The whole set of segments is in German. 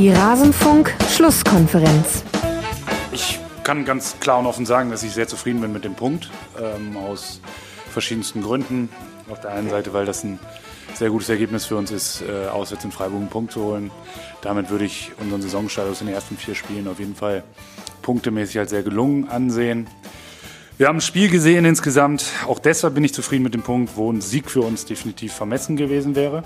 Die Rasenfunk-Schlusskonferenz. Ich kann ganz klar und offen sagen, dass ich sehr zufrieden bin mit dem Punkt. Ähm, aus verschiedensten Gründen. Auf der einen Seite, weil das ein sehr gutes Ergebnis für uns ist, äh, auswärts in Freiburg einen Punkt zu holen. Damit würde ich unseren Saisonstart aus den ersten vier Spielen auf jeden Fall punktemäßig als sehr gelungen ansehen. Wir haben ein Spiel gesehen insgesamt. Auch deshalb bin ich zufrieden mit dem Punkt, wo ein Sieg für uns definitiv vermessen gewesen wäre.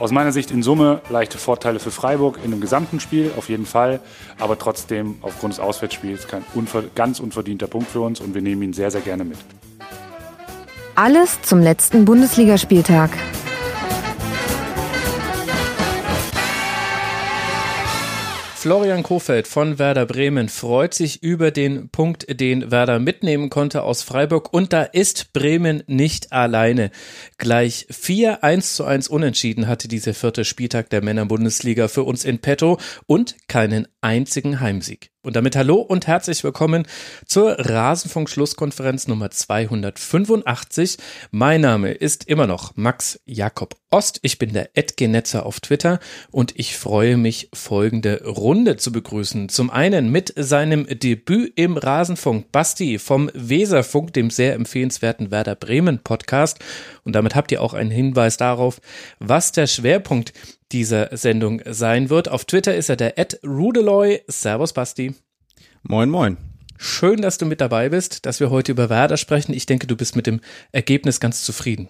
Aus meiner Sicht in Summe leichte Vorteile für Freiburg in dem gesamten Spiel, auf jeden Fall. Aber trotzdem aufgrund des Auswärtsspiels kein unver ganz unverdienter Punkt für uns und wir nehmen ihn sehr, sehr gerne mit. Alles zum letzten Bundesligaspieltag. Florian Kofeld von Werder Bremen freut sich über den Punkt, den Werder mitnehmen konnte aus Freiburg. Und da ist Bremen nicht alleine. Gleich 4 1 zu 1 Unentschieden hatte dieser vierte Spieltag der Männerbundesliga für uns in petto und keinen einzigen Heimsieg. Und damit hallo und herzlich willkommen zur Rasenfunk-Schlusskonferenz Nummer 285. Mein Name ist immer noch Max Jakob Ost. Ich bin der Edgenetzer auf Twitter und ich freue mich, folgende Runde zu begrüßen. Zum einen mit seinem Debüt im Rasenfunk Basti vom Weserfunk, dem sehr empfehlenswerten Werder Bremen Podcast. Und damit habt ihr auch einen Hinweis darauf, was der Schwerpunkt dieser Sendung sein wird. Auf Twitter ist er der Ed Rudeloy. Servus, Basti. Moin, moin. Schön, dass du mit dabei bist, dass wir heute über Werder sprechen. Ich denke, du bist mit dem Ergebnis ganz zufrieden.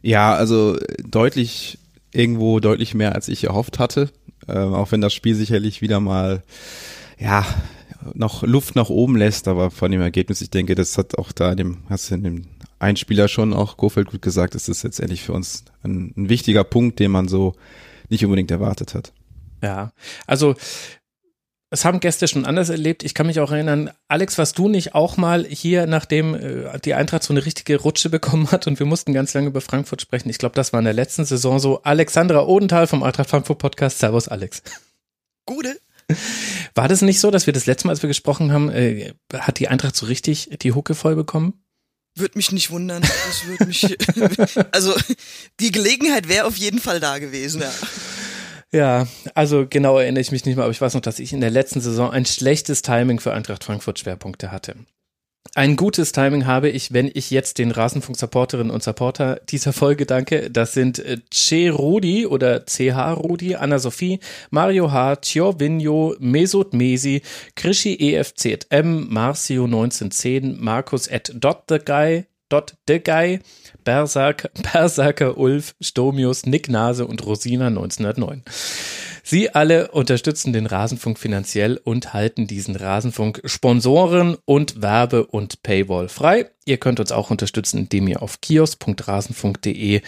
Ja, also deutlich, irgendwo deutlich mehr, als ich erhofft hatte. Ähm, auch wenn das Spiel sicherlich wieder mal, ja, noch Luft nach oben lässt, aber von dem Ergebnis, ich denke, das hat auch da in dem, hast du in dem Einspieler schon auch Kofeld gut gesagt, ist das letztendlich für uns ein, ein wichtiger Punkt, den man so nicht unbedingt erwartet hat. Ja, also es haben Gäste schon anders erlebt. Ich kann mich auch erinnern, Alex, warst du nicht auch mal hier, nachdem äh, die Eintracht so eine richtige Rutsche bekommen hat und wir mussten ganz lange über Frankfurt sprechen. Ich glaube, das war in der letzten Saison so. Alexandra Odenthal vom Eintracht Frankfurt Podcast. Servus, Alex. Gute. War das nicht so, dass wir das letzte Mal, als wir gesprochen haben, äh, hat die Eintracht so richtig die Hucke voll bekommen? Würde mich nicht wundern. Das würde mich, also die Gelegenheit wäre auf jeden Fall da gewesen, ja. Ja, also genau erinnere ich mich nicht mehr, aber ich weiß noch, dass ich in der letzten Saison ein schlechtes Timing für Eintracht Frankfurt Schwerpunkte hatte. Ein gutes Timing habe ich, wenn ich jetzt den Rasenfunk-Supporterinnen und Supporter dieser Folge danke. Das sind äh, Che Rudi oder CH Rudi, Anna-Sophie, Mario H., Tjorvinjo, Mesut Mesi, Krischi EFZM, Marcio 1910, Markus at Dot the Guy, Dot the Guy, Berserker, Berserker Ulf, Stomius, Nick Nase und Rosina 1909. Sie alle unterstützen den Rasenfunk finanziell und halten diesen Rasenfunk Sponsoren und Werbe- und Paywall frei. Ihr könnt uns auch unterstützen, indem ihr auf kios.rasenfunk.de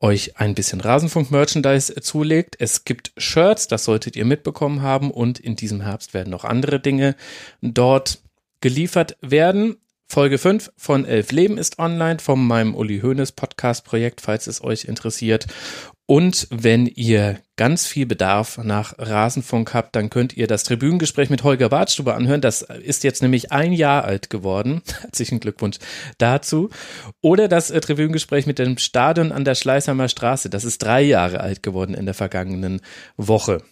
euch ein bisschen Rasenfunk-Merchandise zulegt. Es gibt Shirts, das solltet ihr mitbekommen haben und in diesem Herbst werden noch andere Dinge dort geliefert werden. Folge 5 von Elf Leben ist online von meinem Uli Hoeneß Podcast Projekt, falls es euch interessiert. Und wenn ihr ganz viel Bedarf nach Rasenfunk habt, dann könnt ihr das Tribünengespräch mit Holger Bartstube anhören. Das ist jetzt nämlich ein Jahr alt geworden. Herzlichen Glückwunsch dazu. Oder das äh, Tribünengespräch mit dem Stadion an der Schleißheimer Straße. Das ist drei Jahre alt geworden in der vergangenen Woche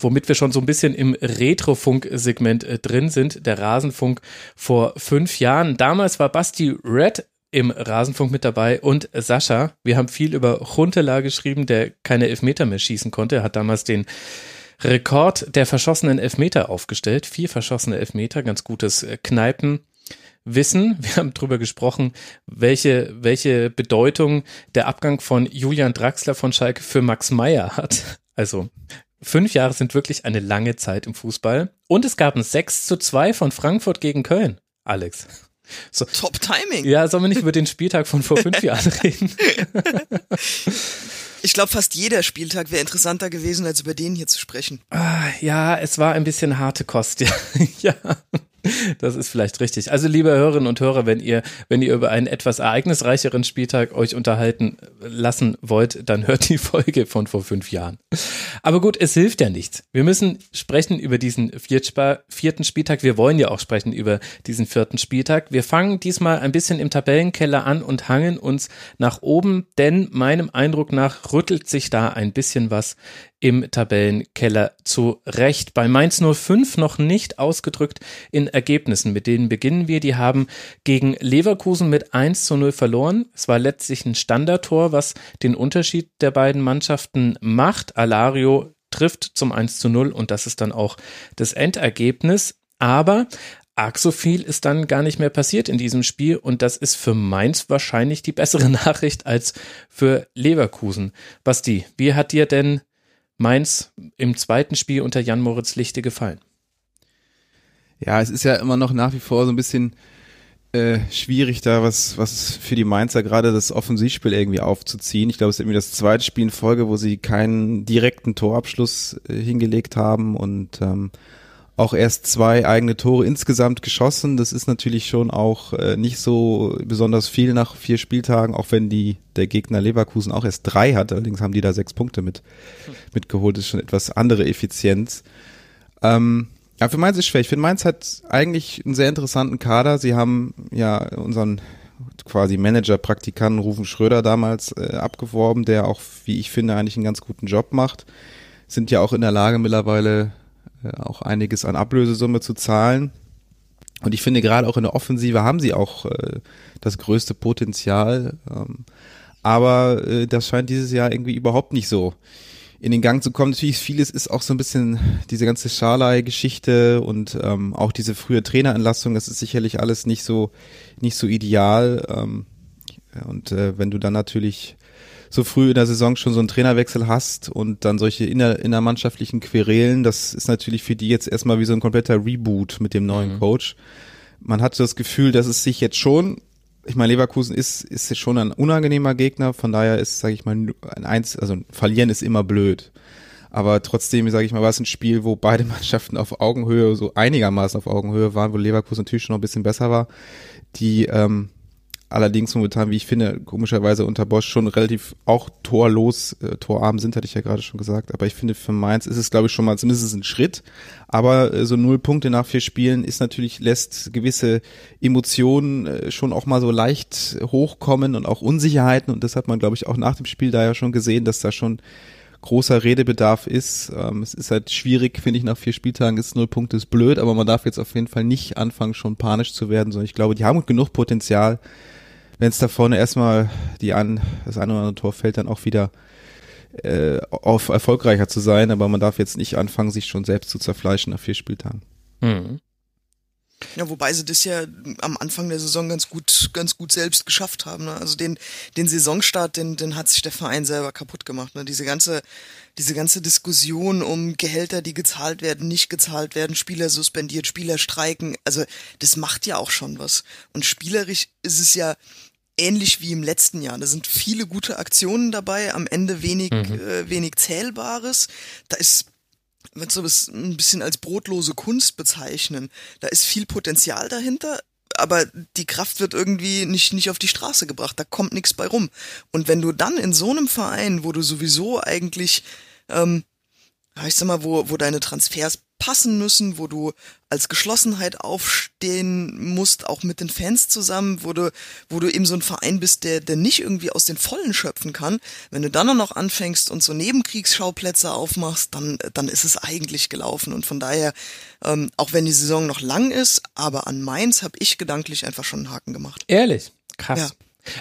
womit wir schon so ein bisschen im Retrofunk-Segment äh, drin sind, der Rasenfunk vor fünf Jahren. Damals war Basti Red im Rasenfunk mit dabei und Sascha. Wir haben viel über Huntela geschrieben, der keine Elfmeter mehr schießen konnte. Er hat damals den Rekord der verschossenen Elfmeter aufgestellt. Vier verschossene Elfmeter, ganz gutes äh, Kneipen. Wissen, wir haben drüber gesprochen, welche, welche Bedeutung der Abgang von Julian Draxler von Schalke für Max Meyer hat. Also Fünf Jahre sind wirklich eine lange Zeit im Fußball. Und es gab ein 6 zu 2 von Frankfurt gegen Köln. Alex. So. Top Timing. Ja, sollen wir nicht über den Spieltag von vor fünf Jahren reden? Ich glaube, fast jeder Spieltag wäre interessanter gewesen, als über den hier zu sprechen. Ah, ja, es war ein bisschen harte Kost. Ja. ja. Das ist vielleicht richtig. Also, liebe Hörerinnen und Hörer, wenn ihr, wenn ihr über einen etwas ereignisreicheren Spieltag euch unterhalten lassen wollt, dann hört die Folge von vor fünf Jahren. Aber gut, es hilft ja nichts. Wir müssen sprechen über diesen vierten Spieltag. Wir wollen ja auch sprechen über diesen vierten Spieltag. Wir fangen diesmal ein bisschen im Tabellenkeller an und hangen uns nach oben, denn meinem Eindruck nach rüttelt sich da ein bisschen was im Tabellenkeller zurecht. Bei Mainz 05 noch nicht ausgedrückt in Ergebnissen. Mit denen beginnen wir. Die haben gegen Leverkusen mit 1 zu 0 verloren. Es war letztlich ein Standardtor, was den Unterschied der beiden Mannschaften macht. Alario trifft zum 1 zu 0 und das ist dann auch das Endergebnis. Aber arg so viel ist dann gar nicht mehr passiert in diesem Spiel und das ist für Mainz wahrscheinlich die bessere Nachricht als für Leverkusen. Basti, wie hat dir denn Mainz im zweiten Spiel unter Jan Moritz Lichte gefallen? Ja, es ist ja immer noch nach wie vor so ein bisschen äh, schwierig, da was, was für die Mainzer gerade das Offensivspiel irgendwie aufzuziehen. Ich glaube, es ist irgendwie das zweite Spiel in Folge, wo sie keinen direkten Torabschluss äh, hingelegt haben und ähm, auch erst zwei eigene Tore insgesamt geschossen. Das ist natürlich schon auch äh, nicht so besonders viel nach vier Spieltagen, auch wenn die der Gegner Leverkusen auch erst drei hat. Allerdings haben die da sechs Punkte mit mitgeholt. Das ist schon etwas andere Effizienz. Ähm, ja, für Mainz ist schwer. Ich finde, Mainz hat eigentlich einen sehr interessanten Kader. Sie haben ja unseren quasi Manager, Praktikanten Rufen Schröder damals äh, abgeworben, der auch, wie ich finde, eigentlich einen ganz guten Job macht. Sind ja auch in der Lage mittlerweile auch einiges an Ablösesumme zu zahlen. Und ich finde, gerade auch in der Offensive haben sie auch äh, das größte Potenzial. Ähm, aber äh, das scheint dieses Jahr irgendwie überhaupt nicht so in den Gang zu kommen. Natürlich vieles ist auch so ein bisschen diese ganze Scharlei-Geschichte und ähm, auch diese frühe Trainerentlassung. Das ist sicherlich alles nicht so nicht so ideal. Ähm, und äh, wenn du dann natürlich so früh in der Saison schon so einen Trainerwechsel hast und dann solche inner, innermannschaftlichen Querelen, das ist natürlich für die jetzt erstmal wie so ein kompletter Reboot mit dem neuen mhm. Coach. Man hat so das Gefühl, dass es sich jetzt schon, ich meine, Leverkusen ist, ist schon ein unangenehmer Gegner, von daher ist, sage ich mal, ein Eins, also verlieren ist immer blöd. Aber trotzdem, sage ich mal, war es ein Spiel, wo beide Mannschaften auf Augenhöhe, so einigermaßen auf Augenhöhe waren, wo Leverkusen natürlich schon noch ein bisschen besser war. Die ähm, allerdings momentan, wie ich finde, komischerweise unter Bosch schon relativ auch torlos, äh, torarm sind, hatte ich ja gerade schon gesagt. Aber ich finde, für Mainz ist es, glaube ich, schon mal zumindest ein Schritt. Aber äh, so null Punkte nach vier Spielen ist natürlich, lässt gewisse Emotionen äh, schon auch mal so leicht hochkommen und auch Unsicherheiten. Und das hat man, glaube ich, auch nach dem Spiel da ja schon gesehen, dass da schon großer Redebedarf ist. Ähm, es ist halt schwierig, finde ich, nach vier Spieltagen ist null Punkte ist blöd, aber man darf jetzt auf jeden Fall nicht anfangen, schon panisch zu werden, sondern ich glaube, die haben genug Potenzial, wenn es da vorne erstmal die an, das eine oder andere Tor fällt, dann auch wieder äh, auf erfolgreicher zu sein, aber man darf jetzt nicht anfangen, sich schon selbst zu zerfleischen nach vier Spieltagen. Mhm. Ja, wobei sie das ja am Anfang der Saison ganz gut, ganz gut selbst geschafft haben. Ne? Also den, den Saisonstart, den, den hat sich der Verein selber kaputt gemacht. Ne? Diese ganze, diese ganze Diskussion um Gehälter, die gezahlt werden, nicht gezahlt werden, Spieler suspendiert, Spieler streiken. Also das macht ja auch schon was. Und spielerisch ist es ja, ähnlich wie im letzten Jahr. Da sind viele gute Aktionen dabei, am Ende wenig, mhm. äh, wenig Zählbares. Da ist wenn so ein bisschen als brotlose Kunst bezeichnen. Da ist viel Potenzial dahinter, aber die Kraft wird irgendwie nicht, nicht auf die Straße gebracht. Da kommt nichts bei rum. Und wenn du dann in so einem Verein, wo du sowieso eigentlich, ähm, ich sag mal, wo, wo deine Transfers passen müssen, wo du als Geschlossenheit aufstehen musst, auch mit den Fans zusammen, wo du, wo du eben so ein Verein bist, der, der nicht irgendwie aus den Vollen schöpfen kann. Wenn du dann noch anfängst und so Nebenkriegsschauplätze aufmachst, dann, dann ist es eigentlich gelaufen. Und von daher, ähm, auch wenn die Saison noch lang ist, aber an Mainz habe ich gedanklich einfach schon einen Haken gemacht. Ehrlich? Krass. Ja.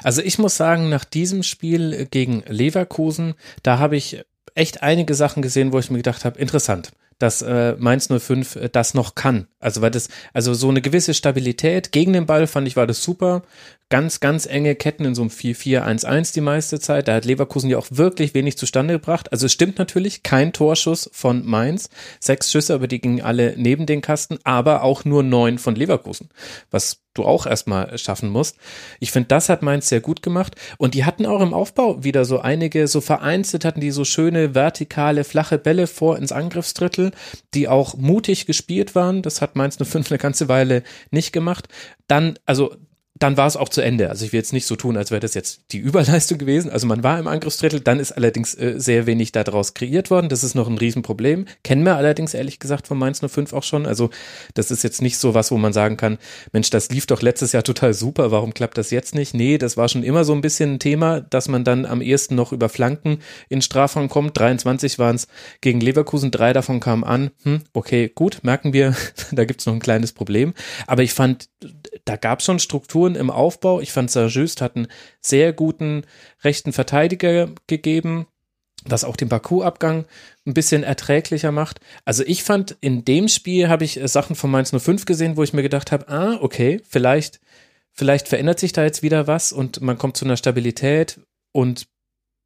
Also ich muss sagen, nach diesem Spiel gegen Leverkusen, da habe ich echt einige Sachen gesehen, wo ich mir gedacht habe, interessant dass äh, Mainz 05 äh, das noch kann. Also weil das, also so eine gewisse Stabilität gegen den Ball fand ich war das super ganz, ganz enge Ketten in so einem 4-4-1-1 die meiste Zeit. Da hat Leverkusen ja auch wirklich wenig zustande gebracht. Also es stimmt natürlich, kein Torschuss von Mainz. Sechs Schüsse, aber die gingen alle neben den Kasten, aber auch nur neun von Leverkusen, was du auch erstmal schaffen musst. Ich finde, das hat Mainz sehr gut gemacht. Und die hatten auch im Aufbau wieder so einige, so vereinzelt hatten die so schöne, vertikale, flache Bälle vor ins Angriffsdrittel, die auch mutig gespielt waren. Das hat Mainz nur fünf eine ganze Weile nicht gemacht. Dann, also dann war es auch zu Ende. Also ich will jetzt nicht so tun, als wäre das jetzt die Überleistung gewesen. Also man war im Angriffsdrittel, dann ist allerdings äh, sehr wenig daraus kreiert worden. Das ist noch ein Riesenproblem. Kennen wir allerdings ehrlich gesagt von Mainz 05 auch schon. Also das ist jetzt nicht so was, wo man sagen kann, Mensch, das lief doch letztes Jahr total super, warum klappt das jetzt nicht? Nee, das war schon immer so ein bisschen ein Thema, dass man dann am ehesten noch über Flanken in Strafraum kommt. 23 waren es gegen Leverkusen, drei davon kamen an. Hm, okay, gut, merken wir, da gibt's noch ein kleines Problem. Aber ich fand, da gab es schon Strukturen im Aufbau. Ich fand, Saint-Just hat einen sehr guten rechten Verteidiger gegeben, was auch den Baku-Abgang ein bisschen erträglicher macht. Also ich fand, in dem Spiel habe ich äh, Sachen von Mainz 05 gesehen, wo ich mir gedacht habe, ah, okay, vielleicht, vielleicht verändert sich da jetzt wieder was und man kommt zu einer Stabilität und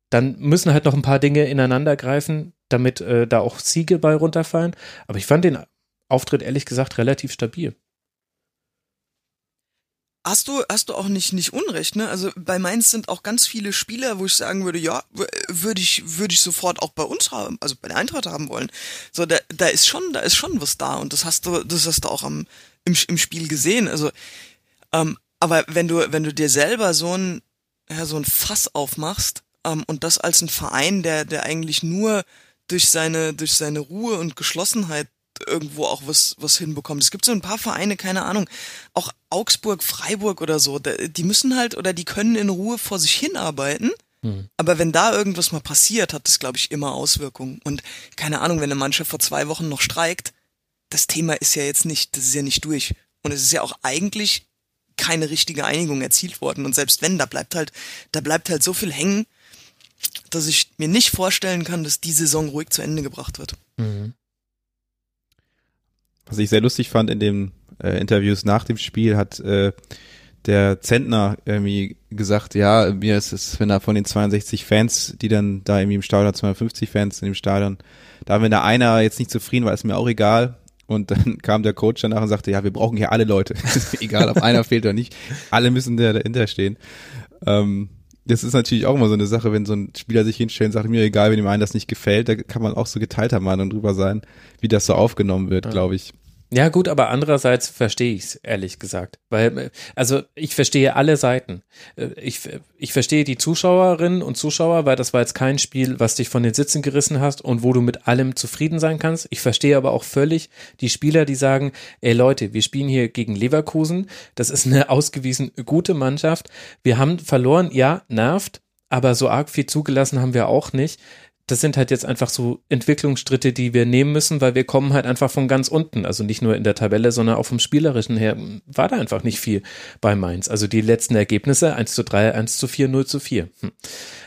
dann müssen halt noch ein paar Dinge ineinander greifen, damit äh, da auch Siege bei runterfallen. Aber ich fand den Auftritt ehrlich gesagt relativ stabil. Hast du, hast du auch nicht, nicht Unrecht, ne? Also bei Mainz sind auch ganz viele Spieler, wo ich sagen würde, ja, würde ich, würde ich sofort auch bei uns haben, also bei der Eintracht haben wollen. So, da, da ist schon, da ist schon was da und das hast du, das hast du auch am, im, im Spiel gesehen. Also, ähm, aber wenn du, wenn du dir selber so ein, ja, so ein Fass aufmachst, ähm, und das als ein Verein, der, der eigentlich nur durch seine, durch seine Ruhe und Geschlossenheit irgendwo auch was, was hinbekommt. Es gibt so ein paar Vereine, keine Ahnung, auch Augsburg, Freiburg oder so, die müssen halt oder die können in Ruhe vor sich hinarbeiten. Mhm. Aber wenn da irgendwas mal passiert, hat das, glaube ich, immer Auswirkungen. Und keine Ahnung, wenn eine Mannschaft vor zwei Wochen noch streikt, das Thema ist ja jetzt nicht, das ist ja nicht durch. Und es ist ja auch eigentlich keine richtige Einigung erzielt worden. Und selbst wenn, da bleibt halt, da bleibt halt so viel hängen, dass ich mir nicht vorstellen kann, dass die Saison ruhig zu Ende gebracht wird. Mhm. Was ich sehr lustig fand in den äh, Interviews nach dem Spiel, hat äh, der Zentner irgendwie gesagt, ja, mir ist es, wenn da von den 62 Fans, die dann da irgendwie im Stadion, 250 Fans in dem Stadion, da wenn da einer jetzt nicht zufrieden war, ist mir auch egal. Und dann kam der Coach danach und sagte, ja, wir brauchen hier alle Leute. egal, ob einer fehlt oder nicht. Alle müssen da dahinter stehen. Ähm, das ist natürlich auch immer so eine Sache, wenn so ein Spieler sich hinstellt und sagt, mir egal, wenn ihm einen das nicht gefällt, da kann man auch so geteilter Meinung drüber sein, wie das so aufgenommen wird, ja. glaube ich. Ja, gut, aber andererseits verstehe ich es, ehrlich gesagt. Weil, also ich verstehe alle Seiten. Äh, ich, ich verstehe die Zuschauerinnen und Zuschauer, weil das war jetzt kein Spiel, was dich von den Sitzen gerissen hast und wo du mit allem zufrieden sein kannst. Ich verstehe aber auch völlig die Spieler, die sagen, ey Leute, wir spielen hier gegen Leverkusen. Das ist eine ausgewiesen gute Mannschaft. Wir haben verloren, ja, nervt, aber so arg viel zugelassen haben wir auch nicht das sind halt jetzt einfach so Entwicklungsstritte, die wir nehmen müssen, weil wir kommen halt einfach von ganz unten. Also nicht nur in der Tabelle, sondern auch vom Spielerischen her war da einfach nicht viel bei Mainz. Also die letzten Ergebnisse 1 zu 3, 1 zu 4, 0 zu 4. Hm.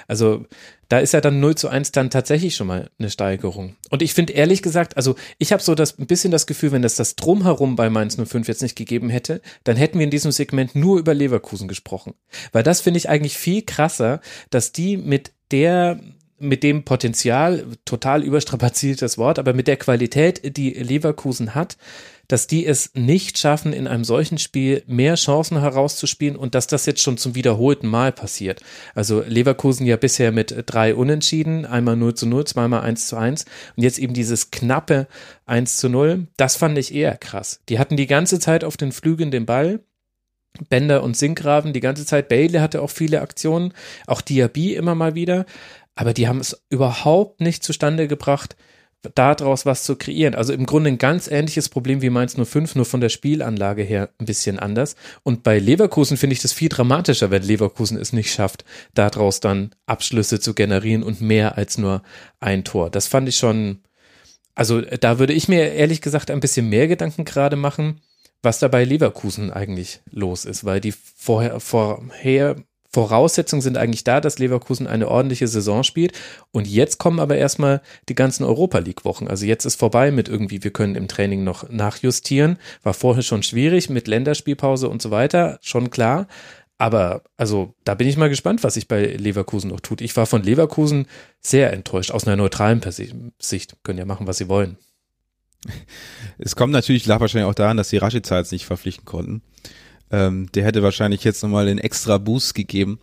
Also da ist ja dann 0 zu 1 dann tatsächlich schon mal eine Steigerung. Und ich finde ehrlich gesagt, also ich habe so das ein bisschen das Gefühl, wenn das das Drumherum bei Mainz 05 jetzt nicht gegeben hätte, dann hätten wir in diesem Segment nur über Leverkusen gesprochen. Weil das finde ich eigentlich viel krasser, dass die mit der mit dem Potenzial, total überstrapaziertes Wort, aber mit der Qualität, die Leverkusen hat, dass die es nicht schaffen, in einem solchen Spiel mehr Chancen herauszuspielen und dass das jetzt schon zum wiederholten Mal passiert. Also Leverkusen ja bisher mit drei Unentschieden, einmal 0 zu 0, zweimal 1 zu 1 und jetzt eben dieses knappe 1 zu 0. Das fand ich eher krass. Die hatten die ganze Zeit auf den Flügen den Ball. Bender und Sinkgraven die ganze Zeit. Bailey hatte auch viele Aktionen, auch Diaby immer mal wieder aber die haben es überhaupt nicht zustande gebracht, daraus was zu kreieren. Also im Grunde ein ganz ähnliches Problem wie Mainz 05, nur von der Spielanlage her ein bisschen anders. Und bei Leverkusen finde ich das viel dramatischer, wenn Leverkusen es nicht schafft, daraus dann Abschlüsse zu generieren und mehr als nur ein Tor. Das fand ich schon, also da würde ich mir ehrlich gesagt ein bisschen mehr Gedanken gerade machen, was da bei Leverkusen eigentlich los ist, weil die vorher, vorher Voraussetzungen sind eigentlich da, dass Leverkusen eine ordentliche Saison spielt. Und jetzt kommen aber erstmal die ganzen Europa League Wochen. Also jetzt ist vorbei mit irgendwie, wir können im Training noch nachjustieren. War vorher schon schwierig mit Länderspielpause und so weiter, schon klar. Aber also da bin ich mal gespannt, was sich bei Leverkusen noch tut. Ich war von Leverkusen sehr enttäuscht, aus einer neutralen Sicht. Können ja machen, was sie wollen. Es kommt natürlich, lag wahrscheinlich auch daran, dass sie Rashica jetzt nicht verpflichten konnten. Ähm, der hätte wahrscheinlich jetzt nochmal einen extra Boost gegeben.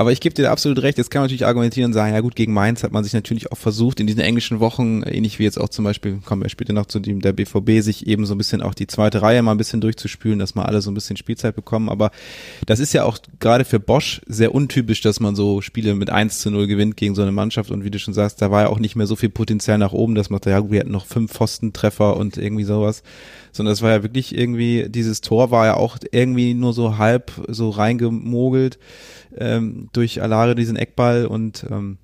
Aber ich gebe dir absolut recht. Jetzt kann man natürlich argumentieren und sagen, ja gut, gegen Mainz hat man sich natürlich auch versucht, in diesen englischen Wochen, ähnlich wie jetzt auch zum Beispiel, kommen wir später noch zu dem, der BVB, sich eben so ein bisschen auch die zweite Reihe mal ein bisschen durchzuspülen, dass mal alle so ein bisschen Spielzeit bekommen. Aber das ist ja auch gerade für Bosch sehr untypisch, dass man so Spiele mit 1 zu 0 gewinnt gegen so eine Mannschaft. Und wie du schon sagst, da war ja auch nicht mehr so viel Potenzial nach oben, dass man sagt, ja gut, wir hatten noch fünf Pfostentreffer und irgendwie sowas sondern es war ja wirklich irgendwie, dieses Tor war ja auch irgendwie nur so halb so reingemogelt ähm, durch Alare diesen Eckball und ähm,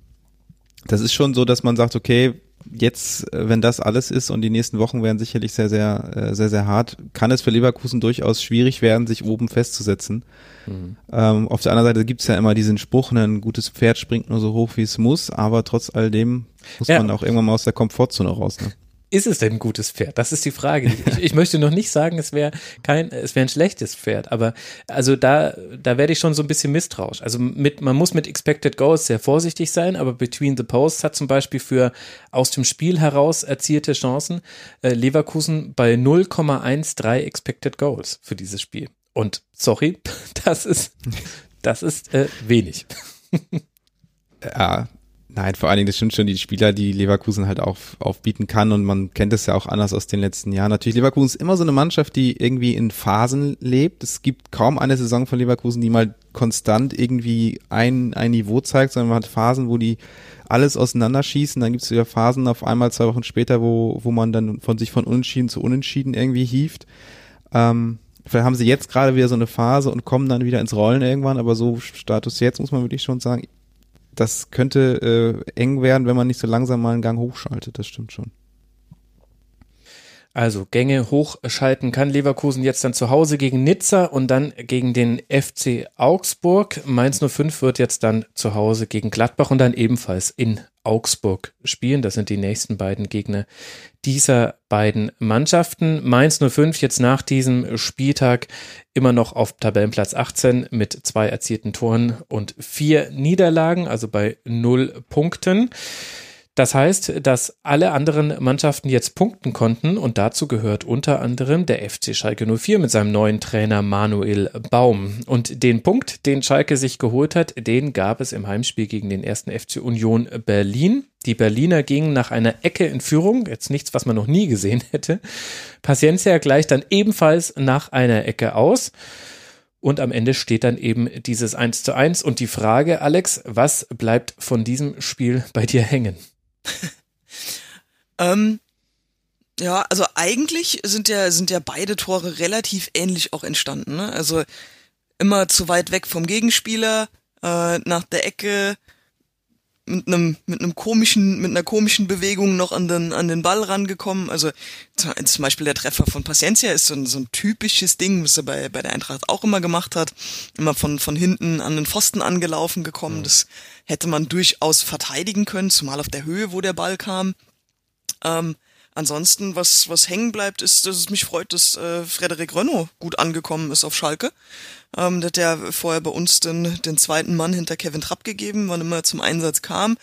das ist schon so, dass man sagt, okay, jetzt, äh, wenn das alles ist und die nächsten Wochen werden sicherlich sehr, sehr, äh, sehr, sehr hart, kann es für Leverkusen durchaus schwierig werden, sich oben festzusetzen. Mhm. Ähm, auf der anderen Seite gibt's ja immer diesen Spruch, ne, ein gutes Pferd springt nur so hoch, wie es muss, aber trotz all dem muss ja. man auch irgendwann mal aus der Komfortzone raus. Ne? Ist es denn ein gutes Pferd? Das ist die Frage. Ich, ich möchte noch nicht sagen, es wäre kein, es wäre ein schlechtes Pferd, aber also da, da werde ich schon so ein bisschen misstrauisch. Also mit, man muss mit Expected Goals sehr vorsichtig sein, aber Between the Posts hat zum Beispiel für aus dem Spiel heraus erzielte Chancen äh, Leverkusen bei 0,13 Expected Goals für dieses Spiel. Und sorry, das ist, das ist äh, wenig. Ja, Nein, vor allen Dingen, das stimmt schon, die Spieler, die Leverkusen halt auch aufbieten kann und man kennt es ja auch anders aus den letzten Jahren. Natürlich, Leverkusen ist immer so eine Mannschaft, die irgendwie in Phasen lebt. Es gibt kaum eine Saison von Leverkusen, die mal konstant irgendwie ein, ein Niveau zeigt, sondern man hat Phasen, wo die alles auseinanderschießen. Dann gibt es wieder Phasen auf einmal zwei Wochen später, wo, wo man dann von sich von Unentschieden zu Unentschieden irgendwie hieft. Ähm, Vielleicht haben sie jetzt gerade wieder so eine Phase und kommen dann wieder ins Rollen irgendwann, aber so Status jetzt muss man wirklich schon sagen, das könnte äh, eng werden, wenn man nicht so langsam mal einen Gang hochschaltet, das stimmt schon. Also Gänge hochschalten kann Leverkusen jetzt dann zu Hause gegen Nizza und dann gegen den FC Augsburg. Mainz 05 wird jetzt dann zu Hause gegen Gladbach und dann ebenfalls in Augsburg spielen. Das sind die nächsten beiden Gegner dieser beiden Mannschaften. Mainz 05 jetzt nach diesem Spieltag immer noch auf Tabellenplatz 18 mit zwei erzielten Toren und vier Niederlagen, also bei null Punkten. Das heißt, dass alle anderen Mannschaften jetzt punkten konnten und dazu gehört unter anderem der FC Schalke 04 mit seinem neuen Trainer Manuel Baum. Und den Punkt, den Schalke sich geholt hat, den gab es im Heimspiel gegen den ersten FC Union Berlin. Die Berliner gingen nach einer Ecke in Führung, jetzt nichts, was man noch nie gesehen hätte. Paciencia gleicht dann ebenfalls nach einer Ecke aus. Und am Ende steht dann eben dieses 1 zu 1. Und die Frage, Alex, was bleibt von diesem Spiel bei dir hängen? ähm, ja, also eigentlich sind ja, sind ja beide Tore relativ ähnlich auch entstanden. Ne? Also immer zu weit weg vom Gegenspieler, äh, nach der Ecke, mit einem mit einem komischen mit einer komischen Bewegung noch an den an den Ball rangekommen. Also zum Beispiel der Treffer von Paciencia ist so ein, so ein typisches Ding, was er bei bei der Eintracht auch immer gemacht hat, immer von von hinten an den Pfosten angelaufen gekommen. Mhm. Das hätte man durchaus verteidigen können, zumal auf der Höhe, wo der Ball kam. Ähm, ansonsten, was was hängen bleibt, ist, dass es mich freut, dass äh, Frederik Renault gut angekommen ist auf Schalke. Ähm, der hat ja vorher bei uns den, den zweiten Mann hinter Kevin Trapp gegeben, wann immer er zum Einsatz kam,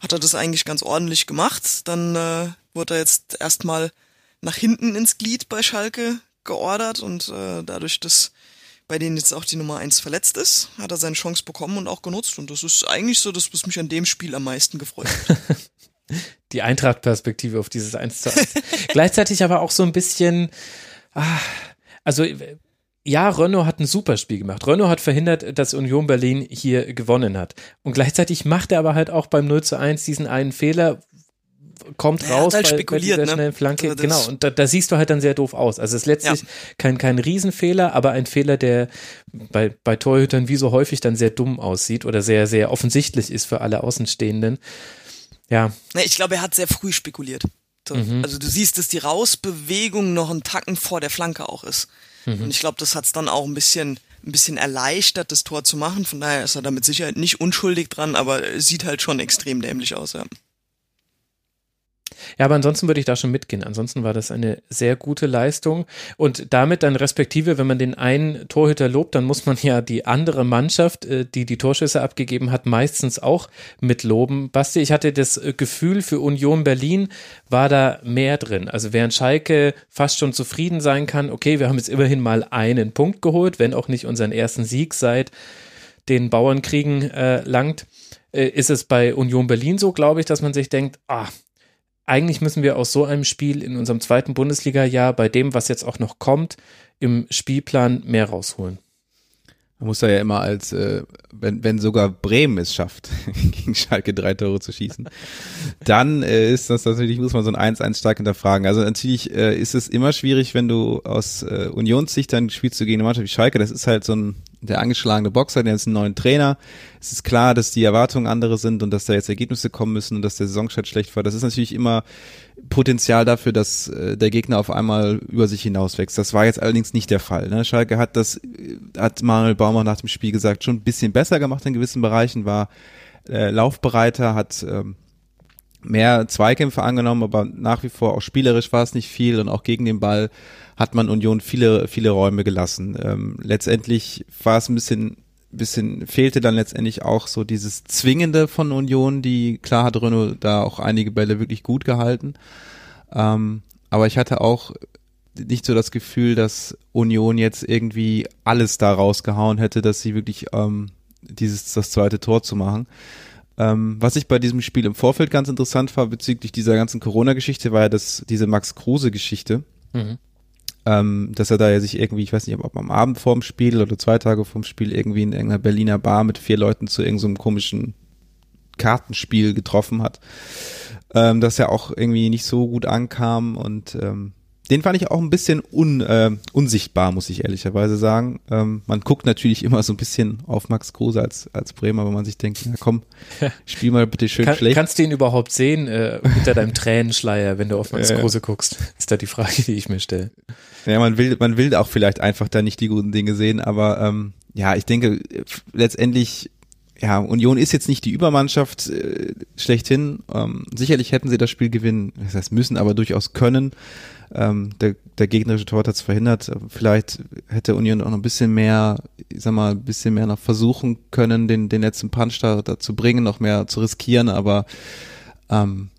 hat er das eigentlich ganz ordentlich gemacht. Dann äh, wurde er jetzt erstmal nach hinten ins Glied bei Schalke geordert und äh, dadurch, dass bei denen jetzt auch die Nummer eins verletzt ist, hat er seine Chance bekommen und auch genutzt. Und das ist eigentlich so das, was mich an dem Spiel am meisten gefreut hat. Die Eintracht-Perspektive auf dieses 1 zu 1. Gleichzeitig aber auch so ein bisschen, ah, also ja, Renault hat ein super Spiel gemacht. Renault hat verhindert, dass Union Berlin hier gewonnen hat. Und gleichzeitig macht er aber halt auch beim 0 zu 1 diesen einen Fehler, kommt ja, raus halt bei, bei dieser ne? schnellen Flanke. Also genau, und da, da, siehst du halt dann sehr doof aus. Also es ist letztlich ja. kein, kein Riesenfehler, aber ein Fehler, der bei, bei Torhütern wie so häufig dann sehr dumm aussieht oder sehr, sehr offensichtlich ist für alle Außenstehenden. Ja. Ich glaube, er hat sehr früh spekuliert. Mhm. Also du siehst, dass die Rausbewegung noch ein Tacken vor der Flanke auch ist. Mhm. Und ich glaube, das hat es dann auch ein bisschen, ein bisschen erleichtert, das Tor zu machen. Von daher ist er da mit Sicherheit nicht unschuldig dran, aber sieht halt schon extrem dämlich aus, ja. Ja, aber ansonsten würde ich da schon mitgehen. Ansonsten war das eine sehr gute Leistung. Und damit dann respektive, wenn man den einen Torhüter lobt, dann muss man ja die andere Mannschaft, äh, die die Torschüsse abgegeben hat, meistens auch mitloben. Basti, ich hatte das äh, Gefühl, für Union Berlin war da mehr drin. Also während Schalke fast schon zufrieden sein kann, okay, wir haben jetzt immerhin mal einen Punkt geholt, wenn auch nicht unseren ersten Sieg seit den Bauernkriegen äh, langt, äh, ist es bei Union Berlin so, glaube ich, dass man sich denkt, ah, eigentlich müssen wir aus so einem Spiel in unserem zweiten Bundesliga-Jahr bei dem, was jetzt auch noch kommt, im Spielplan mehr rausholen. Man muss da ja immer als, äh, wenn, wenn sogar Bremen es schafft, gegen Schalke drei Tore zu schießen, dann äh, ist das natürlich, muss man so ein 1-1 stark hinterfragen. Also natürlich äh, ist es immer schwierig, wenn du aus äh, Unionssicht dann spielst du gegen eine Mannschaft wie Schalke. Das ist halt so ein, der angeschlagene Boxer, der ist einen neuen Trainer. Es ist klar, dass die Erwartungen andere sind und dass da jetzt Ergebnisse kommen müssen und dass der Saisonstart schlecht war. Das ist natürlich immer Potenzial dafür, dass äh, der Gegner auf einmal über sich hinauswächst. Das war jetzt allerdings nicht der Fall. Ne? Schalke hat das, äh, hat Manuel Baumer nach dem Spiel gesagt, schon ein bisschen besser gemacht in gewissen Bereichen, war äh, laufbereiter, hat ähm, mehr Zweikämpfe angenommen, aber nach wie vor auch spielerisch war es nicht viel und auch gegen den Ball hat man Union viele, viele Räume gelassen. Ähm, letztendlich war es ein bisschen bisschen fehlte dann letztendlich auch so dieses Zwingende von Union, die klar hat Renault da auch einige Bälle wirklich gut gehalten. Ähm, aber ich hatte auch nicht so das Gefühl, dass Union jetzt irgendwie alles da rausgehauen hätte, dass sie wirklich ähm, dieses das zweite Tor zu machen. Ähm, was ich bei diesem Spiel im Vorfeld ganz interessant war bezüglich dieser ganzen Corona-Geschichte, war ja das diese Max Kruse-Geschichte. Mhm ähm, dass er da ja sich irgendwie, ich weiß nicht, ob am Abend vorm Spiel oder zwei Tage vorm Spiel irgendwie in irgendeiner Berliner Bar mit vier Leuten zu irgendeinem so komischen Kartenspiel getroffen hat, ähm, das ja auch irgendwie nicht so gut ankam und ähm, den fand ich auch ein bisschen un, äh, unsichtbar, muss ich ehrlicherweise sagen. Ähm, man guckt natürlich immer so ein bisschen auf Max Kruse als, als Bremer, wenn man sich denkt, na komm, spiel mal bitte schön Kann, schlecht. Kannst du ihn überhaupt sehen äh, hinter deinem Tränenschleier, wenn du auf Max Kruse guckst? Ist da die Frage, die ich mir stelle. Ja, man will, man will auch vielleicht einfach da nicht die guten Dinge sehen, aber ähm, ja, ich denke, letztendlich ja, Union ist jetzt nicht die Übermannschaft äh, schlechthin. Ähm, sicherlich hätten sie das Spiel gewinnen, das heißt müssen, aber durchaus können. Ähm, der, der gegnerische Tor hat es verhindert. Vielleicht hätte Union auch noch ein bisschen mehr, ich sag mal, ein bisschen mehr noch versuchen können, den, den letzten Punch da, da zu bringen, noch mehr zu riskieren, aber ähm,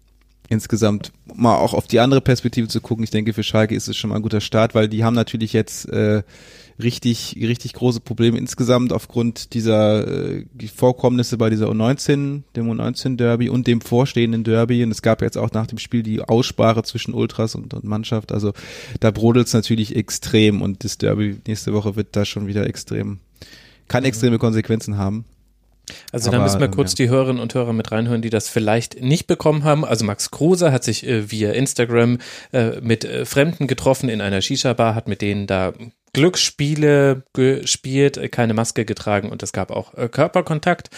insgesamt mal auch auf die andere Perspektive zu gucken. Ich denke, für Schalke ist es schon mal ein guter Start, weil die haben natürlich jetzt äh, richtig, richtig große Probleme insgesamt aufgrund dieser äh, Vorkommnisse bei dieser U19, dem U19 Derby und dem vorstehenden Derby. Und es gab jetzt auch nach dem Spiel die Aussprache zwischen Ultras und, und Mannschaft. Also da brodelt es natürlich extrem und das Derby nächste Woche wird da schon wieder extrem, kann extreme Konsequenzen haben. Also da müssen wir kurz ja. die Hörerinnen und Hörer mit reinhören, die das vielleicht nicht bekommen haben. Also Max Kruse hat sich äh, via Instagram äh, mit äh, Fremden getroffen in einer Shisha-Bar, hat mit denen da Glücksspiele gespielt, äh, keine Maske getragen und es gab auch äh, Körperkontakt.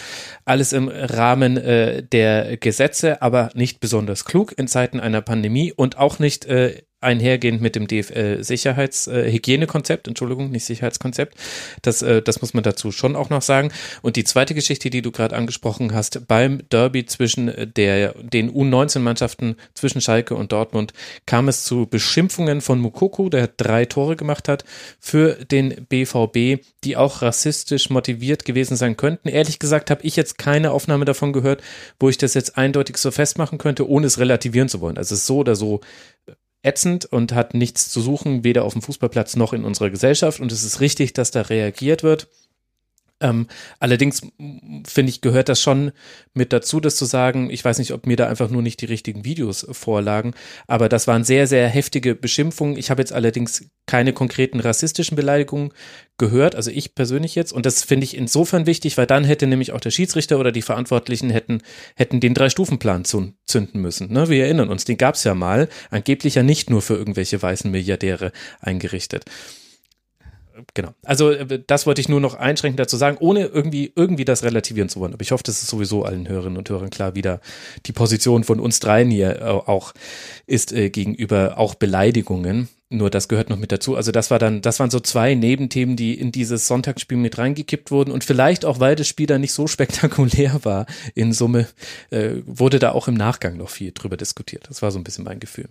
Alles im Rahmen äh, der Gesetze, aber nicht besonders klug in Zeiten einer Pandemie und auch nicht einhergehend mit dem DFL-Sicherheits-Hygienekonzept, äh, Entschuldigung, nicht Sicherheitskonzept. Das, äh, das muss man dazu schon auch noch sagen. Und die zweite Geschichte, die du gerade angesprochen hast, beim Derby zwischen der, den U19-Mannschaften zwischen Schalke und Dortmund kam es zu Beschimpfungen von Mukoko, der drei Tore gemacht hat, für den BVB, die auch rassistisch motiviert gewesen sein könnten. Ehrlich gesagt habe ich jetzt keine Aufnahme davon gehört, wo ich das jetzt eindeutig so festmachen könnte, ohne es relativieren zu wollen. Also es ist so oder so ätzend und hat nichts zu suchen, weder auf dem Fußballplatz noch in unserer Gesellschaft. Und es ist richtig, dass da reagiert wird. Ähm, allerdings finde ich, gehört das schon mit dazu, das zu sagen. Ich weiß nicht, ob mir da einfach nur nicht die richtigen Videos vorlagen, aber das waren sehr, sehr heftige Beschimpfungen. Ich habe jetzt allerdings keine konkreten rassistischen Beleidigungen gehört, also ich persönlich jetzt. Und das finde ich insofern wichtig, weil dann hätte nämlich auch der Schiedsrichter oder die Verantwortlichen hätten, hätten den Drei-Stufen-Plan zünden müssen. Ne? Wir erinnern uns, den gab es ja mal, angeblich ja nicht nur für irgendwelche weißen Milliardäre eingerichtet genau. Also äh, das wollte ich nur noch einschränkend dazu sagen, ohne irgendwie irgendwie das relativieren zu wollen. Aber ich hoffe, das ist sowieso allen Hörerinnen und Hörern klar, wie da die Position von uns dreien hier äh, auch ist äh, gegenüber auch Beleidigungen. Nur das gehört noch mit dazu. Also das war dann, das waren so zwei Nebenthemen, die in dieses Sonntagsspiel mit reingekippt wurden und vielleicht auch, weil das Spiel dann nicht so spektakulär war in Summe, äh, wurde da auch im Nachgang noch viel drüber diskutiert. Das war so ein bisschen mein Gefühl.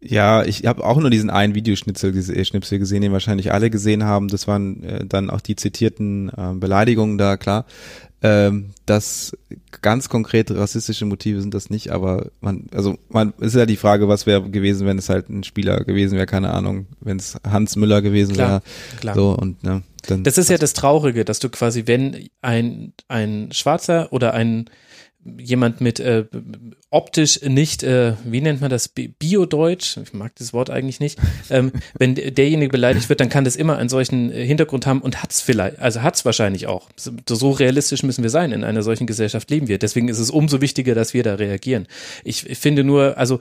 Ja, ich habe auch nur diesen einen Videoschnitzel äh, gesehen, den wahrscheinlich alle gesehen haben. Das waren äh, dann auch die zitierten äh, Beleidigungen da, klar. Ähm, das ganz konkrete rassistische Motive sind das nicht, aber man, also man ist ja die Frage, was wäre gewesen, wenn es halt ein Spieler gewesen wäre, keine Ahnung, wenn es Hans Müller gewesen wäre. klar. So und ne, dann Das ist ja das Traurige, dass du quasi, wenn ein, ein Schwarzer oder ein jemand mit äh, optisch nicht, äh, wie nennt man das, Bi- Biodeutsch, ich mag das Wort eigentlich nicht, ähm, wenn derjenige beleidigt wird, dann kann das immer einen solchen äh, Hintergrund haben und hat's vielleicht, also hat's wahrscheinlich auch. So, realistisch müssen wir sein, in einer solchen Gesellschaft leben wir. Deswegen ist es umso wichtiger, dass wir da reagieren. Ich, ich finde nur, also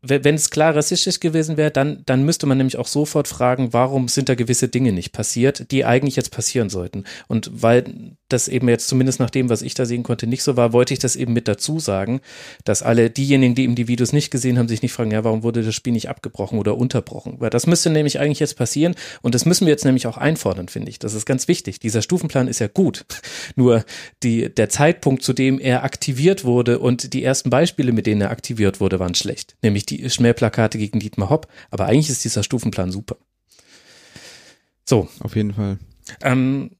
wenn wenn es klar rassistisch gewesen wäre, dann, dann müsste man nämlich auch sofort fragen, warum sind da gewisse Dinge nicht passiert, die eigentlich jetzt passieren sollten. Und weil das eben jetzt zumindest nach dem, was ich da sehen konnte, nicht so war, wollte ich das eben mit dazu sagen, dass alle diejenigen, die eben die Videos nicht gesehen haben, sich nicht fragen, ja, warum wurde das Spiel nicht abgebrochen oder unterbrochen? Weil das müsste nämlich eigentlich jetzt passieren und das müssen wir jetzt nämlich auch einfordern, finde ich. Das ist ganz wichtig. Dieser Stufenplan ist ja gut. Nur die, der Zeitpunkt, zu dem er aktiviert wurde und die ersten Beispiele, mit denen er aktiviert wurde, waren schlecht. Nämlich die Schmähplakate gegen Dietmar Hopp. Aber eigentlich ist dieser Stufenplan super. So, auf jeden Fall. ähm,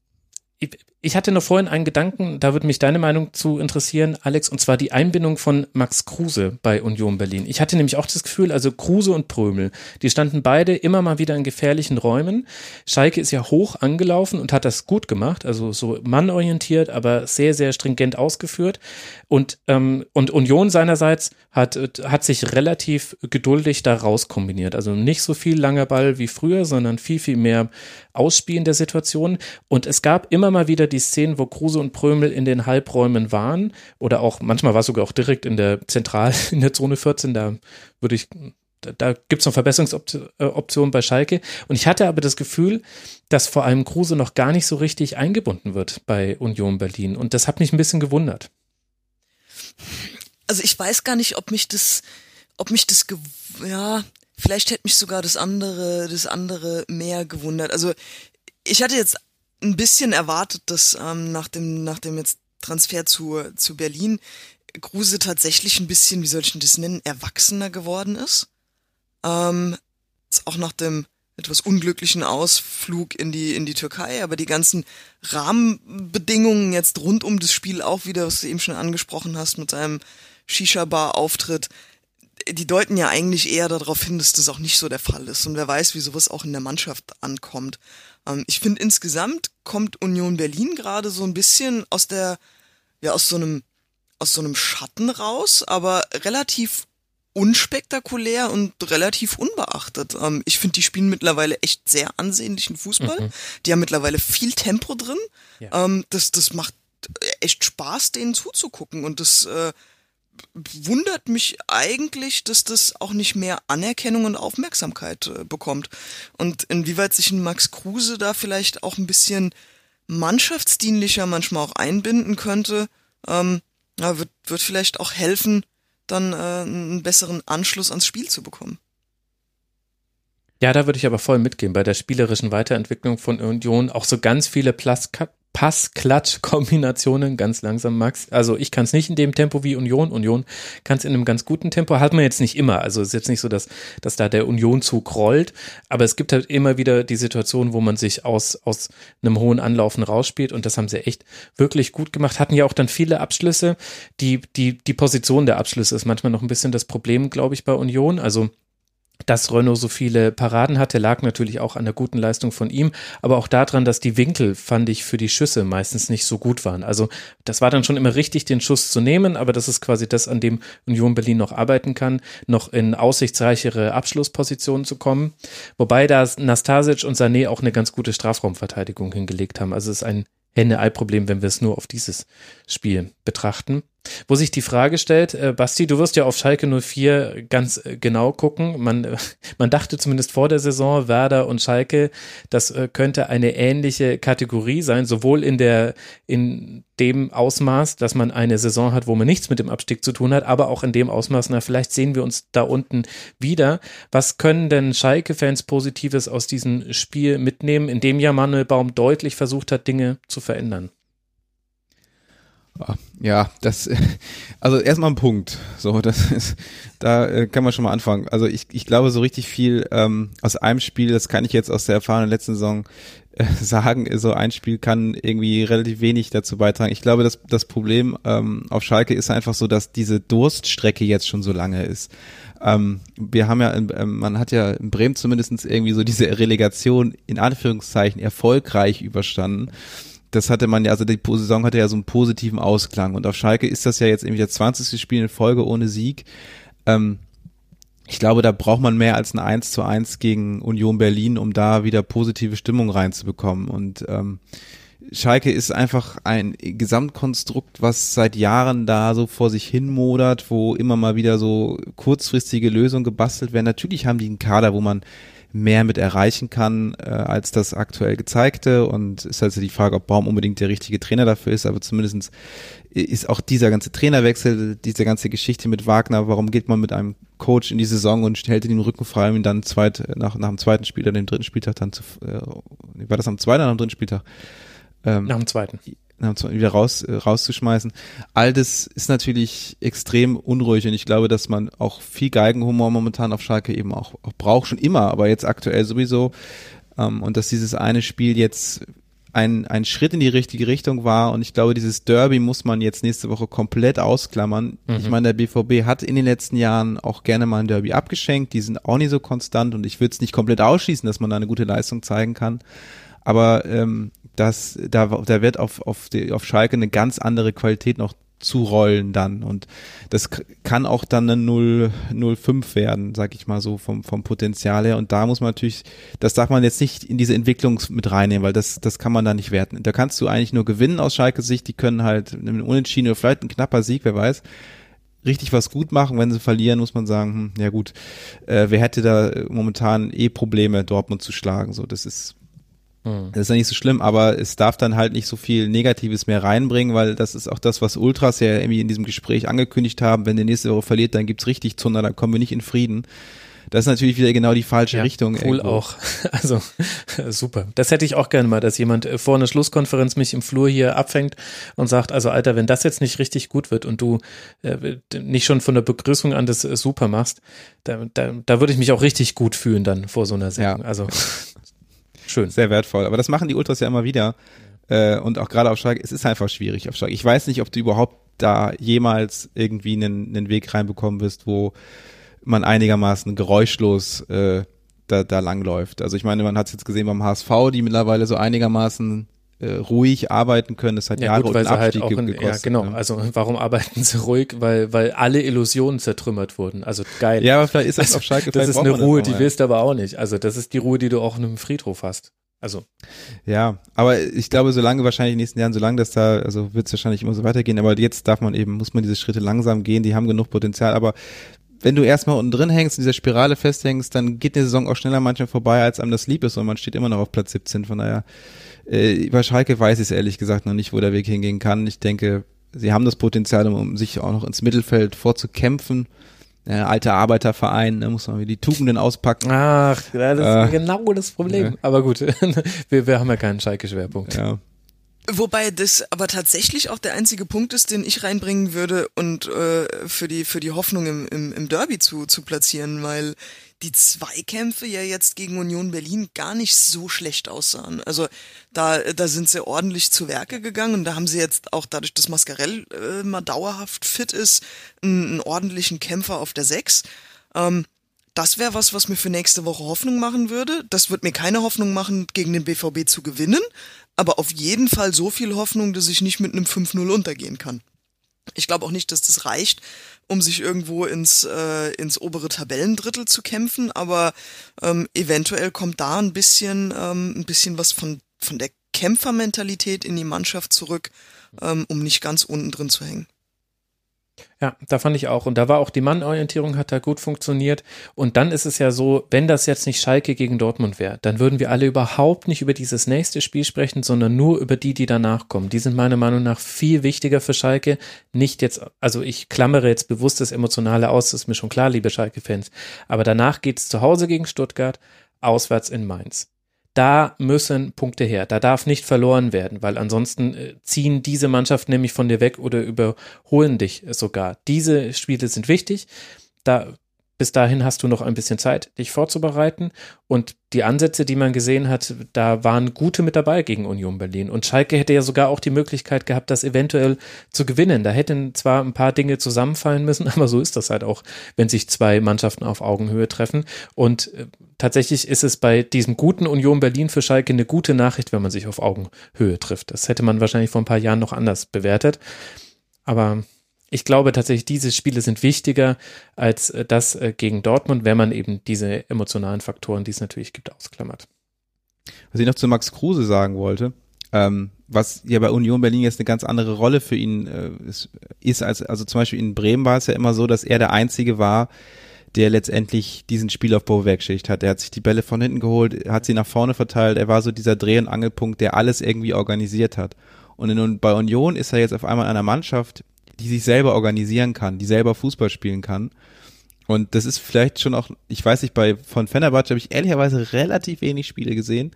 ich, hatte noch vorhin einen Gedanken, da würde mich deine Meinung zu interessieren, Alex, und zwar die Einbindung von Max Kruse bei Union Berlin. Ich hatte nämlich auch das Gefühl, also Kruse und Prömel, die standen beide immer mal wieder in gefährlichen Räumen. Schalke ist ja hoch angelaufen und hat das gut gemacht, also so mannorientiert, aber sehr, sehr stringent ausgeführt. Und, ähm, und Union seinerseits hat, hat sich relativ geduldig da rauskombiniert. Also nicht so viel langer Ball wie früher, sondern viel, viel mehr Ausspielen der Situation. Und es gab immer mal wieder die Szenen, wo Kruse und Prömel in den Halbräumen waren. Oder auch, manchmal war es sogar auch direkt in der Zentral, in der Zone 14. Da würde ich, da, gibt es noch Verbesserungsoptionen bei Schalke. Und ich hatte aber das Gefühl, dass vor allem Kruse noch gar nicht so richtig eingebunden wird bei Union Berlin. Und das hat mich ein bisschen gewundert. Also ich weiß gar nicht, ob mich das, ob mich das, ja, vielleicht hätte mich sogar das andere, das andere mehr gewundert. Also ich hatte jetzt ein bisschen erwartet, dass ähm, nach dem, nach dem jetzt Transfer zu, zu Berlin Kruse tatsächlich ein bisschen, wie soll ich denn das nennen, erwachsener geworden ist. Ähm, ist auch nach dem etwas unglücklichen Ausflug in die, in die Türkei, aber die ganzen Rahmenbedingungen jetzt rund um das Spiel auch wieder, was du eben schon angesprochen hast mit seinem Shisha-Bar-Auftritt, die deuten ja eigentlich eher darauf hin, dass das auch nicht so der Fall ist. Und wer weiß, wie sowas auch in der Mannschaft ankommt. Ähm, ich finde insgesamt kommt Union Berlin gerade so ein bisschen aus der, ja, aus so einem, aus so einem Schatten raus, aber relativ unspektakulär und relativ unbeachtet. Ähm, ich finde, die spielen mittlerweile echt sehr ansehnlichen Fußball. Die haben mittlerweile viel Tempo drin. Ja. Ähm, das, das macht echt Spaß, denen zuzugucken. Und das äh, wundert mich eigentlich, dass das auch nicht mehr Anerkennung und Aufmerksamkeit äh, bekommt. Und inwieweit sich ein Max Kruse da vielleicht auch ein bisschen mannschaftsdienlicher manchmal auch einbinden könnte, ähm, wird, wird vielleicht auch helfen, dann äh, einen besseren Anschluss ans Spiel zu bekommen. Ja, da würde ich aber voll mitgehen bei der spielerischen Weiterentwicklung von Union. Auch so ganz viele Plus Pass-Klatsch-Kombinationen, ganz langsam, Max. Also ich kann es nicht in dem Tempo wie Union. Union kann es in einem ganz guten Tempo. Hat man jetzt nicht immer. Also es ist jetzt nicht so, dass, dass da der Union-Zug rollt. Aber es gibt halt immer wieder die Situation, wo man sich aus, aus einem hohen Anlaufen rausspielt. Und das haben sie echt wirklich gut gemacht. Hatten ja auch dann viele Abschlüsse. Die, die, die Position der Abschlüsse ist manchmal noch ein bisschen das Problem, glaube ich, bei Union. Also dass Renault so viele Paraden hatte, lag natürlich auch an der guten Leistung von ihm, aber auch daran, dass die Winkel, fand ich, für die Schüsse meistens nicht so gut waren. Also das war dann schon immer richtig, den Schuss zu nehmen, aber das ist quasi das, an dem Union Berlin noch arbeiten kann, noch in aussichtsreichere Abschlusspositionen zu kommen. Wobei da Nastasic und Sané auch eine ganz gute Strafraumverteidigung hingelegt haben. Also es ist ein Henne-Ei-Problem, wenn wir es nur auf dieses Spiel betrachten. Wo sich die Frage stellt, äh, Basti, du wirst ja auf Schalke 04 ganz äh, genau gucken. Man, äh, man dachte zumindest vor der Saison, Werder und Schalke, das äh, könnte eine ähnliche Kategorie sein, sowohl in der, in dem Ausmaß, dass man eine Saison hat, wo man nichts mit dem Abstieg zu tun hat, aber auch in dem Ausmaß, na, vielleicht sehen wir uns da unten wieder. Was können denn Schalke-Fans Positives aus diesem Spiel mitnehmen, in dem ja Manuel Baum deutlich versucht hat, Dinge zu verändern? Ja, das, also erstmal ein Punkt. So, das ist, da äh, kann man schon mal anfangen. Also ich, ich glaube, so richtig viel ähm, aus einem Spiel, das kann ich jetzt aus der erfahrenen letzten Saison äh, sagen, so ein Spiel kann irgendwie relativ wenig dazu beitragen. Ich glaube, dass das Problem ähm, auf Schalke ist einfach so, dass diese Durststrecke jetzt schon so lange ist. Ähm, wir haben ja, in, ähm, man hat ja in Bremen zumindestens irgendwie so diese Relegation in Anführungszeichen erfolgreich überstanden das hatte man ja, also die Saison hatte ja so einen positiven Ausklang und auf Schalke ist das ja jetzt irgendwie das 20. Spiel in Folge ohne Sieg. Ähm, ich glaube, da braucht man mehr als ein 1 zu 1 gegen Union Berlin, um da wieder positive Stimmung reinzubekommen. Und ähm, Schalke ist einfach ein Gesamtkonstrukt, was seit Jahren da so vor sich hin modert, wo immer mal wieder so kurzfristige Lösungen gebastelt werden. Natürlich haben die einen Kader, wo man mehr mit erreichen kann äh, als das aktuell gezeigte. Und ist also die Frage, ob Baum unbedingt der richtige Trainer dafür ist, aber zumindestens ist auch dieser ganze Trainerwechsel, diese ganze Geschichte mit Wagner, warum geht man mit einem Coach in die Saison und hält ihn den Rücken frei, um ihn dann zweit, nach, nach dem zweiten Spiel oder dem dritten Spieltag dann zu, äh, war das am zweiten oder am dritten Spieltag? Ähm, nach dem zweiten wieder raus, äh, rauszuschmeißen. All das ist natürlich extrem unruhig und ich glaube, dass man auch viel Geigenhumor momentan auf Schalke eben auch, auch braucht, schon immer, aber jetzt aktuell sowieso. Ähm, und dass dieses eine Spiel jetzt ein, ein Schritt in die richtige Richtung war und ich glaube, dieses Derby muss man jetzt nächste Woche komplett ausklammern. Mhm. Ich meine, der BVB hat in den letzten Jahren auch gerne mal ein Derby abgeschenkt, die sind auch nicht so konstant und ich würde es nicht komplett ausschließen, dass man da eine gute Leistung zeigen kann. Aber ähm, dass da, da wird auf, auf, die, auf Schalke eine ganz andere Qualität noch zurollen dann und das kann auch dann eine 0, 0,5 werden, sag ich mal so vom, vom Potenzial her und da muss man natürlich, das darf man jetzt nicht in diese Entwicklung mit reinnehmen, weil das, das kann man da nicht werten. Da kannst du eigentlich nur gewinnen aus Schalke Sicht, die können halt einen Unentschieden oder vielleicht ein knapper Sieg, wer weiß, richtig was gut machen. Wenn sie verlieren, muss man sagen, hm, ja gut, äh, wer hätte da momentan eh Probleme, Dortmund zu schlagen, so, das ist, hm. Das ist ja nicht so schlimm, aber es darf dann halt nicht so viel Negatives mehr reinbringen, weil das ist auch das, was Ultras ja irgendwie in diesem Gespräch angekündigt haben. Wenn der nächste Woche verliert, dann gibt's richtig Zunder, dann kommen wir nicht in Frieden. Das ist natürlich wieder genau die falsche ja, Richtung. Cool irgendwo. auch. Also super. Das hätte ich auch gerne mal, dass jemand äh, vor einer Schlusskonferenz mich im Flur hier abfängt und sagt, also Alter, wenn das jetzt nicht richtig gut wird und du äh, nicht schon von der Begrüßung an das äh, super machst, da, da, da würde ich mich auch richtig gut fühlen dann vor so einer Sendung. Ja. Also Schön. Sehr wertvoll. Aber das machen die Ultras ja immer wieder. Äh, und auch gerade auf Schalke, es ist einfach schwierig auf Schalke. Ich weiß nicht, ob du überhaupt da jemals irgendwie einen, einen Weg reinbekommen wirst, wo man einigermaßen geräuschlos äh, da, da langläuft. Also ich meine, man hat es jetzt gesehen beim HSV, die mittlerweile so einigermaßen äh, ruhig arbeiten können. Das hat ja, Jahre gut, und Abstieg halt in, gekostet. Ja, genau. Ne? Also warum arbeiten sie ruhig? Weil, weil alle Illusionen zertrümmert wurden. Also geil. Ja, aber vielleicht ist das also, auf Schalke. Das ist eine Ruhe, die willst du aber auch nicht. Also das ist die Ruhe, die du auch in einem Friedhof hast. Also. Ja, aber ich glaube, solange wahrscheinlich in den nächsten Jahren, solange das da, also wird es wahrscheinlich immer so weitergehen, aber jetzt darf man eben, muss man diese Schritte langsam gehen, die haben genug Potenzial, aber wenn du erstmal unten drin hängst, in dieser Spirale festhängst, dann geht die Saison auch schneller manchmal vorbei, als einem das lieb ist und man steht immer noch auf Platz 17, von daher äh, bei Schalke weiß ich es ehrlich gesagt noch nicht, wo der Weg hingehen kann. Ich denke, sie haben das Potenzial, um sich auch noch ins Mittelfeld vorzukämpfen. Äh, alter Arbeiterverein, da muss man die Tugenden auspacken. Ach, das ist äh, genau das Problem. Ja. Aber gut, wir, wir haben ja keinen Schalke-Schwerpunkt. Ja. Wobei das aber tatsächlich auch der einzige Punkt ist, den ich reinbringen würde und äh, für die für die Hoffnung im, im, im Derby zu, zu platzieren, weil die Zweikämpfe ja jetzt gegen Union Berlin gar nicht so schlecht aussahen. Also da, da sind sie ordentlich zu Werke gegangen und da haben sie jetzt auch dadurch, dass Mascarell äh, mal dauerhaft fit ist, einen, einen ordentlichen Kämpfer auf der Sechs. Ähm, das wäre was, was mir für nächste Woche Hoffnung machen würde. Das wird mir keine Hoffnung machen, gegen den BVB zu gewinnen, aber auf jeden Fall so viel Hoffnung, dass ich nicht mit einem 5-0 untergehen kann. Ich glaube auch nicht, dass das reicht, um sich irgendwo ins, äh, ins obere Tabellendrittel zu kämpfen, aber ähm, eventuell kommt da ein bisschen, ähm, ein bisschen was von, von der Kämpfermentalität in die Mannschaft zurück, ähm, um nicht ganz unten drin zu hängen. Ja, da fand ich auch. Und da war auch die Mannorientierung hat da gut funktioniert. Und dann ist es ja so, wenn das jetzt nicht Schalke gegen Dortmund wäre, dann würden wir alle überhaupt nicht über dieses nächste Spiel sprechen, sondern nur über die, die danach kommen. Die sind meiner Meinung nach viel wichtiger für Schalke. Nicht jetzt, also ich klammere jetzt bewusst das Emotionale aus, das ist mir schon klar, liebe Schalke-Fans. Aber danach geht es zu Hause gegen Stuttgart, auswärts in Mainz da müssen Punkte her. Da darf nicht verloren werden, weil ansonsten äh, ziehen diese Mannschaften nämlich von dir weg oder überholen dich sogar. Diese Spiele sind wichtig. Da bis dahin hast du noch ein bisschen Zeit, dich vorzubereiten. Und die Ansätze, die man gesehen hat, da waren gute mit dabei gegen Union Berlin. Und Schalke hätte ja sogar auch die Möglichkeit gehabt, das eventuell zu gewinnen. Da hätten zwar ein paar Dinge zusammenfallen müssen, aber so ist das halt auch, wenn sich zwei Mannschaften auf Augenhöhe treffen. Und äh, tatsächlich ist es bei diesem guten Union Berlin für Schalke eine gute Nachricht, wenn man sich auf Augenhöhe trifft. Das hätte man wahrscheinlich vor ein paar Jahren noch anders bewertet. Aber ich glaube tatsächlich, diese Spiele sind wichtiger als äh, das äh, gegen Dortmund, wenn man eben diese emotionalen Faktoren, die es natürlich gibt, ausklammert. Was ich noch zu Max Kruse sagen wollte, ähm, was ja bei Union Berlin jetzt eine ganz andere Rolle für ihn äh, ist, ist, als, also zum Beispiel in Bremen war es ja immer so, dass er der Einzige war, der letztendlich diesen Spielaufbau weggeschickt hat. Er hat sich die Bälle von hinten geholt, hat sie nach vorne verteilt, er war so dieser Dreh- und Angelpunkt, der alles irgendwie organisiert hat. Und in, bei Union ist er jetzt auf einmal einer Mannschaft, die sich selber organisieren kann, die selber Fußball spielen kann. Und das ist vielleicht schon auch, ich weiß nicht, bei von Fenerbahce habe ich ehrlicherweise relativ wenig Spiele gesehen.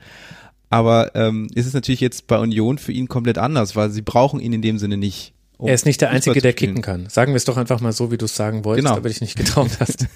Aber ähm, ist es natürlich jetzt bei Union für ihn komplett anders, weil sie brauchen ihn in dem Sinne nicht. Um er ist nicht der Einzige, der kicken kann. Sagen wir es doch einfach mal so, wie du es sagen wolltest, genau. aber dich nicht getraut hast.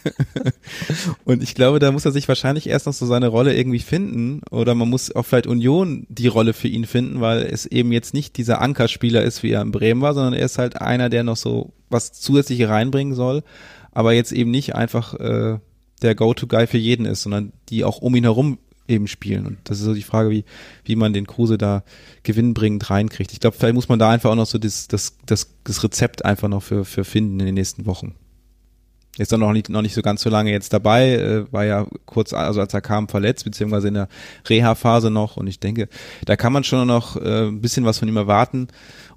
und ich glaube, da muss er sich wahrscheinlich erst noch so seine Rolle irgendwie finden. Oder man muss auch vielleicht Union die Rolle für ihn finden, weil es eben jetzt nicht dieser Ankerspieler ist, wie er in Bremen war, sondern er ist halt einer, der noch so was zusätzliche reinbringen soll, aber jetzt eben nicht einfach äh, der Go-To-Guy für jeden ist, sondern die auch um ihn herum eben spielen. Und das ist so die Frage, wie, wie man den Kruse da gewinnbringend reinkriegt. Ich glaube, vielleicht muss man da einfach auch noch so das, das, das, das Rezept einfach noch für, für finden in den nächsten Wochen. Ist dann noch nicht, noch nicht so ganz so lange jetzt dabei, äh, war ja kurz, also als er kam, verletzt, beziehungsweise in der Reha-Phase noch. Und ich denke, da kann man schon noch äh, ein bisschen was von ihm erwarten.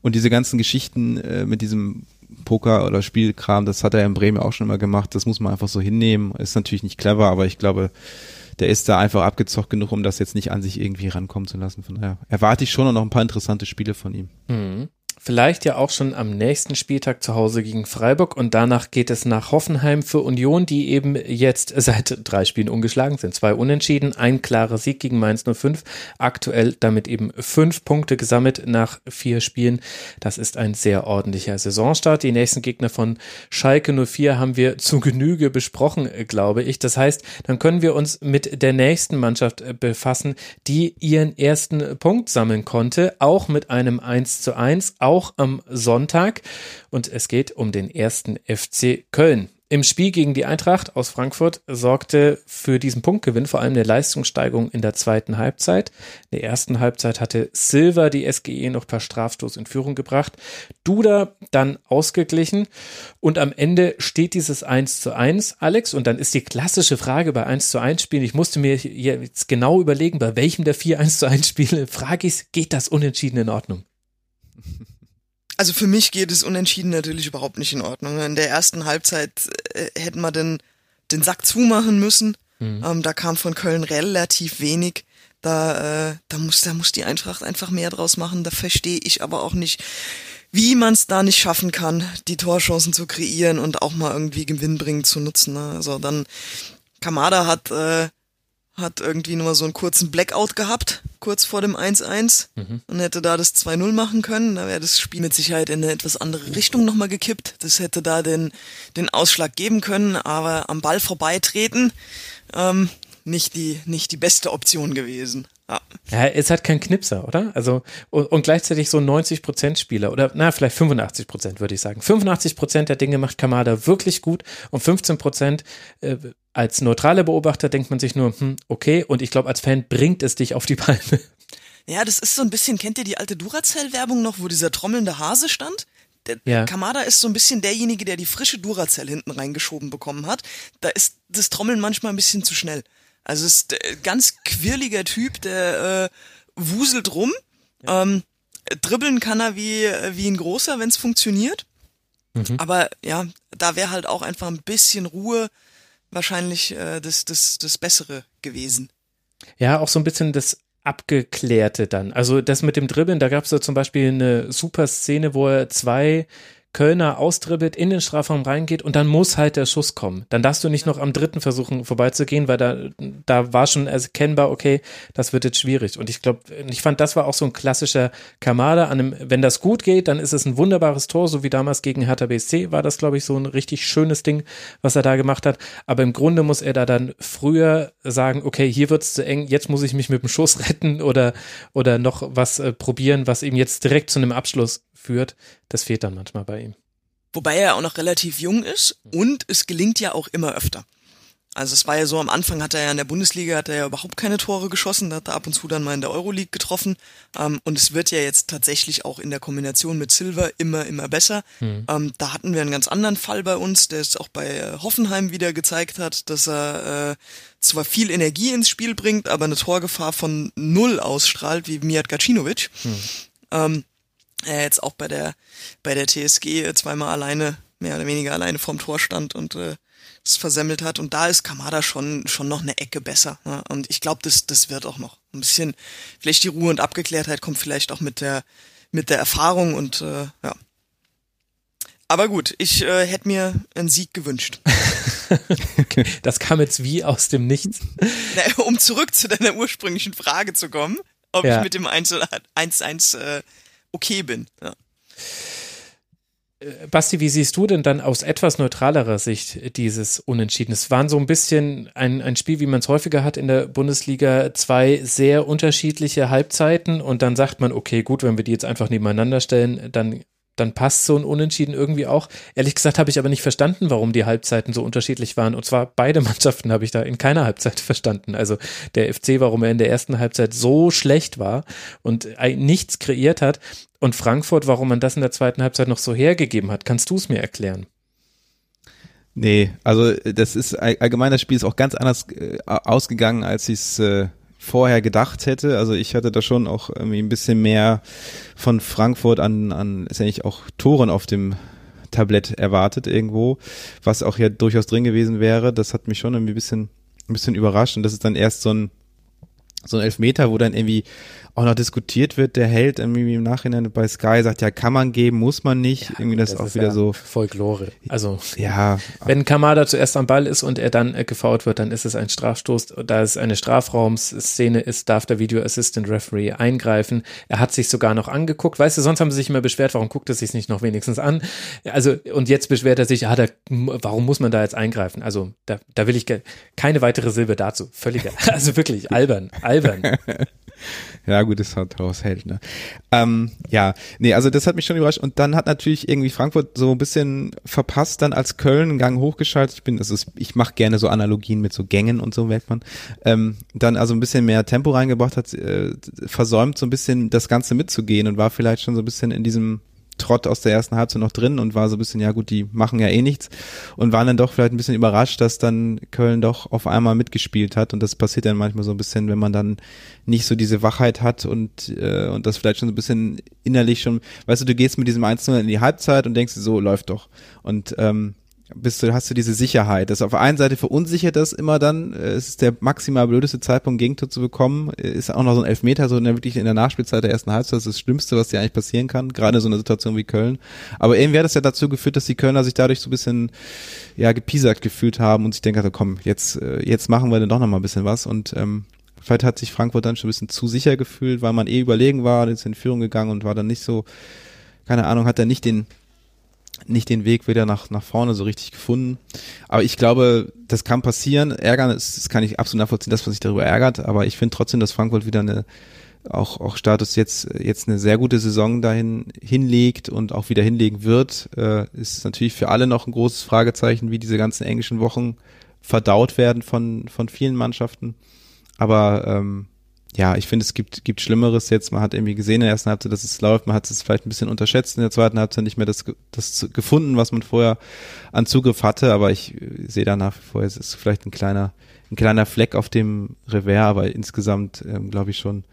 Und diese ganzen Geschichten äh, mit diesem Poker- oder Spielkram, das hat er in Bremen auch schon immer gemacht. Das muss man einfach so hinnehmen. Ist natürlich nicht clever, aber ich glaube, der ist da einfach abgezockt genug, um das jetzt nicht an sich irgendwie rankommen zu lassen. Von daher erwarte ich schon noch ein paar interessante Spiele von ihm. Mhm. Vielleicht ja auch schon am nächsten Spieltag zu Hause gegen Freiburg und danach geht es nach Hoffenheim für Union, die eben jetzt seit drei Spielen ungeschlagen sind. Zwei Unentschieden, ein klarer Sieg gegen Mainz 05. Aktuell damit eben fünf Punkte gesammelt nach vier Spielen. Das ist ein sehr ordentlicher Saisonstart. Die nächsten Gegner von Schalke 04 haben wir zu Genüge besprochen, glaube ich. Das heißt, dann können wir uns mit der nächsten Mannschaft befassen, die ihren ersten Punkt sammeln konnte, auch mit einem 1 zu 1 auch am Sonntag. Und es geht um den ersten FC Köln. Im Spiel gegen die Eintracht aus Frankfurt sorgte für diesen Punktgewinn vor allem eine Leistungssteigerung in der zweiten Halbzeit. In der ersten Halbzeit hatte Silva die SGE noch per Strafstoß in Führung gebracht. Duda dann ausgeglichen und am Ende steht dieses 1 zu 1, Alex. Und dann ist die klassische Frage bei 1 zu 1 Spielen. Ich musste mir jetzt genau überlegen, bei welchem der vier 1 zu 1 Spiele frage ich, geht das unentschieden in Ordnung? Also für mich geht es unentschieden natürlich überhaupt nicht in Ordnung. In der ersten Halbzeit äh, hätten wir den, den Sack zumachen müssen. Mhm. Ähm, da kam von Köln relativ wenig. Da, äh, da, muss, da muss die Eintracht einfach mehr draus machen. Da verstehe ich aber auch nicht, wie man es da nicht schaffen kann, die Torchancen zu kreieren und auch mal irgendwie gewinnbringend zu nutzen. Ne? Also dann Kamada hat äh, hat irgendwie nur so einen kurzen Blackout gehabt, kurz vor dem 1-1 mhm. und hätte da das 2-0 machen können. Da wäre das Spiel mit Sicherheit in eine etwas andere Richtung nochmal gekippt. Das hätte da den, den Ausschlag geben können, aber am Ball vorbeitreten, ähm, nicht die, nicht die beste Option gewesen. Ja. ja, ist halt kein Knipser, oder? Also, und, und gleichzeitig so 90% Spieler oder, na, vielleicht 85% würde ich sagen. 85% der Dinge macht Kamada wirklich gut und 15% äh, als neutraler Beobachter denkt man sich nur, hm, okay, und ich glaube, als Fan bringt es dich auf die Palme. Ja, das ist so ein bisschen, kennt ihr die alte Duracell-Werbung noch, wo dieser trommelnde Hase stand? Der ja. Kamada ist so ein bisschen derjenige, der die frische Duracell hinten reingeschoben bekommen hat. Da ist das Trommeln manchmal ein bisschen zu schnell. Also ist ein ganz quirliger Typ, der äh, wuselt rum. Ja. Ähm, dribbeln kann er wie, wie ein großer, wenn es funktioniert. Mhm. Aber ja, da wäre halt auch einfach ein bisschen Ruhe wahrscheinlich äh, das, das, das Bessere gewesen. Ja, auch so ein bisschen das Abgeklärte dann. Also das mit dem Dribbeln, da gab es ja zum Beispiel eine super Szene, wo er zwei Kölner austribbelt, in den Strafraum reingeht und dann muss halt der Schuss kommen. Dann darfst du nicht noch am dritten versuchen vorbeizugehen, weil da, da war schon erkennbar, okay, das wird jetzt schwierig. Und ich glaube, ich fand, das war auch so ein klassischer Kamada. An einem, wenn das gut geht, dann ist es ein wunderbares Tor, so wie damals gegen Hertha BSC war das, glaube ich, so ein richtig schönes Ding, was er da gemacht hat. Aber im Grunde muss er da dann früher sagen, okay, hier wird's zu eng, jetzt muss ich mich mit dem Schuss retten oder, oder noch was äh, probieren, was eben jetzt direkt zu einem Abschluss führt, das fehlt dann manchmal bei ihm. Wobei er auch noch relativ jung ist und es gelingt ja auch immer öfter. Also es war ja so, am Anfang hat er ja in der Bundesliga hat er ja überhaupt keine Tore geschossen, da hat er ab und zu dann mal in der Euroleague getroffen. Ähm, und es wird ja jetzt tatsächlich auch in der Kombination mit Silver immer, immer besser. Mhm. Ähm, da hatten wir einen ganz anderen Fall bei uns, der es auch bei äh, Hoffenheim wieder gezeigt hat, dass er äh, zwar viel Energie ins Spiel bringt, aber eine Torgefahr von null ausstrahlt, wie Mijat Gacinovic. Mhm. Er jetzt auch bei der bei der TSG zweimal alleine, mehr oder weniger alleine vorm Tor stand und äh, es versemmelt hat. Und da ist Kamada schon schon noch eine Ecke besser. Ne? Und ich glaube, das das wird auch noch ein bisschen. Vielleicht die Ruhe und Abgeklärtheit kommt vielleicht auch mit der mit der Erfahrung und äh, ja. Aber gut, ich äh, hätte mir einen Sieg gewünscht. das kam jetzt wie aus dem Nichts. Na, um zurück zu deiner ursprünglichen Frage zu kommen, ob ja. ich mit dem 1-1 äh, okay bin. Ja. Äh, Basti, wie siehst du denn dann aus etwas neutralerer Sicht dieses Unentschieden? Es waren so ein bisschen ein, ein Spiel, wie man es häufiger hat in der Bundesliga, zwei sehr unterschiedliche Halbzeiten und dann sagt man, okay, gut, wenn wir die jetzt einfach nebeneinander stellen, dann dann passt so ein Unentschieden irgendwie auch. Ehrlich gesagt habe ich aber nicht verstanden, warum die Halbzeiten so unterschiedlich waren. Und zwar beide Mannschaften habe ich da in keiner Halbzeit verstanden. Also der FC, warum er in der ersten Halbzeit so schlecht war und nichts kreiert hat. Und Frankfurt, warum man das in der zweiten Halbzeit noch so hergegeben hat. Kannst du es mir erklären? Nee, also das ist allgemein, das Spiel ist auch ganz anders äh, ausgegangen, als ich es äh, vorher gedacht hätte. Also ich hatte da schon auch irgendwie ein bisschen mehr von Frankfurt an, an letztendlich auch Toren auf dem Tablett erwartet irgendwo, was auch ja durchaus drin gewesen wäre. Das hat mich schon irgendwie ein bisschen, ein bisschen überrascht und das ist dann erst so ein, so ein Elfmeter, wo dann irgendwie auch noch diskutiert wird, der Held irgendwie im Nachhinein bei Sky sagt, ja, kann man geben, muss man nicht. Ja, irgendwie das, das auch wieder ja so. Folklore. Also, ja. Wenn Kamada zuerst am Ball ist und er dann äh, gefault wird, dann ist es ein Strafstoß. Da es eine Strafraumsszene ist, darf der Video Assistant Referee eingreifen. Er hat sich sogar noch angeguckt. Weißt du, sonst haben sie sich immer beschwert, warum guckt er sich nicht noch wenigstens an? Also, und jetzt beschwert er sich, ah, da, warum muss man da jetzt eingreifen? Also, da, da will ich keine weitere Silbe dazu. Völliger. Also wirklich albern, albern. Ja, gut, das hat raushält, ne? Ähm, ja, nee, also das hat mich schon überrascht. Und dann hat natürlich irgendwie Frankfurt so ein bisschen verpasst, dann als Köln einen Gang hochgeschaltet. Ich bin, das ist, ich mache gerne so Analogien mit so Gängen und so, merkt man. Ähm, dann also ein bisschen mehr Tempo reingebracht hat, äh, versäumt so ein bisschen das Ganze mitzugehen und war vielleicht schon so ein bisschen in diesem Trott aus der ersten Halbzeit noch drin und war so ein bisschen, ja gut, die machen ja eh nichts und waren dann doch vielleicht ein bisschen überrascht, dass dann Köln doch auf einmal mitgespielt hat und das passiert dann manchmal so ein bisschen, wenn man dann nicht so diese Wachheit hat und, äh, und das vielleicht schon so ein bisschen innerlich schon, weißt du, du gehst mit diesem 1 in die Halbzeit und denkst so, läuft doch. Und ähm, bist du, hast du diese Sicherheit. Das auf der einen Seite verunsichert das immer dann, äh, es ist der maximal blödeste Zeitpunkt, Gegentor zu bekommen, äh, ist auch noch so ein Elfmeter, so in der, wirklich in der Nachspielzeit der ersten Halbzeit, das ist das Schlimmste, was dir eigentlich passieren kann, gerade so einer Situation wie Köln. Aber irgendwie hat das ja dazu geführt, dass die Kölner sich dadurch so ein bisschen, ja, gepiesackt gefühlt haben und sich denken, also komm, jetzt, äh, jetzt machen wir dann doch noch mal ein bisschen was und, ähm, Vielleicht hat sich Frankfurt dann schon ein bisschen zu sicher gefühlt, weil man eh überlegen war, ist in Führung gegangen und war dann nicht so, keine Ahnung, hat er nicht den, nicht den Weg wieder nach, nach vorne so richtig gefunden. Aber ich glaube, das kann passieren. Ärgern, das, das kann ich absolut nachvollziehen, das, was sich darüber ärgert. Aber ich finde trotzdem, dass Frankfurt wieder eine, auch, auch Status jetzt, jetzt eine sehr gute Saison dahin hinlegt und auch wieder hinlegen wird, äh, ist natürlich für alle noch ein großes Fragezeichen, wie diese ganzen englischen Wochen verdaut werden von, von vielen Mannschaften. Aber ähm, ja, ich finde, es gibt, gibt Schlimmeres jetzt. Man hat irgendwie gesehen in der ersten Halbzeit, dass es läuft. Man hat es vielleicht ein bisschen unterschätzt in der zweiten Halbzeit nicht mehr das, das gefunden, was man vorher an Zugriff hatte. Aber ich äh, sehe da nach wie vor, es ist vielleicht ein kleiner, ein kleiner Fleck auf dem Revers, aber insgesamt ähm, glaube ich schon,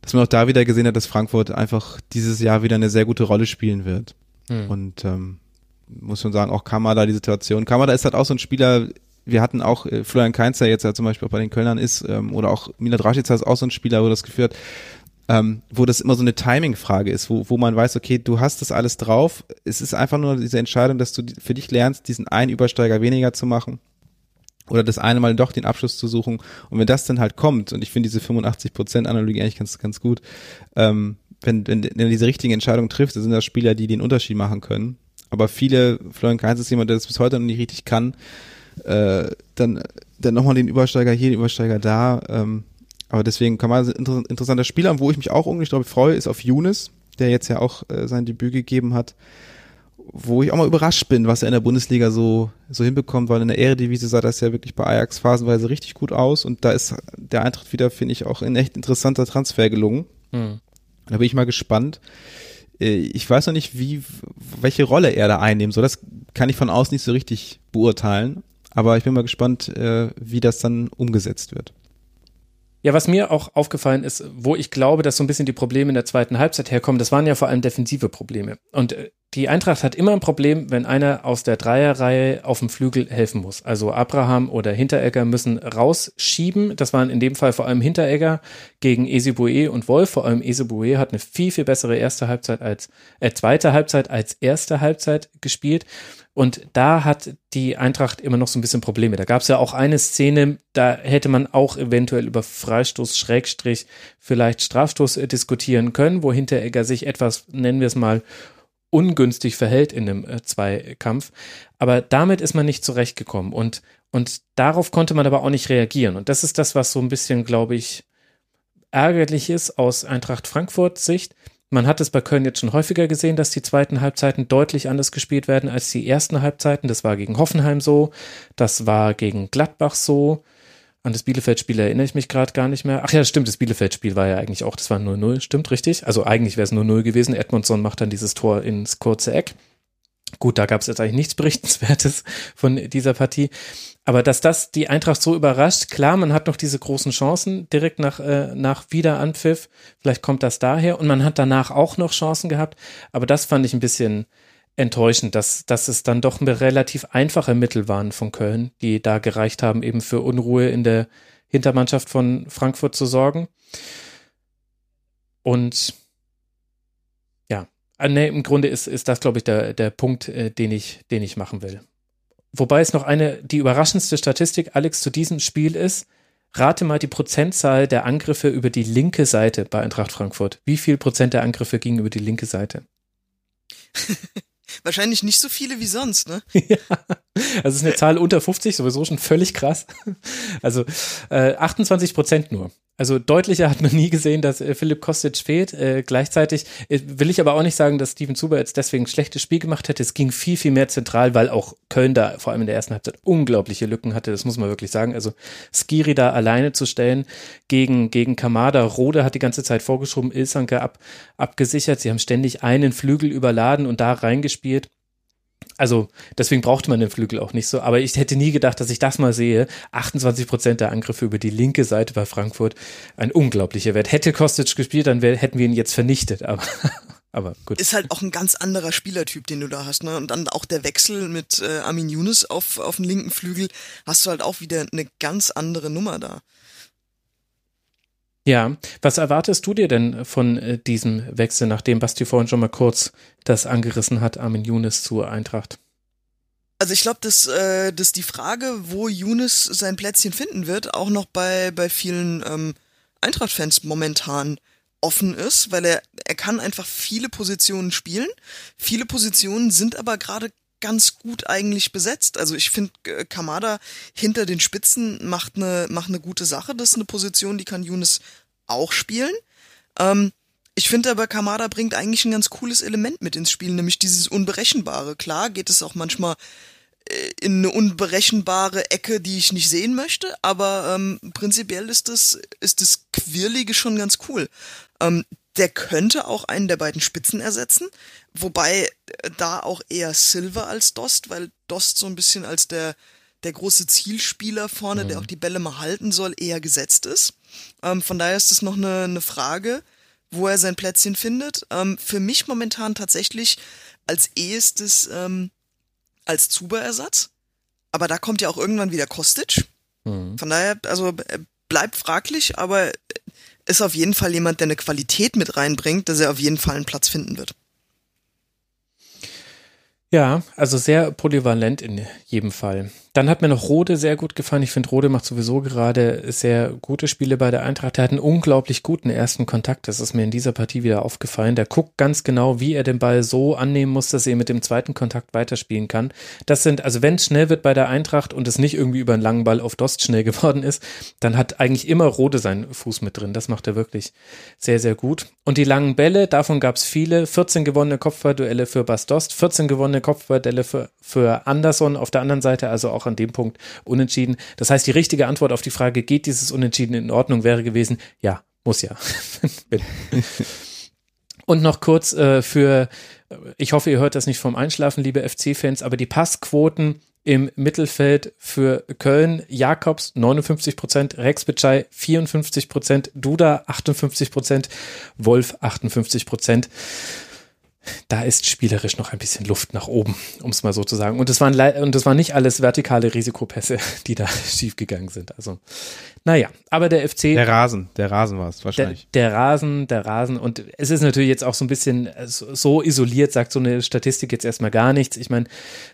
dass man auch da wieder gesehen hat, dass Frankfurt einfach dieses Jahr wieder eine sehr gute Rolle spielen wird. Hm. Und ähm, muss schon sagen, auch Kamada die Situation. Kamada ist halt auch so ein Spieler, wir hatten auch äh, Florian Kainz, der jetzt ja zum Beispiel auch bei den Kölnern ist, ähm, oder auch Mila Draschica ist auch so ein Spieler, wo das Gefühl hat, ähm, wo das immer so eine Timing-Frage ist, wo, wo man weiß, okay, du hast das alles drauf. Es ist einfach nur diese Entscheidung, dass du für dich lernst, diesen einen Übersteiger weniger zu machen oder das eine Mal doch den Abschluss zu suchen. Und wenn das dann halt kommt, und ich finde diese 85%-Analogie eigentlich ganz, ganz gut, ähm, wenn, wenn, wenn er diese richtigen Entscheidungen trifft, dann sind das Spieler, die den Unterschied machen können. Aber viele, Florian Kainz ist jemand, der das bis heute noch nicht richtig kann, äh, dann, dann nochmal den Übersteiger hier, den Übersteiger da. Ähm, aber deswegen kann man ein interessanter Spieler, wo ich mich auch unglaublich drauf freue, ist auf Younes, der jetzt ja auch äh, sein Debüt gegeben hat wo ich auch mal überrascht bin, was er in der Bundesliga so, so hinbekommt, weil in der Eredivisie sah das ja wirklich bei Ajax phasenweise richtig gut aus und da ist der Eintritt wieder, finde ich, auch ein echt interessanter Transfer gelungen. Mhm. Da bin ich mal gespannt. Äh, ich weiß noch nicht, wie, welche Rolle er da einnehmen soll. Das kann ich von außen nicht so richtig beurteilen, aber ich bin mal gespannt, äh, wie das dann umgesetzt wird. Ja, was mir auch aufgefallen ist, wo ich glaube, dass so ein bisschen die Probleme in der zweiten Halbzeit herkommen, das waren ja vor allem defensive Probleme. Und äh, die Eintracht hat immer ein Problem, wenn einer aus der Dreierreihe auf dem Flügel helfen muss. Also Abraham oder Hinteregger müssen rausschieben. Das waren in dem Fall vor allem Hinteregger gegen Esibue und Wolf. Vor allem Esibue hat eine viel, viel bessere erste Halbzeit als, äh, zweite Halbzeit als erste Halbzeit gespielt. Und da hat die Eintracht immer noch so ein bisschen Probleme. Da gab es ja auch eine Szene, da hätte man auch eventuell über Freistoß, Schrägstrich, vielleicht Strafstoß äh, diskutieren können, wo Hinteregger sich etwas, nennen wir es mal, ungünstig verhält in einem äh, Zweikampf. Aber damit ist man nicht zurechtgekommen und, und darauf konnte man aber auch nicht reagieren. Und das ist das, was so ein bisschen, glaube ich, ärgerlich ist aus Eintracht Frankfurt Sicht. Man hat es bei Köln jetzt schon häufiger gesehen, dass die zweiten Halbzeiten deutlich anders gespielt werden als die ersten Halbzeiten. Das war gegen Hoffenheim so, das war gegen Gladbach so. An das Bielefeld-Spiel erinnere ich mich gerade gar nicht mehr. Ach ja, stimmt, das Bielefeld-Spiel war ja eigentlich auch, das war 0-0, stimmt richtig. Also eigentlich wäre es 0-0 gewesen. Edmondson macht dann dieses Tor ins kurze Eck. Gut, da gab es jetzt eigentlich nichts Berichtenswertes von dieser Partie. Aber dass das die Eintracht so überrascht, klar, man hat noch diese großen Chancen direkt nach, äh, nach Wiederanpfiff. Vielleicht kommt das daher. Und man hat danach auch noch Chancen gehabt. Aber das fand ich ein bisschen enttäuschend, dass, dass es dann doch relativ einfache Mittel waren von Köln, die da gereicht haben, eben für Unruhe in der Hintermannschaft von Frankfurt zu sorgen. Und ja, äh, nee, im Grunde ist, ist das, glaube ich, der, der Punkt, äh, den, ich, den ich machen will. Wobei es noch eine, die überraschendste Statistik, Alex, zu diesem Spiel ist, rate mal die Prozentzahl der Angriffe über die linke Seite bei Eintracht Frankfurt. Wie viel Prozent der Angriffe gingen über die linke Seite? Wahrscheinlich nicht so viele wie sonst, ne? ja, also ist eine Zahl unter 50, sowieso schon völlig krass. Also äh, 28 Prozent nur. Also deutlicher hat man nie gesehen, dass äh, Philipp Kostic fehlt. Äh, gleichzeitig äh, will ich aber auch nicht sagen, dass Steven Zuber jetzt deswegen ein schlechtes Spiel gemacht hätte. Es ging viel, viel mehr zentral, weil auch Köln da vor allem in der ersten Halbzeit unglaubliche Lücken hatte. Das muss man wirklich sagen. Also Skiri da alleine zu stellen gegen, gegen Kamada. Rode hat die ganze Zeit vorgeschoben, Ilsanke ab, abgesichert. Sie haben ständig einen Flügel überladen und da reingespielt. Also deswegen brauchte man den Flügel auch nicht so. Aber ich hätte nie gedacht, dass ich das mal sehe. 28 Prozent der Angriffe über die linke Seite bei Frankfurt. Ein unglaublicher Wert. Hätte Kostic gespielt, dann wär, hätten wir ihn jetzt vernichtet. Aber, aber gut. Ist halt auch ein ganz anderer Spielertyp, den du da hast. Ne? Und dann auch der Wechsel mit äh, Armin Younes auf, auf den linken Flügel. Hast du halt auch wieder eine ganz andere Nummer da. Ja, was erwartest du dir denn von äh, diesem Wechsel, nachdem Basti vorhin schon mal kurz das angerissen hat, Armin Younes zur Eintracht? Also ich glaube, dass, äh, dass die Frage, wo Younes sein Plätzchen finden wird, auch noch bei, bei vielen ähm, Eintracht-Fans momentan offen ist, weil er, er kann einfach viele Positionen spielen. Viele Positionen sind aber gerade ganz gut eigentlich besetzt. Also ich finde, äh, Kamada hinter den Spitzen macht eine, macht eine gute Sache. Das ist eine Position, die kann Younes auch spielen. Ähm, ich finde aber, Kamada bringt eigentlich ein ganz cooles Element mit ins Spiel, nämlich dieses Unberechenbare. Klar geht es auch manchmal äh, in eine unberechenbare Ecke, die ich nicht sehen möchte, aber ähm, prinzipiell ist das, ist das Quirlige schon ganz cool. Ähm, der könnte auch einen der beiden Spitzen ersetzen, wobei äh, da auch eher Silver als Dost, weil Dost so ein bisschen als der, der große Zielspieler vorne, mhm. der auch die Bälle mal halten soll, eher gesetzt ist. Ähm, von daher ist es noch eine, eine Frage, wo er sein Plätzchen findet. Ähm, für mich momentan tatsächlich als ehestes ähm, als Zuberersatz. Aber da kommt ja auch irgendwann wieder Kostic. Mhm. Von daher, also äh, bleibt fraglich, aber ist auf jeden Fall jemand, der eine Qualität mit reinbringt, dass er auf jeden Fall einen Platz finden wird. Ja, also sehr polyvalent in jedem Fall. Dann hat mir noch Rode sehr gut gefallen. Ich finde, Rode macht sowieso gerade sehr gute Spiele bei der Eintracht. Er hat einen unglaublich guten ersten Kontakt. Das ist mir in dieser Partie wieder aufgefallen. Der guckt ganz genau, wie er den Ball so annehmen muss, dass er mit dem zweiten Kontakt weiterspielen kann. Das sind, also wenn es schnell wird bei der Eintracht und es nicht irgendwie über einen langen Ball auf Dost schnell geworden ist, dann hat eigentlich immer Rode seinen Fuß mit drin. Das macht er wirklich sehr, sehr gut. Und die langen Bälle, davon gab es viele. 14 gewonnene Kopfballduelle für Bas Dost, 14 gewonnene Kopfballduelle für, für Anderson auf der anderen Seite, also auch auch an dem Punkt unentschieden. Das heißt, die richtige Antwort auf die Frage, geht dieses Unentschieden in Ordnung, wäre gewesen, ja, muss ja. Und noch kurz äh, für, ich hoffe, ihr hört das nicht vom Einschlafen, liebe FC-Fans, aber die Passquoten im Mittelfeld für Köln, Jakobs 59 Prozent, Rex Bitschei 54 Prozent, Duda 58 Prozent, Wolf 58 Prozent da ist spielerisch noch ein bisschen Luft nach oben, um es mal so zu sagen. Und es waren und es waren nicht alles vertikale Risikopässe, die da schiefgegangen sind. Also, naja, aber der FC. Der Rasen, der Rasen war es wahrscheinlich. Der, der, Rasen, der Rasen. Und es ist natürlich jetzt auch so ein bisschen so isoliert, sagt so eine Statistik jetzt erstmal gar nichts. Ich meine,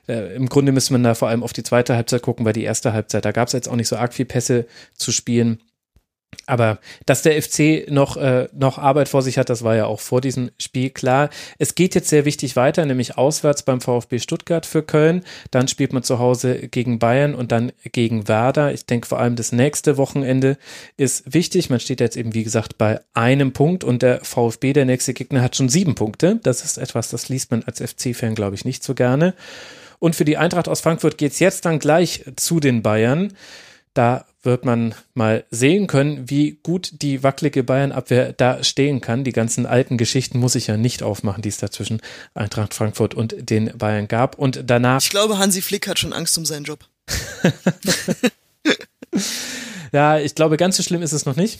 äh, im Grunde müsste man da vor allem auf die zweite Halbzeit gucken, weil die erste Halbzeit, da gab es jetzt auch nicht so arg viel Pässe zu spielen. Aber dass der FC noch, äh, noch Arbeit vor sich hat, das war ja auch vor diesem Spiel klar. Es geht jetzt sehr wichtig weiter, nämlich auswärts beim VfB Stuttgart für Köln. Dann spielt man zu Hause gegen Bayern und dann gegen Werder. Ich denke vor allem das nächste Wochenende ist wichtig. Man steht jetzt eben, wie gesagt, bei einem Punkt und der VfB, der nächste Gegner, hat schon sieben Punkte. Das ist etwas, das liest man als FC-Fan, glaube ich, nicht so gerne. Und für die Eintracht aus Frankfurt geht's jetzt dann gleich zu den Bayern. Da wird man mal sehen können, wie gut die wackelige Bayern-Abwehr da stehen kann. Die ganzen alten Geschichten muss ich ja nicht aufmachen, die es da zwischen Eintracht Frankfurt und den Bayern gab. Und danach. Ich glaube, Hansi Flick hat schon Angst um seinen Job. ja, ich glaube, ganz so schlimm ist es noch nicht.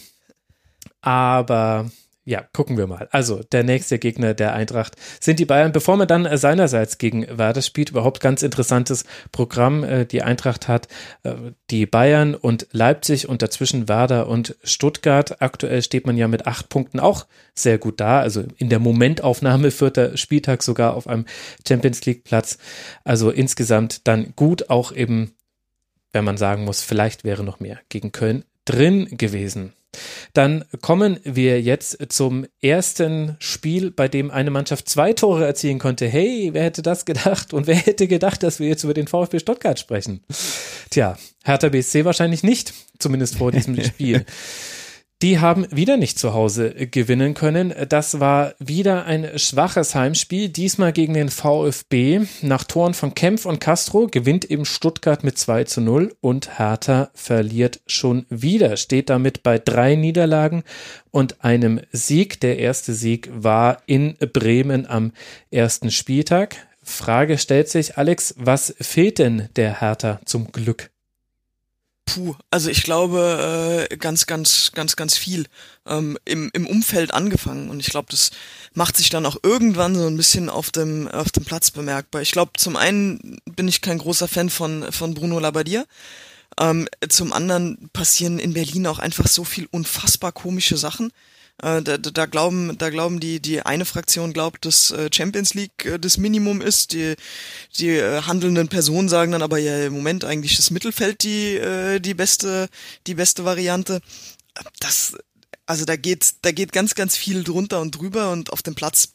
Aber ja, gucken wir mal. Also, der nächste Gegner der Eintracht sind die Bayern, bevor man dann seinerseits gegen Werder spielt. Überhaupt ganz interessantes Programm. Äh, die Eintracht hat äh, die Bayern und Leipzig und dazwischen Werder und Stuttgart. Aktuell steht man ja mit acht Punkten auch sehr gut da. Also in der Momentaufnahme vierter Spieltag sogar auf einem Champions League Platz. Also insgesamt dann gut, auch eben, wenn man sagen muss, vielleicht wäre noch mehr gegen Köln drin gewesen. Dann kommen wir jetzt zum ersten Spiel, bei dem eine Mannschaft zwei Tore erzielen konnte. Hey, wer hätte das gedacht? Und wer hätte gedacht, dass wir jetzt über den VfB Stuttgart sprechen? Tja, Hertha BSC wahrscheinlich nicht, zumindest vor diesem Spiel. Die haben wieder nicht zu Hause gewinnen können. Das war wieder ein schwaches Heimspiel, diesmal gegen den VfB. Nach Toren von Kempf und Castro gewinnt eben Stuttgart mit 2 zu 0 und Hertha verliert schon wieder, steht damit bei drei Niederlagen und einem Sieg. Der erste Sieg war in Bremen am ersten Spieltag. Frage stellt sich, Alex, was fehlt denn der Hertha zum Glück? Puh, also ich glaube äh, ganz, ganz, ganz, ganz viel ähm, im, im Umfeld angefangen und ich glaube, das macht sich dann auch irgendwann so ein bisschen auf dem auf dem Platz bemerkbar. Ich glaube, zum einen bin ich kein großer Fan von von Bruno Labbadia. Ähm, zum anderen passieren in Berlin auch einfach so viel unfassbar komische Sachen. Äh, da, da glauben, da glauben die, die eine Fraktion glaubt, dass äh, Champions League äh, das Minimum ist. Die, die handelnden Personen sagen dann aber ja im Moment eigentlich das Mittelfeld die, äh, die beste, die beste Variante. Das, also da geht, da geht ganz, ganz viel drunter und drüber und auf dem Platz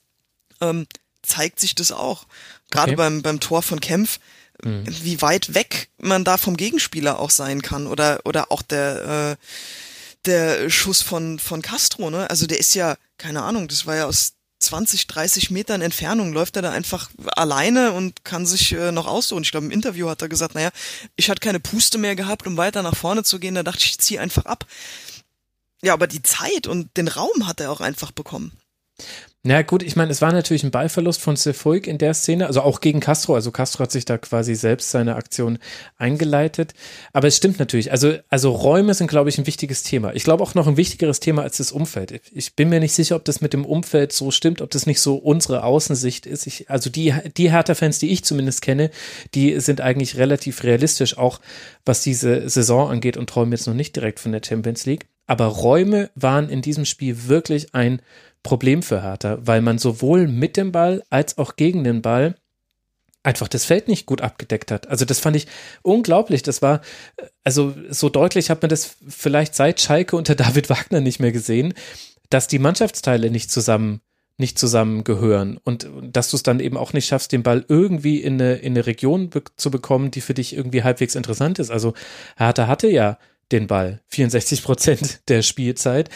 ähm, zeigt sich das auch. Gerade okay. beim, beim Tor von Kempf, mhm. wie weit weg man da vom Gegenspieler auch sein kann oder, oder auch der, äh, der Schuss von, von Castro, ne? Also der ist ja, keine Ahnung, das war ja aus 20, 30 Metern Entfernung läuft er da einfach alleine und kann sich äh, noch aussuchen. Ich glaube, im Interview hat er gesagt, naja, ich hatte keine Puste mehr gehabt, um weiter nach vorne zu gehen. Da dachte ich, ich ziehe einfach ab. Ja, aber die Zeit und den Raum hat er auch einfach bekommen. Na gut, ich meine, es war natürlich ein Ballverlust von Cefuig in der Szene, also auch gegen Castro. Also Castro hat sich da quasi selbst seine Aktion eingeleitet. Aber es stimmt natürlich. Also, also Räume sind, glaube ich, ein wichtiges Thema. Ich glaube auch noch ein wichtigeres Thema als das Umfeld. Ich bin mir nicht sicher, ob das mit dem Umfeld so stimmt, ob das nicht so unsere Außensicht ist. Ich, also die, die Hertha-Fans, die ich zumindest kenne, die sind eigentlich relativ realistisch, auch was diese Saison angeht und träumen jetzt noch nicht direkt von der Champions League. Aber Räume waren in diesem Spiel wirklich ein Problem für Hertha, weil man sowohl mit dem Ball als auch gegen den Ball einfach das Feld nicht gut abgedeckt hat. Also das fand ich unglaublich. Das war, also so deutlich hat man das vielleicht seit Schalke unter David Wagner nicht mehr gesehen, dass die Mannschaftsteile nicht zusammen nicht zusammengehören und dass du es dann eben auch nicht schaffst, den Ball irgendwie in eine, in eine Region be zu bekommen, die für dich irgendwie halbwegs interessant ist. Also Hertha hatte ja den Ball 64 Prozent der Spielzeit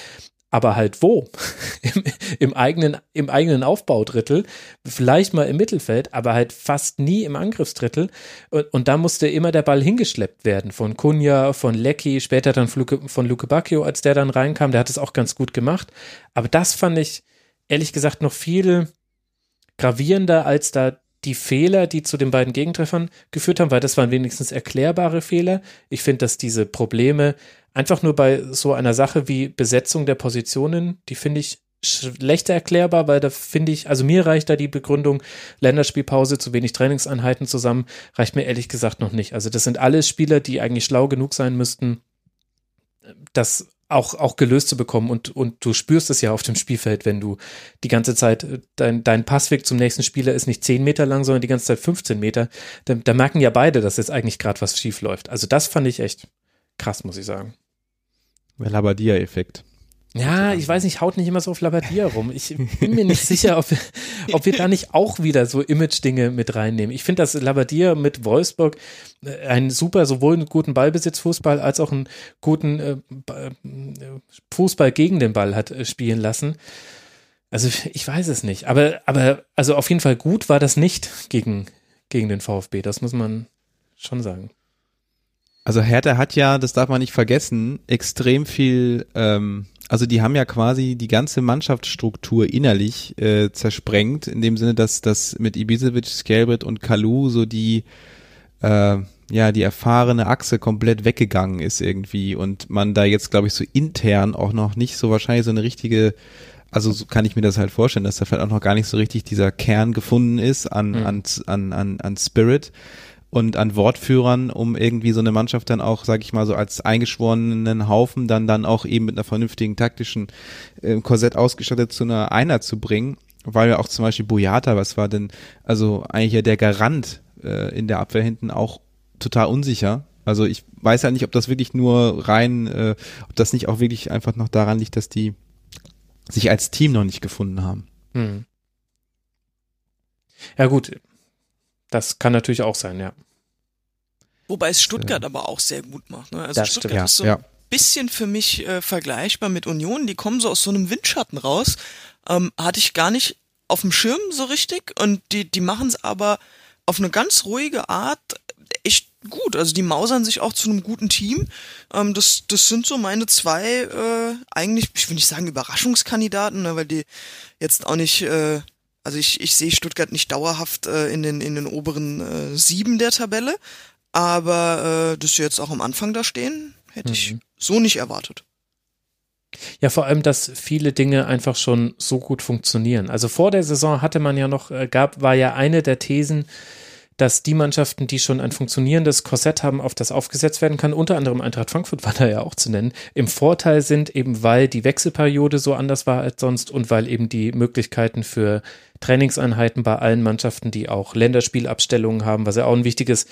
aber halt wo? Im, Im, eigenen, Im eigenen Aufbaudrittel, vielleicht mal im Mittelfeld, aber halt fast nie im Angriffsdrittel. Und, und da musste immer der Ball hingeschleppt werden von Kunja, von Lecky, später dann von Luke Bacchio, als der dann reinkam. Der hat es auch ganz gut gemacht. Aber das fand ich ehrlich gesagt noch viel gravierender als da die Fehler, die zu den beiden Gegentreffern geführt haben, weil das waren wenigstens erklärbare Fehler. Ich finde, dass diese Probleme einfach nur bei so einer Sache wie Besetzung der Positionen, die finde ich schlechter erklärbar, weil da finde ich, also mir reicht da die Begründung Länderspielpause, zu wenig Trainingseinheiten zusammen, reicht mir ehrlich gesagt noch nicht. Also das sind alles Spieler, die eigentlich schlau genug sein müssten, das auch, auch gelöst zu bekommen und, und du spürst es ja auf dem Spielfeld, wenn du die ganze Zeit, äh, dein, dein Passweg zum nächsten Spieler ist nicht 10 Meter lang, sondern die ganze Zeit 15 Meter, da, da merken ja beide, dass jetzt eigentlich gerade was schief läuft. Also das fand ich echt krass, muss ich sagen. Der Labadia-Effekt. Ja, ich weiß nicht, haut nicht immer so auf Labadia rum. Ich bin mir nicht sicher, ob, ob wir da nicht auch wieder so Image-Dinge mit reinnehmen. Ich finde, dass Labadia mit Wolfsburg äh, einen super, sowohl einen guten Ballbesitzfußball als auch einen guten äh, Fußball gegen den Ball hat äh, spielen lassen. Also ich weiß es nicht. Aber, aber also auf jeden Fall gut war das nicht gegen, gegen den VfB. Das muss man schon sagen. Also Hertha hat ja, das darf man nicht vergessen, extrem viel, ähm, also die haben ja quasi die ganze Mannschaftsstruktur innerlich äh, zersprengt, in dem Sinne, dass das mit Ibisevic, Skelbrit und Kalu so die äh, ja, die erfahrene Achse komplett weggegangen ist irgendwie und man da jetzt, glaube ich, so intern auch noch nicht so wahrscheinlich so eine richtige, also so kann ich mir das halt vorstellen, dass da vielleicht auch noch gar nicht so richtig dieser Kern gefunden ist an, mhm. an, an, an, an Spirit und an Wortführern, um irgendwie so eine Mannschaft dann auch, sag ich mal, so als eingeschworenen Haufen dann dann auch eben mit einer vernünftigen taktischen äh, Korsett ausgestattet zu einer Einheit zu bringen, weil ja auch zum Beispiel Boyata, was war denn, also eigentlich ja der Garant äh, in der Abwehr hinten auch total unsicher. Also ich weiß ja nicht, ob das wirklich nur rein, äh, ob das nicht auch wirklich einfach noch daran liegt, dass die sich als Team noch nicht gefunden haben. Hm. Ja gut, das kann natürlich auch sein, ja. Wobei es Stuttgart ja. aber auch sehr gut macht. Ne? Also das Stuttgart stimmt, ist so ja. ein bisschen für mich äh, vergleichbar mit Union. Die kommen so aus so einem Windschatten raus. Ähm, hatte ich gar nicht auf dem Schirm so richtig. Und die, die machen es aber auf eine ganz ruhige Art echt gut. Also die mausern sich auch zu einem guten Team. Ähm, das, das sind so meine zwei äh, eigentlich, ich will nicht sagen Überraschungskandidaten, ne, weil die jetzt auch nicht äh, also ich, ich sehe Stuttgart nicht dauerhaft äh, in, den, in den oberen äh, sieben der Tabelle, aber äh, dass sie jetzt auch am Anfang da stehen, hätte mhm. ich so nicht erwartet. Ja, vor allem, dass viele Dinge einfach schon so gut funktionieren. Also vor der Saison hatte man ja noch, äh, gab, war ja eine der Thesen, dass die Mannschaften, die schon ein funktionierendes Korsett haben, auf das aufgesetzt werden kann, unter anderem Eintracht Frankfurt war da ja auch zu nennen, im Vorteil sind, eben weil die Wechselperiode so anders war als sonst und weil eben die Möglichkeiten für Trainingseinheiten bei allen Mannschaften, die auch Länderspielabstellungen haben, was ja auch ein wichtiges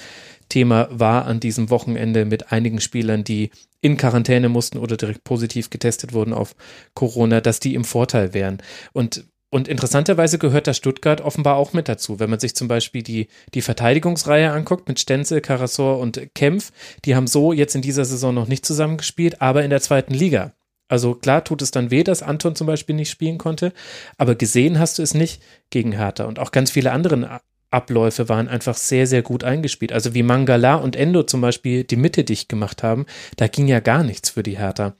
Thema war an diesem Wochenende mit einigen Spielern, die in Quarantäne mussten oder direkt positiv getestet wurden auf Corona, dass die im Vorteil wären. Und und interessanterweise gehört da Stuttgart offenbar auch mit dazu. Wenn man sich zum Beispiel die, die Verteidigungsreihe anguckt mit Stenzel, Karasor und Kempf, die haben so jetzt in dieser Saison noch nicht zusammengespielt, aber in der zweiten Liga. Also klar tut es dann weh, dass Anton zum Beispiel nicht spielen konnte, aber gesehen hast du es nicht gegen Hertha. Und auch ganz viele andere Abläufe waren einfach sehr, sehr gut eingespielt. Also wie Mangala und Endo zum Beispiel die Mitte dicht gemacht haben, da ging ja gar nichts für die Hertha.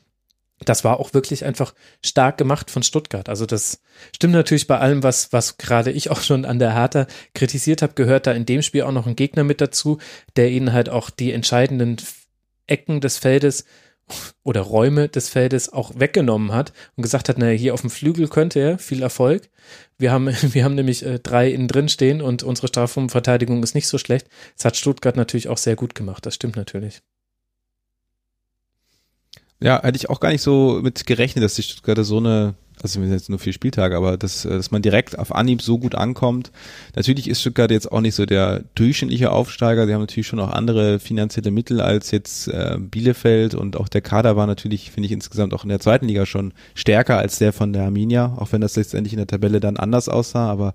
Das war auch wirklich einfach stark gemacht von Stuttgart. Also das stimmt natürlich bei allem, was, was gerade ich auch schon an der Hertha kritisiert habe, gehört da in dem Spiel auch noch ein Gegner mit dazu, der ihnen halt auch die entscheidenden Ecken des Feldes oder Räume des Feldes auch weggenommen hat und gesagt hat, naja, hier auf dem Flügel könnte er, viel Erfolg. Wir haben, wir haben nämlich äh, drei innen drin stehen und unsere Strafraumverteidigung ist nicht so schlecht. Das hat Stuttgart natürlich auch sehr gut gemacht, das stimmt natürlich. Ja, hätte ich auch gar nicht so mit gerechnet, dass die Stuttgarter so eine also wir sind jetzt nur vier Spieltage, aber dass, äh, dass man direkt auf Anhieb so gut ankommt. Natürlich ist Stuttgart jetzt auch nicht so der durchschnittliche Aufsteiger. Sie haben natürlich schon auch andere finanzielle Mittel als jetzt äh, Bielefeld und auch der Kader war natürlich, finde ich, insgesamt auch in der zweiten Liga schon stärker als der von der Arminia, auch wenn das letztendlich in der Tabelle dann anders aussah. Aber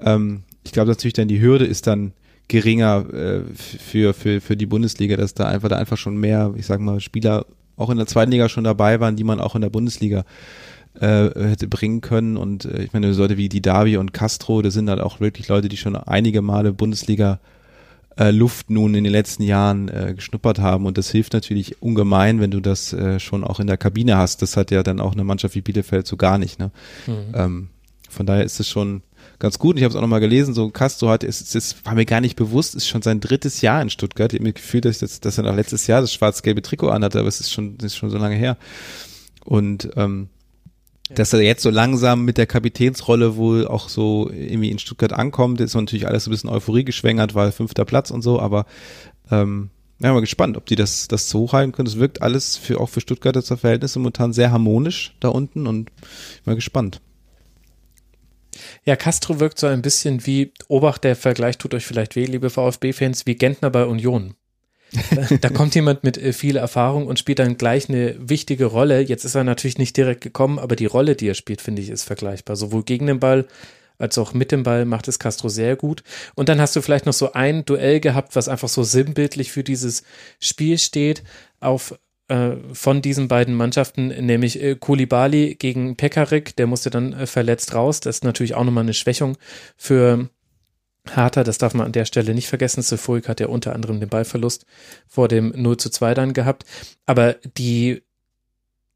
ähm, ich glaube natürlich dann die Hürde ist dann geringer äh, für, für, für die Bundesliga, dass da einfach da einfach schon mehr, ich sag mal, Spieler auch in der zweiten Liga schon dabei waren, die man auch in der Bundesliga äh, hätte bringen können. Und äh, ich meine, Leute wie die Davi und Castro, das sind halt auch wirklich Leute, die schon einige Male Bundesliga äh, Luft nun in den letzten Jahren äh, geschnuppert haben. Und das hilft natürlich ungemein, wenn du das äh, schon auch in der Kabine hast. Das hat ja dann auch eine Mannschaft wie Bielefeld so gar nicht. Ne? Mhm. Ähm, von daher ist es schon ganz gut. Und ich habe es auch nochmal gelesen, so Castro hat, es, es war mir gar nicht bewusst, ist schon sein drittes Jahr in Stuttgart. Ich habe mir gefühlt, dass, dass, dass er noch letztes Jahr das schwarz-gelbe Trikot anhatte, aber es ist schon, ist schon so lange her. Und ähm, dass er jetzt so langsam mit der Kapitänsrolle wohl auch so irgendwie in Stuttgart ankommt, ist natürlich alles so ein bisschen Euphorie geschwängert, weil fünfter Platz und so, aber ähm, ja, mal gespannt, ob die das, das so hochhalten können. Es wirkt alles für, auch für Stuttgarter Verhältnisse momentan sehr harmonisch da unten und ich bin mal gespannt. Ja, Castro wirkt so ein bisschen wie, Obacht, der Vergleich tut euch vielleicht weh, liebe VfB-Fans, wie Gentner bei Union. da kommt jemand mit äh, viel Erfahrung und spielt dann gleich eine wichtige Rolle. Jetzt ist er natürlich nicht direkt gekommen, aber die Rolle, die er spielt, finde ich, ist vergleichbar. Sowohl gegen den Ball als auch mit dem Ball macht es Castro sehr gut. Und dann hast du vielleicht noch so ein Duell gehabt, was einfach so sinnbildlich für dieses Spiel steht, auf von diesen beiden Mannschaften, nämlich äh, Kulibali gegen Pekarik, der musste dann äh, verletzt raus. Das ist natürlich auch nochmal eine Schwächung für Harter, das darf man an der Stelle nicht vergessen. Sefuig hat ja unter anderem den Ballverlust vor dem 0 zu 2 dann gehabt. Aber die,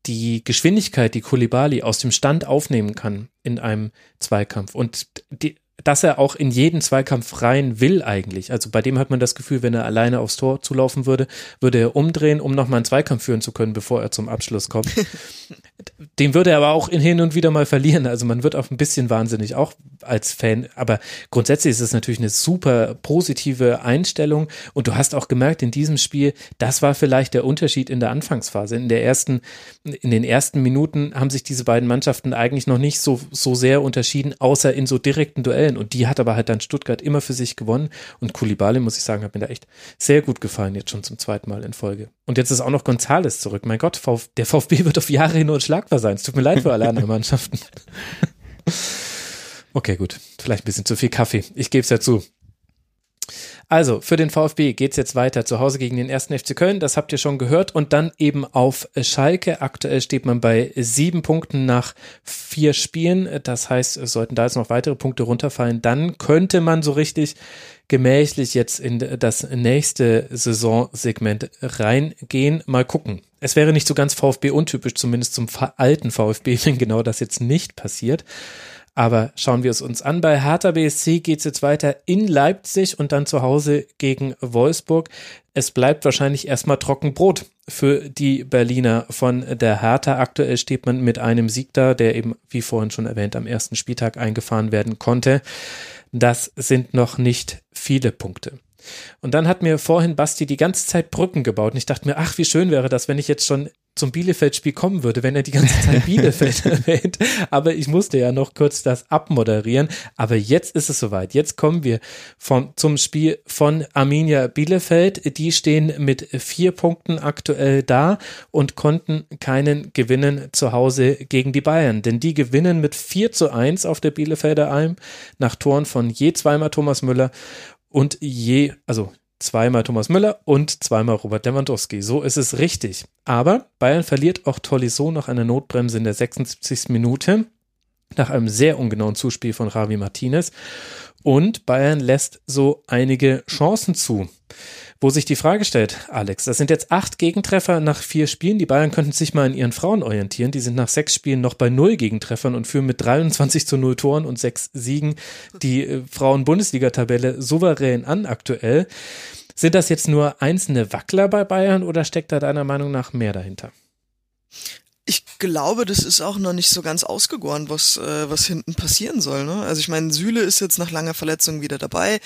die Geschwindigkeit, die Kulibali aus dem Stand aufnehmen kann in einem Zweikampf und die, dass er auch in jeden Zweikampf rein will eigentlich. Also bei dem hat man das Gefühl, wenn er alleine aufs Tor zulaufen würde, würde er umdrehen, um nochmal einen Zweikampf führen zu können, bevor er zum Abschluss kommt. Den würde er aber auch in hin und wieder mal verlieren. Also man wird auch ein bisschen wahnsinnig, auch als Fan. Aber grundsätzlich ist es natürlich eine super positive Einstellung. Und du hast auch gemerkt in diesem Spiel, das war vielleicht der Unterschied in der Anfangsphase. In der ersten, in den ersten Minuten haben sich diese beiden Mannschaften eigentlich noch nicht so, so sehr unterschieden, außer in so direkten Duellen. Und die hat aber halt dann Stuttgart immer für sich gewonnen. Und Kulibali, muss ich sagen, hat mir da echt sehr gut gefallen, jetzt schon zum zweiten Mal in Folge. Und jetzt ist auch noch Gonzales zurück. Mein Gott, der VfB wird auf Jahre hin unschlagbar sein. Es tut mir leid für alle anderen Mannschaften. Okay, gut. Vielleicht ein bisschen zu viel Kaffee. Ich gebe es ja zu. Also, für den VfB geht's jetzt weiter. Zu Hause gegen den ersten FC Köln, das habt ihr schon gehört. Und dann eben auf Schalke. Aktuell steht man bei sieben Punkten nach vier Spielen. Das heißt, sollten da jetzt noch weitere Punkte runterfallen, dann könnte man so richtig gemächlich jetzt in das nächste Saisonsegment reingehen. Mal gucken. Es wäre nicht so ganz VfB untypisch, zumindest zum alten VfB, wenn genau das jetzt nicht passiert. Aber schauen wir es uns an. Bei Hertha BSC geht es jetzt weiter in Leipzig und dann zu Hause gegen Wolfsburg. Es bleibt wahrscheinlich erstmal Trockenbrot für die Berliner von der Hertha. Aktuell steht man mit einem Sieg da, der eben, wie vorhin schon erwähnt, am ersten Spieltag eingefahren werden konnte. Das sind noch nicht viele Punkte. Und dann hat mir vorhin Basti die ganze Zeit Brücken gebaut und ich dachte mir, ach, wie schön wäre das, wenn ich jetzt schon zum Bielefeld-Spiel kommen würde, wenn er die ganze Zeit Bielefeld erwähnt. Aber ich musste ja noch kurz das abmoderieren. Aber jetzt ist es soweit. Jetzt kommen wir vom, zum Spiel von Arminia Bielefeld. Die stehen mit vier Punkten aktuell da und konnten keinen gewinnen zu Hause gegen die Bayern. Denn die gewinnen mit 4 zu 1 auf der Bielefelder Alm nach Toren von je zweimal Thomas Müller und je, also zweimal Thomas Müller und zweimal Robert Lewandowski. So ist es richtig. Aber Bayern verliert auch Tolisso nach einer Notbremse in der 76. Minute nach einem sehr ungenauen Zuspiel von Ravi Martinez. Und Bayern lässt so einige Chancen zu. Wo sich die Frage stellt, Alex, das sind jetzt acht Gegentreffer nach vier Spielen. Die Bayern könnten sich mal an ihren Frauen orientieren. Die sind nach sechs Spielen noch bei null Gegentreffern und führen mit 23 zu null Toren und sechs Siegen die äh, Frauen-Bundesliga-Tabelle souverän an aktuell. Sind das jetzt nur einzelne Wackler bei Bayern oder steckt da deiner Meinung nach mehr dahinter? Ich glaube, das ist auch noch nicht so ganz ausgegoren, was, äh, was hinten passieren soll. Ne? Also ich meine, Süle ist jetzt nach langer Verletzung wieder dabei.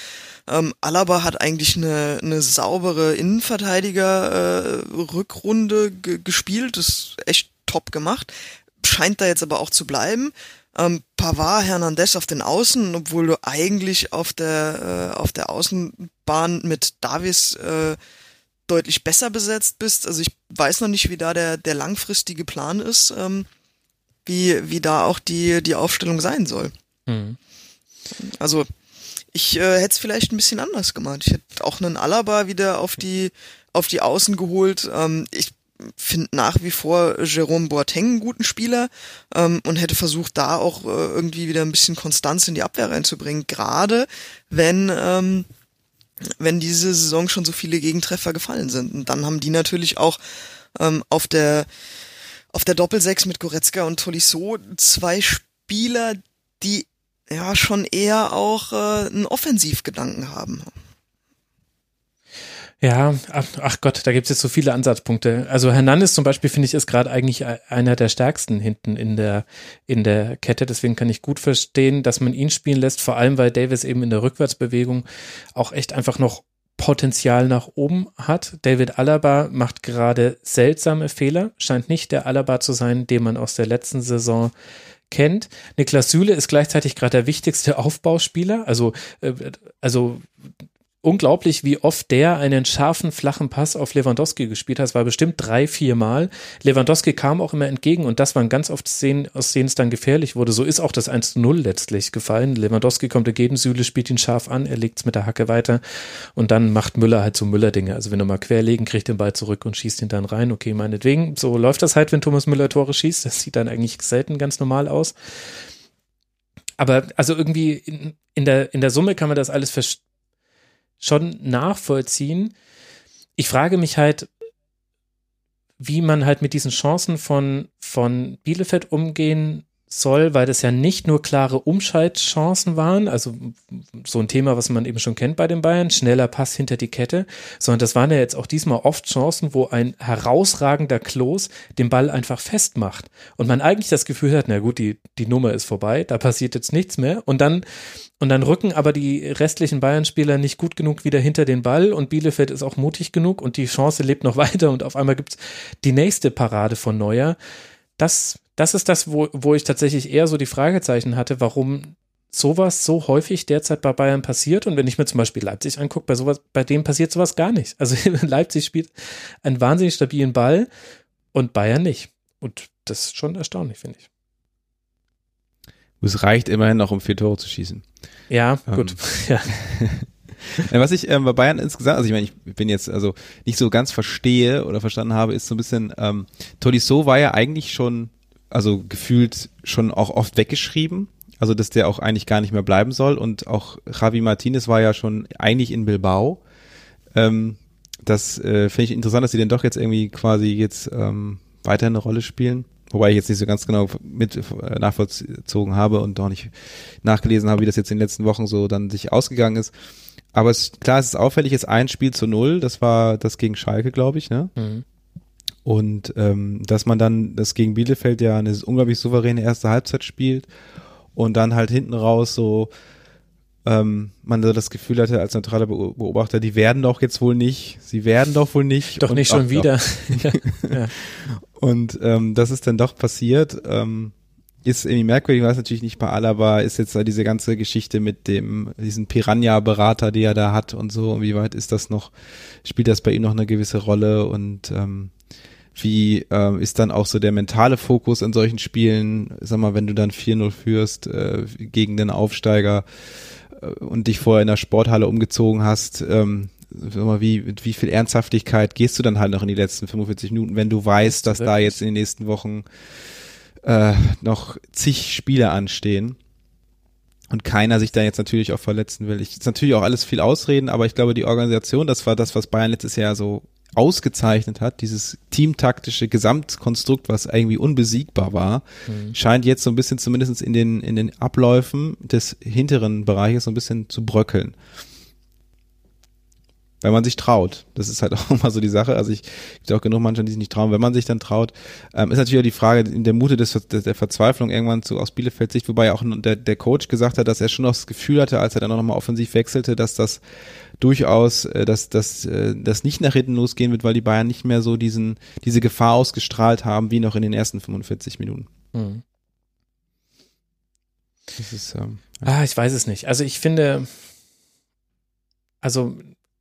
Ähm, Alaba hat eigentlich eine, eine saubere Innenverteidiger-Rückrunde äh, gespielt. Das ist echt top gemacht. Scheint da jetzt aber auch zu bleiben. Ähm, Pavard, Hernandez auf den Außen, obwohl du eigentlich auf der, äh, auf der Außenbahn mit Davis äh, deutlich besser besetzt bist. Also ich weiß noch nicht, wie da der, der langfristige Plan ist, ähm, wie, wie da auch die, die Aufstellung sein soll. Mhm. Also ich äh, hätte es vielleicht ein bisschen anders gemacht. Ich hätte auch einen Alaba wieder auf die, auf die Außen geholt. Ähm, ich finde nach wie vor Jerome Boateng einen guten Spieler ähm, und hätte versucht, da auch äh, irgendwie wieder ein bisschen Konstanz in die Abwehr reinzubringen. Gerade wenn ähm, wenn diese Saison schon so viele Gegentreffer gefallen sind. Und dann haben die natürlich auch ähm, auf der auf der Doppelsechs mit Goretzka und Tolisso zwei Spieler, die ja schon eher auch äh, einen Offensivgedanken haben. Ja, ach, Gott, da gibt es jetzt so viele Ansatzpunkte. Also Hernandez zum Beispiel finde ich ist gerade eigentlich einer der stärksten hinten in der in der Kette. Deswegen kann ich gut verstehen, dass man ihn spielen lässt. Vor allem, weil Davis eben in der Rückwärtsbewegung auch echt einfach noch Potenzial nach oben hat. David Alaba macht gerade seltsame Fehler, scheint nicht der Alaba zu sein, den man aus der letzten Saison kennt. Niklas Süle ist gleichzeitig gerade der wichtigste Aufbauspieler. Also, äh, also unglaublich, wie oft der einen scharfen, flachen Pass auf Lewandowski gespielt hat. Es war bestimmt drei, vier Mal. Lewandowski kam auch immer entgegen und das waren ganz oft Szenen, aus denen es dann gefährlich wurde. So ist auch das 1 zu 0 letztlich gefallen. Lewandowski kommt entgegen, Süle spielt ihn scharf an, er legt es mit der Hacke weiter und dann macht Müller halt so Müller-Dinge. Also wenn er mal querlegen, kriegt den Ball zurück und schießt ihn dann rein. Okay, meinetwegen. So läuft das halt, wenn Thomas Müller Tore schießt. Das sieht dann eigentlich selten ganz normal aus. Aber also irgendwie in, in der, in der Summe kann man das alles verstehen schon nachvollziehen. Ich frage mich halt, wie man halt mit diesen Chancen von, von Bielefeld umgehen soll, weil das ja nicht nur klare Umschaltchancen waren, also so ein Thema, was man eben schon kennt bei den Bayern, schneller Pass hinter die Kette, sondern das waren ja jetzt auch diesmal oft Chancen, wo ein herausragender Klos den Ball einfach festmacht und man eigentlich das Gefühl hat, na gut, die, die Nummer ist vorbei, da passiert jetzt nichts mehr und dann und dann rücken aber die restlichen Bayern-Spieler nicht gut genug wieder hinter den Ball und Bielefeld ist auch mutig genug und die Chance lebt noch weiter und auf einmal gibt's die nächste Parade von Neuer. Das, das ist das, wo, wo ich tatsächlich eher so die Fragezeichen hatte, warum sowas so häufig derzeit bei Bayern passiert. Und wenn ich mir zum Beispiel Leipzig angucke, bei sowas, bei dem passiert sowas gar nicht. Also Leipzig spielt einen wahnsinnig stabilen Ball und Bayern nicht. Und das ist schon erstaunlich, finde ich. Es reicht immerhin noch, um vier Tore zu schießen. Ja, ähm. gut. Ja. Was ich ähm, bei Bayern insgesamt, also ich meine, ich bin jetzt also nicht so ganz verstehe oder verstanden habe, ist so ein bisschen, ähm, Tolisso war ja eigentlich schon, also gefühlt schon auch oft weggeschrieben, also dass der auch eigentlich gar nicht mehr bleiben soll und auch Javi Martinez war ja schon eigentlich in Bilbao. Ähm, das äh, finde ich interessant, dass sie denn doch jetzt irgendwie quasi jetzt ähm, weiter eine Rolle spielen. Wobei ich jetzt nicht so ganz genau mit äh, nachvollzogen habe und auch nicht nachgelesen habe, wie das jetzt in den letzten Wochen so dann sich ausgegangen ist. Aber es, klar, es ist auffällig, ist ein Spiel zu null. Das war das gegen Schalke, glaube ich, ne? Mhm. Und ähm, dass man dann das gegen Bielefeld ja eine unglaublich souveräne erste Halbzeit spielt und dann halt hinten raus so ähm, man so das Gefühl hatte als neutraler Beobachter, die werden doch jetzt wohl nicht, sie werden doch wohl nicht. Doch nicht schon wieder. ja. ja. Und ähm, das ist dann doch passiert. Ähm, ist irgendwie merkwürdig, weiß natürlich nicht bei Alaba, ist jetzt da diese ganze Geschichte mit dem, diesen Piranha-Berater, die er da hat und so, wie weit ist das noch, spielt das bei ihm noch eine gewisse Rolle und ähm, wie ähm, ist dann auch so der mentale Fokus in solchen Spielen, sag mal, wenn du dann 4-0 führst äh, gegen den Aufsteiger, und dich vorher in der Sporthalle umgezogen hast, ähm, wie, mit wie viel Ernsthaftigkeit gehst du dann halt noch in die letzten 45 Minuten, wenn du weißt, dass da jetzt in den nächsten Wochen äh, noch zig Spiele anstehen und keiner sich da jetzt natürlich auch verletzen will. Ich ist natürlich auch alles viel Ausreden, aber ich glaube, die Organisation, das war das, was Bayern letztes Jahr so ausgezeichnet hat, dieses teamtaktische Gesamtkonstrukt, was irgendwie unbesiegbar war, mhm. scheint jetzt so ein bisschen zumindest in den, in den Abläufen des hinteren Bereiches so ein bisschen zu bröckeln. Wenn man sich traut. Das ist halt auch immer so die Sache. Also ich gibt auch genug Mannschaften, die sich nicht trauen. Wenn man sich dann traut, ähm, ist natürlich auch die Frage in der Mute des, der Verzweiflung irgendwann zu aus Bielefeld Sicht, wobei auch der, der Coach gesagt hat, dass er schon noch das Gefühl hatte, als er dann noch mal offensiv wechselte, dass das durchaus, äh, dass dass äh, das nicht nach hinten losgehen wird, weil die Bayern nicht mehr so diesen diese Gefahr ausgestrahlt haben wie noch in den ersten 45 Minuten. Mhm. Das ist, ähm, ah, ich weiß es nicht. Also ich finde, also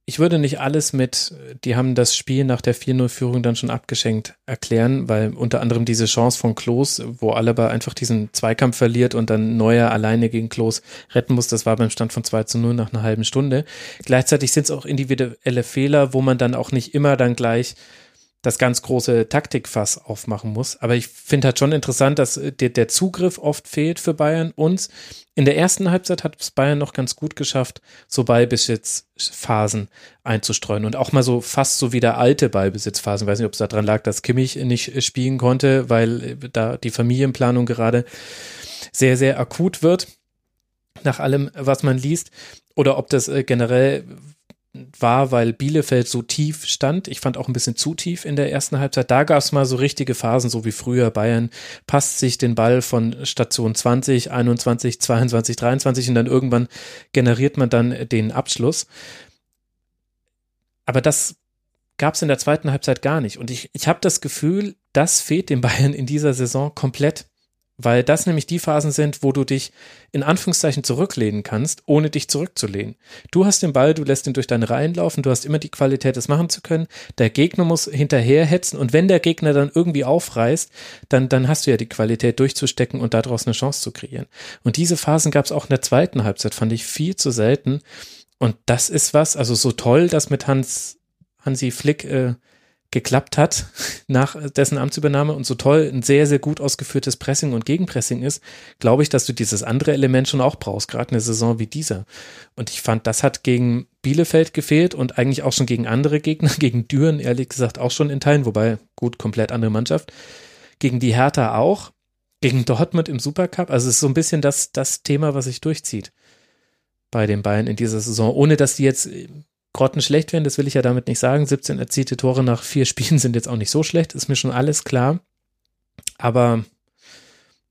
ich würde nicht alles mit, die haben das Spiel nach der 4-0-Führung dann schon abgeschenkt erklären, weil unter anderem diese Chance von Klos, wo Alaba einfach diesen Zweikampf verliert und dann Neuer alleine gegen Klos retten muss, das war beim Stand von 2 zu 0 nach einer halben Stunde. Gleichzeitig sind es auch individuelle Fehler, wo man dann auch nicht immer dann gleich das ganz große Taktikfass aufmachen muss. Aber ich finde halt schon interessant, dass äh, der, der, Zugriff oft fehlt für Bayern. Und in der ersten Halbzeit hat es Bayern noch ganz gut geschafft, so Ballbesitzphasen einzustreuen und auch mal so fast so wieder alte Ballbesitzphasen. Ich weiß nicht, ob es daran lag, dass Kimmich nicht äh, spielen konnte, weil äh, da die Familienplanung gerade sehr, sehr akut wird nach allem, was man liest, oder ob das generell war, weil Bielefeld so tief stand. Ich fand auch ein bisschen zu tief in der ersten Halbzeit. Da gab es mal so richtige Phasen, so wie früher. Bayern passt sich den Ball von Station 20, 21, 22, 23 und dann irgendwann generiert man dann den Abschluss. Aber das gab es in der zweiten Halbzeit gar nicht. Und ich, ich habe das Gefühl, das fehlt den Bayern in dieser Saison komplett weil das nämlich die Phasen sind, wo du dich in Anführungszeichen zurücklehnen kannst, ohne dich zurückzulehnen. Du hast den Ball, du lässt ihn durch deine Reihen laufen, du hast immer die Qualität, das machen zu können. Der Gegner muss hinterherhetzen und wenn der Gegner dann irgendwie aufreißt, dann, dann hast du ja die Qualität durchzustecken und daraus eine Chance zu kreieren. Und diese Phasen gab es auch in der zweiten Halbzeit, fand ich viel zu selten. Und das ist was, also so toll, dass mit Hans, Hansi Flick äh, geklappt hat nach dessen Amtsübernahme und so toll ein sehr, sehr gut ausgeführtes Pressing und Gegenpressing ist, glaube ich, dass du dieses andere Element schon auch brauchst, gerade eine Saison wie dieser. Und ich fand, das hat gegen Bielefeld gefehlt und eigentlich auch schon gegen andere Gegner, gegen Düren ehrlich gesagt auch schon in Teilen, wobei gut, komplett andere Mannschaft. Gegen die Hertha auch, gegen Dortmund im Supercup. Also es ist so ein bisschen das, das Thema, was sich durchzieht bei den Bayern in dieser Saison, ohne dass die jetzt grottenschlecht werden, das will ich ja damit nicht sagen. 17 erzielte Tore nach vier Spielen sind jetzt auch nicht so schlecht, ist mir schon alles klar. Aber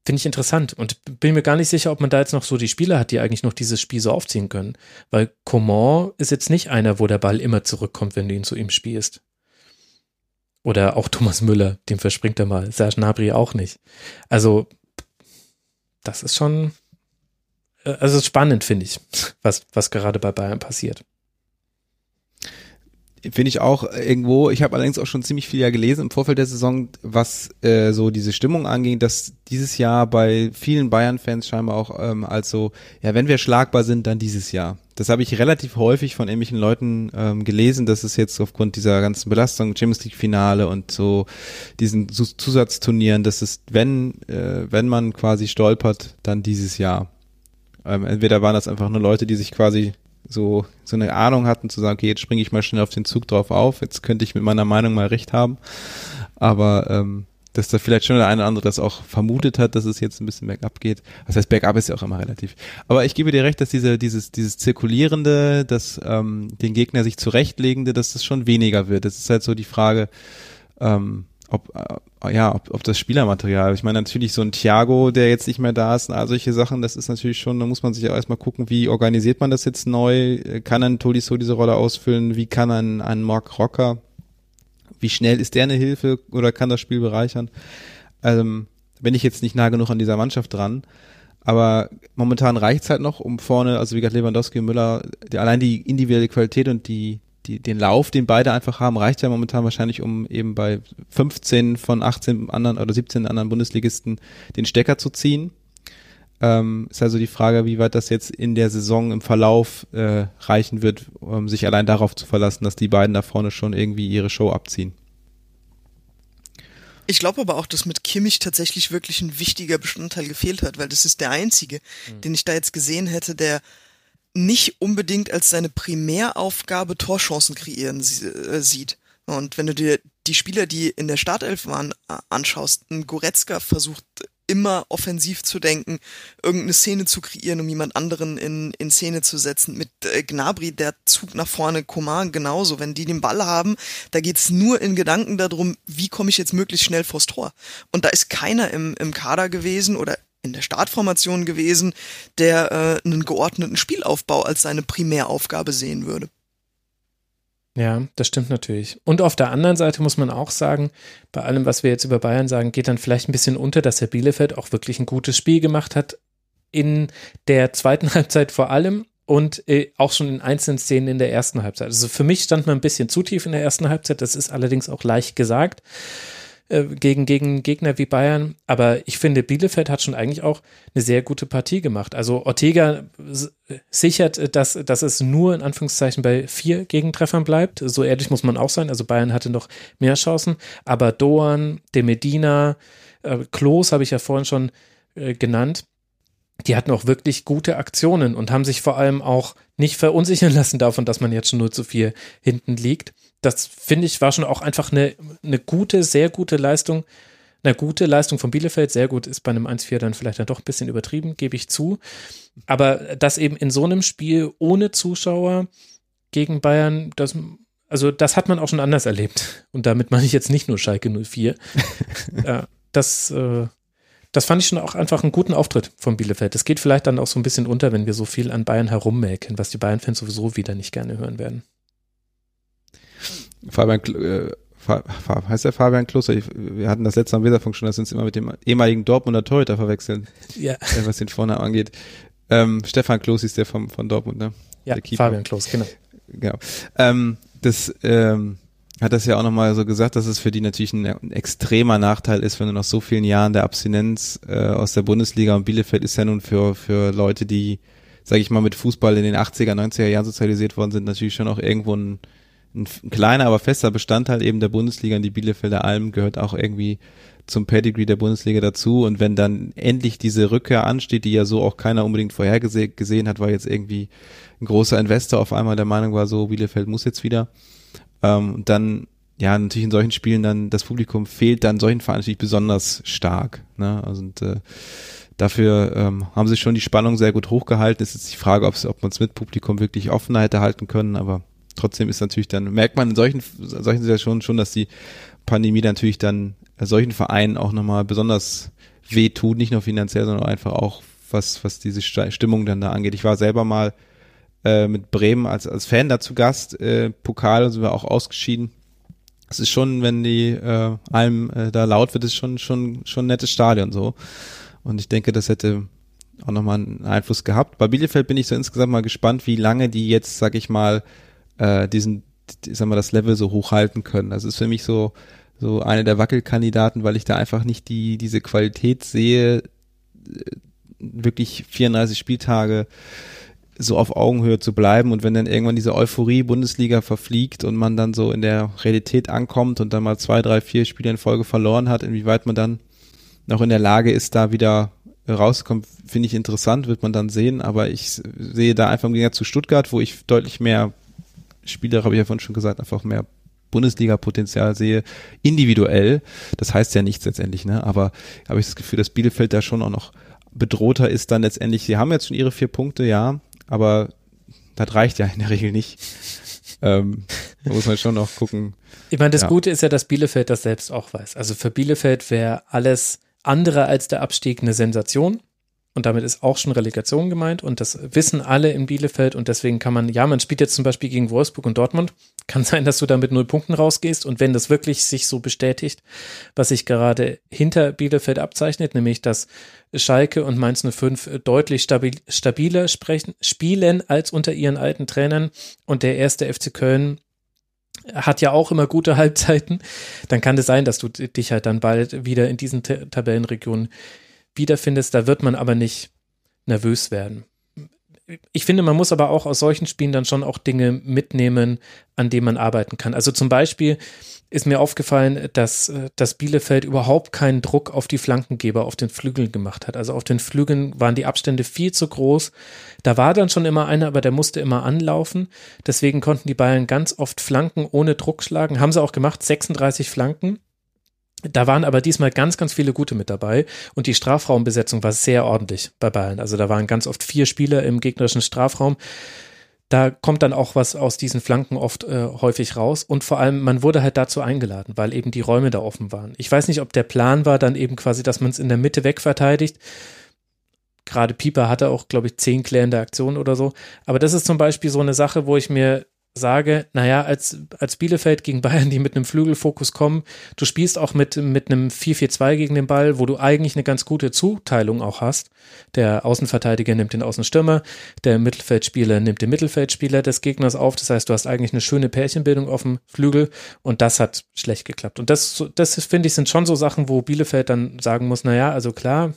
finde ich interessant und bin mir gar nicht sicher, ob man da jetzt noch so die Spieler hat, die eigentlich noch dieses Spiel so aufziehen können. Weil Coman ist jetzt nicht einer, wo der Ball immer zurückkommt, wenn du ihn zu ihm spielst. Oder auch Thomas Müller, dem verspringt er mal. Serge Nabri auch nicht. Also, das ist schon, äh, also spannend, finde ich, was, was gerade bei Bayern passiert. Finde ich auch irgendwo. Ich habe allerdings auch schon ziemlich viel ja gelesen im Vorfeld der Saison, was äh, so diese Stimmung anging, dass dieses Jahr bei vielen Bayern-Fans scheinbar auch ähm, als so, ja, wenn wir schlagbar sind, dann dieses Jahr. Das habe ich relativ häufig von ähnlichen Leuten ähm, gelesen, dass es jetzt aufgrund dieser ganzen Belastung, Champions League-Finale und so diesen Zusatzturnieren, dass es, wenn, äh, wenn man quasi stolpert, dann dieses Jahr. Ähm, entweder waren das einfach nur Leute, die sich quasi so, so eine Ahnung hatten, zu sagen, okay, jetzt springe ich mal schnell auf den Zug drauf auf, jetzt könnte ich mit meiner Meinung mal recht haben. Aber ähm, dass da vielleicht schon der eine oder andere das auch vermutet hat, dass es jetzt ein bisschen bergab geht. Das heißt, bergab ist ja auch immer relativ. Aber ich gebe dir recht, dass diese, dieses, dieses Zirkulierende, das ähm, den Gegner sich zurechtlegende, dass das schon weniger wird. Das ist halt so die Frage, ähm, ob, äh, ja, ob, ob das Spielermaterial. Ich meine, natürlich so ein Thiago, der jetzt nicht mehr da ist, all solche Sachen, das ist natürlich schon, da muss man sich ja erstmal gucken, wie organisiert man das jetzt neu? Kann ein Tolisso diese Rolle ausfüllen? Wie kann ein, ein Mark Rocker, wie schnell ist der eine Hilfe oder kann das Spiel bereichern? Ähm, wenn ich jetzt nicht nah genug an dieser Mannschaft dran. Aber momentan reicht's halt noch, um vorne, also wie gesagt, Lewandowski und Müller, die, allein die individuelle Qualität und die die, den Lauf, den beide einfach haben, reicht ja momentan wahrscheinlich, um eben bei 15 von 18 anderen oder 17 anderen Bundesligisten den Stecker zu ziehen. Ähm, ist also die Frage, wie weit das jetzt in der Saison im Verlauf äh, reichen wird, um sich allein darauf zu verlassen, dass die beiden da vorne schon irgendwie ihre Show abziehen. Ich glaube aber auch, dass mit Kimmich tatsächlich wirklich ein wichtiger Bestandteil gefehlt hat, weil das ist der einzige, mhm. den ich da jetzt gesehen hätte, der nicht unbedingt als seine Primäraufgabe Torchancen kreieren äh, sieht. Und wenn du dir die Spieler, die in der Startelf waren, anschaust, ein Goretzka versucht immer offensiv zu denken, irgendeine Szene zu kreieren, um jemand anderen in, in Szene zu setzen. Mit äh, Gnabry, der Zug nach vorne, Coman genauso. Wenn die den Ball haben, da geht's nur in Gedanken darum, wie komme ich jetzt möglichst schnell vors Tor. Und da ist keiner im, im Kader gewesen oder in der Startformation gewesen, der äh, einen geordneten Spielaufbau als seine Primäraufgabe sehen würde. Ja, das stimmt natürlich. Und auf der anderen Seite muss man auch sagen, bei allem, was wir jetzt über Bayern sagen, geht dann vielleicht ein bisschen unter, dass Herr Bielefeld auch wirklich ein gutes Spiel gemacht hat. In der zweiten Halbzeit vor allem und äh, auch schon in einzelnen Szenen in der ersten Halbzeit. Also für mich stand man ein bisschen zu tief in der ersten Halbzeit. Das ist allerdings auch leicht gesagt. Äh, gegen, gegen Gegner wie Bayern. Aber ich finde, Bielefeld hat schon eigentlich auch eine sehr gute Partie gemacht. Also Ortega sichert, äh, dass, dass es nur in Anführungszeichen bei vier Gegentreffern bleibt. So ehrlich muss man auch sein. Also Bayern hatte noch mehr Chancen. Aber Doan, De Medina, äh, Klos habe ich ja vorhin schon äh, genannt die hatten auch wirklich gute Aktionen und haben sich vor allem auch nicht verunsichern lassen davon, dass man jetzt schon 0 zu 4 hinten liegt das finde ich war schon auch einfach eine, eine gute, sehr gute Leistung. Eine gute Leistung von Bielefeld, sehr gut, ist bei einem 1-4 dann vielleicht dann doch ein bisschen übertrieben, gebe ich zu. Aber das eben in so einem Spiel ohne Zuschauer gegen Bayern, das, also das hat man auch schon anders erlebt. Und damit meine ich jetzt nicht nur Schalke 04. ja, das, äh, das fand ich schon auch einfach einen guten Auftritt von Bielefeld. Das geht vielleicht dann auch so ein bisschen unter, wenn wir so viel an Bayern herummelken, was die Bayern-Fans sowieso wieder nicht gerne hören werden. Fabian, äh, heißt der Fabian Kloster? Wir hatten das letzte Mal im Weserfunk schon, dass wir uns immer mit dem ehemaligen Dortmunder Torhüter verwechseln. Ja. Äh, was den Vornamen angeht. Ähm, Stefan Klos ist der vom, von Dortmund, ne? Ja, Fabian Klos, genau. Genau. Ähm, das, ähm, hat das ja auch nochmal so gesagt, dass es für die natürlich ein, ein, extremer Nachteil ist, wenn du nach so vielen Jahren der Abstinenz äh, aus der Bundesliga und Bielefeld ist ja nun für, für Leute, die, sage ich mal, mit Fußball in den 80er, 90er Jahren sozialisiert worden sind, natürlich schon auch irgendwo ein, ein, kleiner, aber fester Bestandteil eben der Bundesliga und die Bielefelder Alm gehört auch irgendwie zum Pedigree der Bundesliga dazu. Und wenn dann endlich diese Rückkehr ansteht, die ja so auch keiner unbedingt vorhergesehen hat, weil jetzt irgendwie ein großer Investor auf einmal der Meinung war, so Bielefeld muss jetzt wieder. Ähm, dann, ja, natürlich in solchen Spielen dann das Publikum fehlt dann solchen Vereinen natürlich besonders stark. Ne? Also, und, äh, dafür ähm, haben sie schon die Spannung sehr gut hochgehalten. Es ist jetzt die Frage, ob man es mit Publikum wirklich offener hätte halten können, aber trotzdem ist natürlich dann, merkt man in solchen, solchen Situationen schon, dass die Pandemie natürlich dann solchen Vereinen auch nochmal besonders weh tut, nicht nur finanziell, sondern einfach auch, was, was diese Stimmung dann da angeht. Ich war selber mal äh, mit Bremen als, als Fan dazu Gast, äh, Pokal sind wir auch ausgeschieden. Es ist schon, wenn die äh, allem äh, da laut wird, ist schon, schon, schon ein nettes Stadion so. Und ich denke, das hätte auch nochmal einen Einfluss gehabt. Bei Bielefeld bin ich so insgesamt mal gespannt, wie lange die jetzt, sag ich mal, äh, diesen, sagen wir, das Level so hochhalten können. Das ist für mich so, so eine der Wackelkandidaten, weil ich da einfach nicht die, diese Qualität sehe, äh, wirklich 34 Spieltage so auf Augenhöhe zu bleiben und wenn dann irgendwann diese Euphorie Bundesliga verfliegt und man dann so in der Realität ankommt und dann mal zwei, drei, vier Spiele in Folge verloren hat, inwieweit man dann noch in der Lage ist, da wieder rauszukommen, finde ich interessant, wird man dann sehen, aber ich sehe da einfach im Gegensatz zu Stuttgart, wo ich deutlich mehr Spieler, habe ich ja vorhin schon gesagt, einfach mehr Bundesliga-Potenzial sehe, individuell. Das heißt ja nichts letztendlich, ne? Aber habe ich das Gefühl, dass Bielefeld da schon auch noch bedrohter ist dann letztendlich. Sie haben jetzt schon ihre vier Punkte, ja, aber das reicht ja in der Regel nicht. ähm, da muss man schon noch gucken. Ich meine, das ja. Gute ist ja, dass Bielefeld das selbst auch weiß. Also für Bielefeld wäre alles andere als der Abstieg eine Sensation. Und damit ist auch schon Relegation gemeint. Und das wissen alle in Bielefeld. Und deswegen kann man, ja, man spielt jetzt zum Beispiel gegen Wolfsburg und Dortmund. Kann sein, dass du da mit null Punkten rausgehst. Und wenn das wirklich sich so bestätigt, was sich gerade hinter Bielefeld abzeichnet, nämlich dass Schalke und Mainz 05 deutlich stabil, stabiler sprechen, spielen als unter ihren alten Trainern. Und der erste FC Köln hat ja auch immer gute Halbzeiten, dann kann es sein, dass du dich halt dann bald wieder in diesen Tabellenregionen wiederfindest. Da wird man aber nicht nervös werden. Ich finde, man muss aber auch aus solchen Spielen dann schon auch Dinge mitnehmen, an denen man arbeiten kann. Also zum Beispiel ist mir aufgefallen, dass das Bielefeld überhaupt keinen Druck auf die Flankengeber auf den Flügeln gemacht hat. Also auf den Flügeln waren die Abstände viel zu groß. Da war dann schon immer einer, aber der musste immer anlaufen. Deswegen konnten die Bayern ganz oft Flanken ohne Druck schlagen. Haben sie auch gemacht, 36 Flanken Da waren aber diesmal ganz, ganz viele gute mit dabei und die Strafraumbesetzung war sehr ordentlich bei Bayern. Also da waren ganz oft vier Spieler im gegnerischen Strafraum. Da kommt dann auch was aus diesen Flanken oft äh, häufig raus und vor allem, man wurde halt dazu eingeladen, weil eben die Räume da offen waren. Ich weiß nicht, ob der Plan war dann eben quasi, dass man es in der Mitte wegverteidigt. Gerade Pieper hatte auch, glaube ich, zehn klärende Aktionen oder so. Aber das ist zum Beispiel so eine Sache, wo ich mir sage, naja, als, als Bielefeld gegen Bayern, die mit einem Flügelfokus kommen, du spielst auch mit, mit einem 4-4-2 gegen den Ball, wo du eigentlich eine ganz gute Zuteilung auch hast. Der Außenverteidiger nimmt den Außenstürmer, der Mittelfeldspieler nimmt den Mittelfeldspieler des Gegners auf. Das heißt, du hast eigentlich eine schöne Pärchenbildung auf dem Flügel und das hat schlecht geklappt. Und das, das finde ich, sind schon so Sachen, wo Bielefeld dann sagen muss, naja, also klar,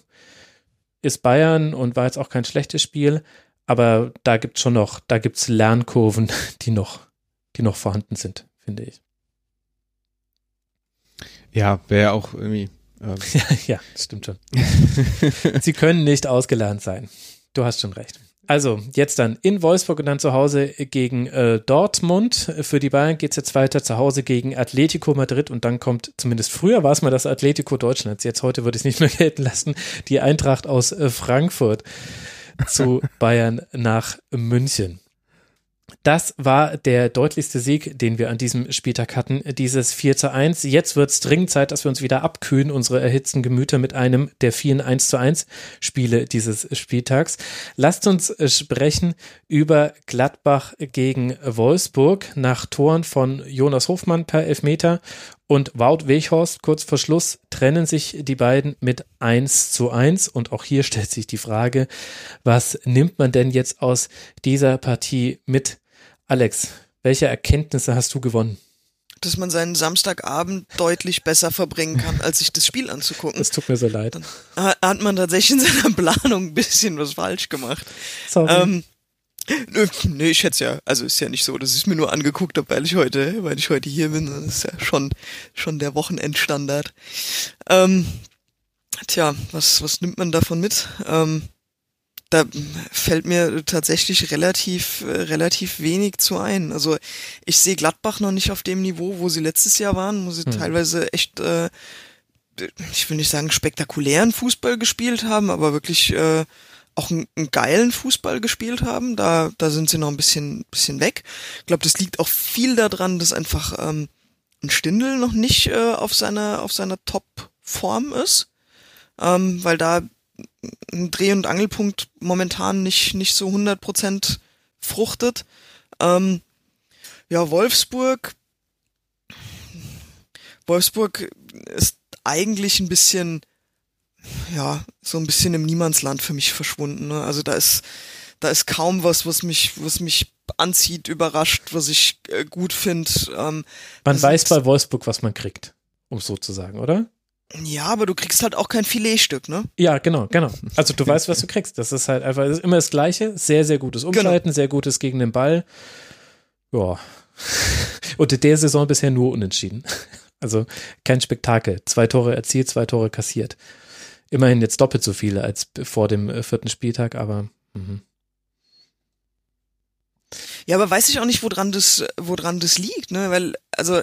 ist Bayern und war jetzt auch kein schlechtes Spiel, aber da gibt es schon noch, da gibt es Lernkurven, die noch, die noch vorhanden sind, finde ich. Ja, wäre auch irgendwie. Ähm. ja, ja, stimmt schon. Sie können nicht ausgelernt sein. Du hast schon recht. Also, jetzt dann in Wolfsburg und dann zu Hause gegen äh, Dortmund. Für die Bayern geht es jetzt weiter zu Hause gegen Atletico Madrid und dann kommt, zumindest früher war es mal das Atletico Deutschlands, jetzt heute würde ich es nicht mehr gelten lassen, die Eintracht aus äh, Frankfurt zu Bayern nach München. Das war der deutlichste Sieg, den wir an diesem Spieltag hatten, dieses 4 zu 1. Jetzt wird es dringend Zeit, dass wir uns wieder abkühlen, unsere erhitzten Gemüter mit einem der vielen 1 zu 1 Spiele dieses Spieltags. Lasst uns sprechen über Gladbach gegen Wolfsburg nach Toren von Jonas Hofmann per Elfmeter und Wout Weghorst kurz vor Schluss trennen sich die beiden mit 1 zu 1 und auch hier stellt sich die Frage, was nimmt man denn jetzt aus dieser Partie mit? Alex, welche Erkenntnisse hast du gewonnen? Dass man seinen Samstagabend deutlich besser verbringen kann, als sich das Spiel anzugucken. Das tut mir so leid. Dann hat man tatsächlich in seiner Planung ein bisschen was falsch gemacht. Sorry. Ähm, nee, ich hätte ja, also ist ja nicht so, dass ich mir nur angeguckt habe, weil ich heute, weil ich heute hier bin. Das ist ja schon, schon der Wochenendstandard. Ähm, tja, was, was nimmt man davon mit? Ähm, da fällt mir tatsächlich relativ, äh, relativ wenig zu ein. Also ich sehe Gladbach noch nicht auf dem Niveau, wo sie letztes Jahr waren, wo sie hm. teilweise echt, äh, ich will nicht sagen spektakulären Fußball gespielt haben, aber wirklich äh, auch einen, einen geilen Fußball gespielt haben. Da, da sind sie noch ein bisschen, bisschen weg. Ich glaube, das liegt auch viel daran, dass einfach ähm, ein Stindel noch nicht äh, auf seiner, auf seiner Top-Form ist. Ähm, weil da ein Dreh- und Angelpunkt momentan nicht, nicht so 100% fruchtet. Ähm, ja, Wolfsburg. Wolfsburg ist eigentlich ein bisschen ja, so ein bisschen im Niemandsland für mich verschwunden. Ne? Also da ist, da ist kaum was, was mich, was mich anzieht, überrascht, was ich äh, gut finde. Ähm, man weiß bei Wolfsburg, was man kriegt, um so zu sagen, oder? Ja, aber du kriegst halt auch kein Filetstück, ne? Ja, genau, genau. Also du weißt, was du kriegst. Das ist halt einfach ist immer das Gleiche. Sehr, sehr gutes genau. Umschalten, genau. sehr gutes gegen den Ball. Ja. Und in der Saison bisher nur unentschieden. Also kein Spektakel. Zwei Tore erzielt, zwei Tore kassiert. Immerhin jetzt doppelt so viele als vor dem äh, vierten Spieltag, aber. Mh. Ja, aber weiß ich auch nicht, woran das, woran das liegt, ne? Weil, also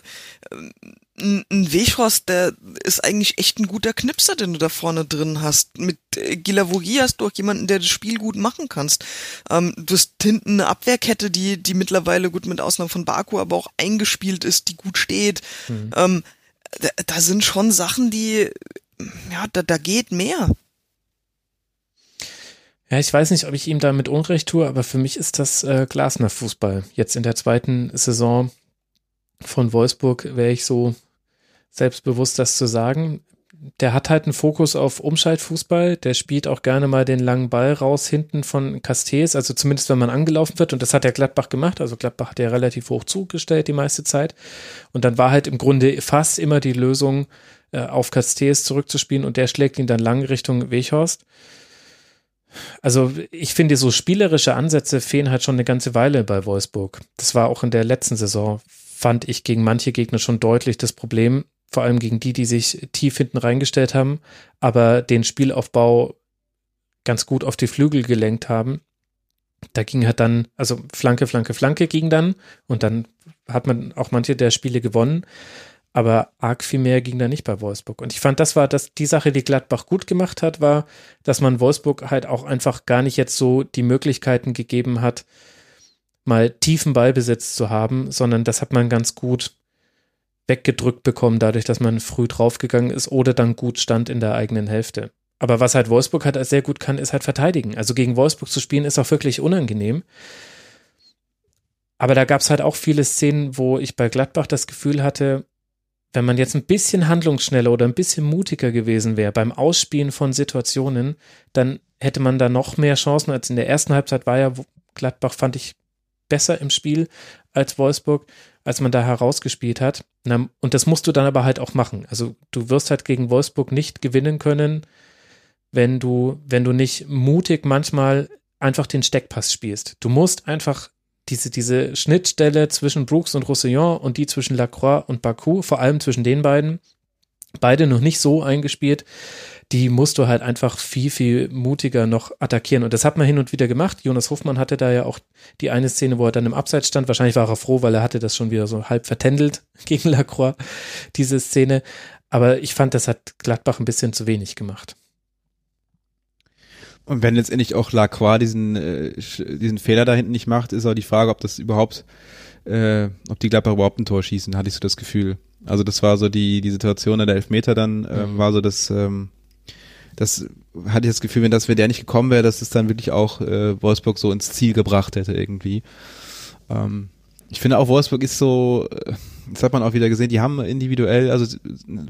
ähm, ein Weghorst, der ist eigentlich echt ein guter Knipser, den du da vorne drin hast. Mit äh, Gilavogi hast du auch jemanden, der das Spiel gut machen kannst. Ähm, du hast hinten eine Abwehrkette, die, die mittlerweile gut mit Ausnahme von Baku aber auch eingespielt ist, die gut steht. Mhm. Ähm, da, da sind schon Sachen, die ja, da, da geht mehr. Ja, ich weiß nicht, ob ich ihm damit Unrecht tue, aber für mich ist das äh, Glasner-Fußball. Jetzt in der zweiten Saison von Wolfsburg wäre ich so selbstbewusst, das zu sagen. Der hat halt einen Fokus auf Umschaltfußball. Der spielt auch gerne mal den langen Ball raus hinten von Castells, also zumindest wenn man angelaufen wird. Und das hat der Gladbach gemacht. Also Gladbach hat ja relativ hoch zugestellt die meiste Zeit. Und dann war halt im Grunde fast immer die Lösung, äh, auf Castells zurückzuspielen und der schlägt ihn dann lang Richtung Weghorst. Also ich finde, so spielerische Ansätze fehlen halt schon eine ganze Weile bei Wolfsburg. Das war auch in der letzten Saison, fand ich gegen manche Gegner schon deutlich das Problem, vor allem gegen die, die sich tief hinten reingestellt haben, aber den Spielaufbau ganz gut auf die Flügel gelenkt haben. Da ging halt dann, also Flanke, Flanke, Flanke ging dann und dann hat man auch manche der Spiele gewonnen. Aber arg viel mehr ging da nicht bei Wolfsburg. Und ich fand, das war das, die Sache, die Gladbach gut gemacht hat, war, dass man Wolfsburg halt auch einfach gar nicht jetzt so die Möglichkeiten gegeben hat, mal tiefen Ballbesitz zu haben, sondern das hat man ganz gut weggedrückt bekommen, dadurch, dass man früh draufgegangen ist oder dann gut stand in der eigenen Hälfte. Aber was halt Wolfsburg halt sehr gut kann, ist halt verteidigen. Also gegen Wolfsburg zu spielen ist auch wirklich unangenehm. Aber da gab es halt auch viele Szenen, wo ich bei Gladbach das Gefühl hatte, wenn man jetzt ein bisschen handlungsschneller oder ein bisschen mutiger gewesen wäre beim Ausspielen von Situationen, dann hätte man da noch mehr Chancen als in der ersten Halbzeit war ja Gladbach, fand ich, besser im Spiel als Wolfsburg, als man da herausgespielt hat. Und das musst du dann aber halt auch machen. Also du wirst halt gegen Wolfsburg nicht gewinnen können, wenn du, wenn du nicht mutig manchmal einfach den Steckpass spielst. Du musst einfach diese, diese Schnittstelle zwischen Brooks und Roussillon und die zwischen Lacroix und Baku, vor allem zwischen den beiden, beide noch nicht so eingespielt, die musst du halt einfach viel, viel mutiger noch attackieren. Und das hat man hin und wieder gemacht. Jonas Hofmann hatte da ja auch die eine Szene, wo er dann im Abseits stand. Wahrscheinlich war er froh, weil er hatte das schon wieder so halb vertändelt gegen Lacroix, diese Szene. Aber ich fand, das hat Gladbach ein bisschen zu wenig gemacht. Und wenn letztendlich auch Lacroix diesen, äh, diesen Fehler da hinten nicht macht, ist auch die Frage, ob das überhaupt, äh, ob die Gladbach überhaupt ein Tor schießen, hatte ich so das Gefühl. Also das war so die, die Situation der Elfmeter dann, äh, mhm. war so das, ähm, das hatte ich das Gefühl, wenn das, wenn der nicht gekommen wäre, dass es dann wirklich auch äh, Wolfsburg so ins Ziel gebracht hätte irgendwie. Ähm, ich finde auch Wolfsburg ist so, äh, das hat man auch wieder gesehen, die haben individuell, also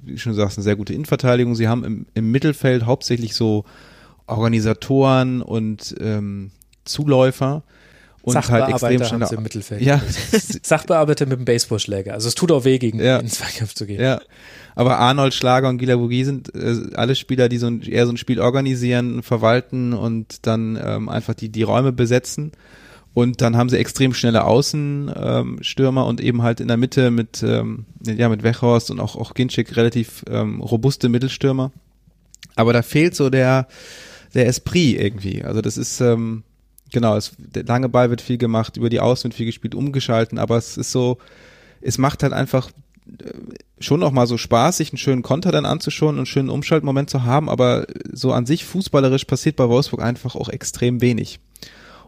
wie schon sagst, eine sehr gute Innenverteidigung. Sie haben im, im Mittelfeld hauptsächlich so Organisatoren und ähm, Zuläufer und halt extrem schnell im Mittelfeld. Ja. Sachbearbeiter mit dem Baseballschläger. Also es tut auch weh, gegen ja. den Zweikampf zu gehen. Ja. Aber Arnold Schlager und Gila Bogi sind äh, alle Spieler, die so ein, eher so ein Spiel organisieren, verwalten und dann ähm, einfach die, die Räume besetzen. Und dann haben sie extrem schnelle Außenstürmer ähm, und eben halt in der Mitte mit, ähm, ja, mit Wechhorst und auch, auch Ginczek relativ ähm, robuste Mittelstürmer. Aber da fehlt so der, der Esprit irgendwie. Also das ist, ähm, genau, es, der lange Ball wird viel gemacht, über die Außen wird viel gespielt, umgeschalten, aber es ist so, es macht halt einfach äh, schon auch mal so Spaß, sich einen schönen Konter dann anzuschauen und einen schönen Umschaltmoment zu haben, aber so an sich fußballerisch passiert bei Wolfsburg einfach auch extrem wenig.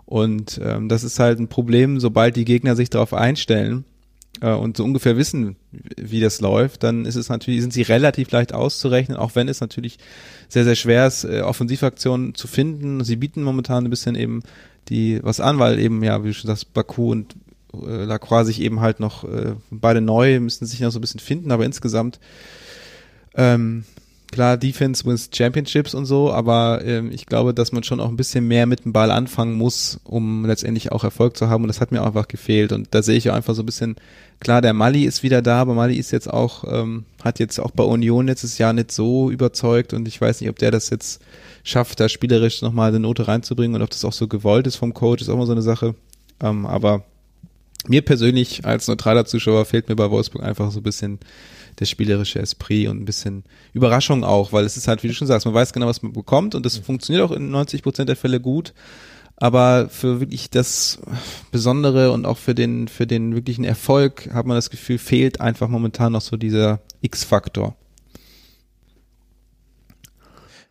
Und ähm, das ist halt ein Problem, sobald die Gegner sich darauf einstellen, äh, und so ungefähr wissen, wie das läuft, dann ist es natürlich, sind sie relativ leicht auszurechnen, auch wenn es natürlich sehr, sehr schwer ist, äh, Offensivaktionen zu finden. Sie bieten momentan ein bisschen eben die was an, weil eben, ja, wie du schon sagst, Baku und äh, Lacroix sich eben halt noch äh, beide neu, müssen sich noch so ein bisschen finden, aber insgesamt ähm, klar, Defense wins Championships und so, aber ähm, ich glaube, dass man schon auch ein bisschen mehr mit dem Ball anfangen muss, um letztendlich auch Erfolg zu haben. Und das hat mir auch einfach gefehlt. Und da sehe ich auch einfach so ein bisschen, klar, der Mali ist wieder da, aber Mali ist jetzt auch, ähm, hat jetzt auch bei Union letztes Jahr nicht so überzeugt. Und ich weiß nicht, ob der das jetzt schafft, da spielerisch nochmal eine Note reinzubringen und ob das auch so gewollt ist vom Coach, ist auch mal so eine Sache, ähm, aber mir persönlich als neutraler Zuschauer fehlt mir bei Wolfsburg einfach so ein bisschen der spielerische Esprit und ein bisschen Überraschung auch, weil es ist halt, wie du schon sagst, man weiß genau, was man bekommt und das mhm. funktioniert auch in 90 Prozent der Fälle gut. Aber für wirklich das Besondere und auch für den, für den wirklichen Erfolg hat man das Gefühl, fehlt einfach momentan noch so dieser X-Faktor.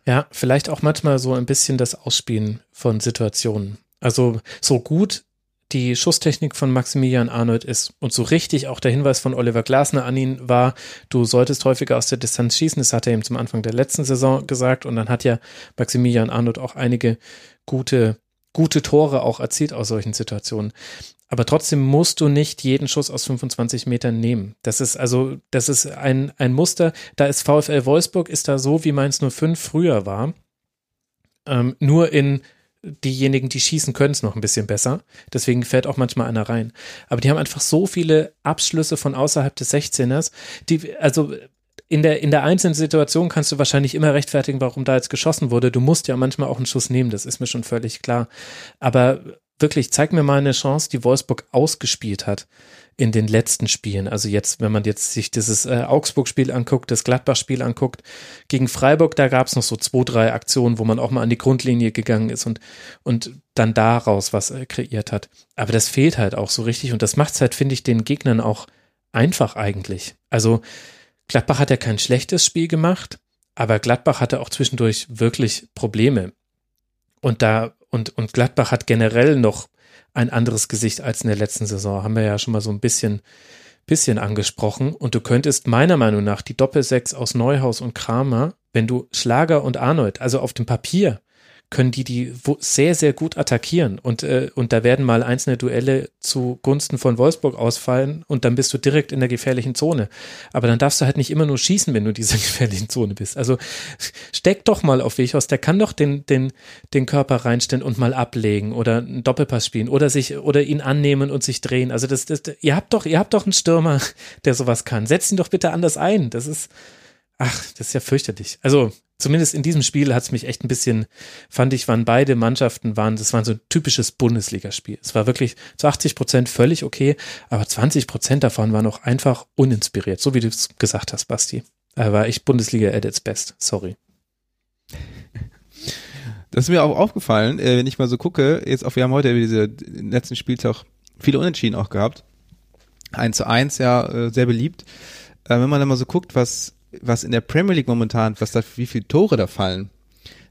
Ja, vielleicht auch manchmal so ein bisschen das Ausspielen von Situationen. Also so gut die Schusstechnik von Maximilian Arnold ist. Und so richtig auch der Hinweis von Oliver Glasner an ihn war, du solltest häufiger aus der Distanz schießen. Das hat er ihm zum Anfang der letzten Saison gesagt. Und dann hat ja Maximilian Arnold auch einige gute, gute Tore auch erzielt aus solchen Situationen. Aber trotzdem musst du nicht jeden Schuss aus 25 Metern nehmen. Das ist also, das ist ein, ein Muster. Da ist VfL Wolfsburg, ist da so, wie Mainz 05 früher war. Ähm, nur in diejenigen, die schießen können es noch ein bisschen besser. Deswegen fällt auch manchmal einer rein. Aber die haben einfach so viele Abschlüsse von außerhalb des 16ers, die, also in der, in der einzelnen Situation kannst du wahrscheinlich immer rechtfertigen, warum da jetzt geschossen wurde. Du musst ja manchmal auch einen Schuss nehmen, das ist mir schon völlig klar. Aber wirklich, zeig mir mal eine Chance, die Wolfsburg ausgespielt hat in den letzten Spielen. Also jetzt, wenn man jetzt sich dieses äh, Augsburg-Spiel anguckt, das Gladbach-Spiel anguckt, gegen Freiburg, da gab es noch so zwei, drei Aktionen, wo man auch mal an die Grundlinie gegangen ist und, und dann daraus was äh, kreiert hat. Aber das fehlt halt auch so richtig und das macht es halt, finde ich, den Gegnern auch einfach eigentlich. Also Gladbach hat ja kein schlechtes Spiel gemacht, aber Gladbach hatte auch zwischendurch wirklich Probleme. Und da, und, und Gladbach hat generell noch ein anderes Gesicht als in der letzten Saison. Haben wir ja schon mal so ein bisschen, bisschen angesprochen. Und du könntest meiner Meinung nach die Doppelsechs aus Neuhaus und Kramer, wenn du Schlager und Arnold, also auf dem Papier, können die die sehr, sehr gut attackieren. Und, äh, und da werden mal einzelne Duelle zugunsten von Wolfsburg ausfallen und dann bist du direkt in der gefährlichen Zone. Aber dann darfst du halt nicht immer nur schießen, wenn du in dieser gefährlichen Zone bist. Also steck doch mal auf Wechhaus, der kann doch den, den, den Körper reinstellen und mal ablegen oder einen Doppelpass spielen oder sich oder ihn annehmen und sich drehen. Also das, das, ihr habt doch, ihr habt doch einen Stürmer, der sowas kann. Setzt ihn doch bitte anders ein. Das ist, ach, das ist ja fürchterlich. Also zumindest in diesem Spiel hat es mich echt ein bisschen, fand ich, waren beide Mannschaften, waren, das war so ein typisches Bundesligaspiel. Es war wirklich zu 80 Prozent völlig okay, aber 20 Prozent davon waren auch einfach uninspiriert, so wie du es gesagt hast, Basti. Da war ich Bundesliga at its best. Sorry. Das ist mir auch aufgefallen, äh, wenn ich mal so gucke, jetzt auch, wir haben heute diese letzten Spieltag viele Unentschieden auch gehabt. 1 zu 1, ja, äh, sehr beliebt. Äh, wenn man dann mal so guckt, was was in der Premier League momentan, was da, wie viele Tore da fallen,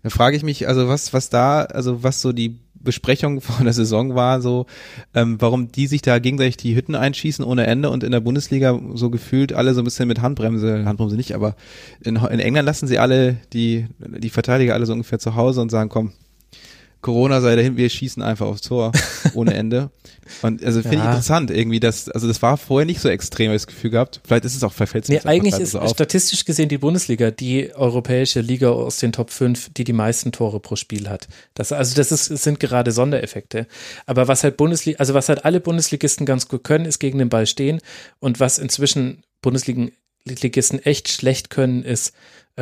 dann frage ich mich, also was, was da, also was so die Besprechung vor der Saison war, so, ähm, warum die sich da gegenseitig die Hütten einschießen ohne Ende und in der Bundesliga so gefühlt alle so ein bisschen mit Handbremse, Handbremse nicht, aber in, in England lassen sie alle die, die Verteidiger alle so ungefähr zu Hause und sagen, komm, Corona sei dahin, wir schießen einfach aufs Tor ohne Ende. Und also finde ja. ich interessant irgendwie, dass, also das war vorher nicht so extrem, habe ich das Gefühl gehabt. Vielleicht ist es auch verfällt Nee, eigentlich ist so statistisch gesehen die Bundesliga die europäische Liga aus den Top 5, die die meisten Tore pro Spiel hat. Das, also das ist, sind gerade Sondereffekte. Aber was halt Bundesliga, also was halt alle Bundesligisten ganz gut können, ist gegen den Ball stehen. Und was inzwischen Bundesligisten echt schlecht können, ist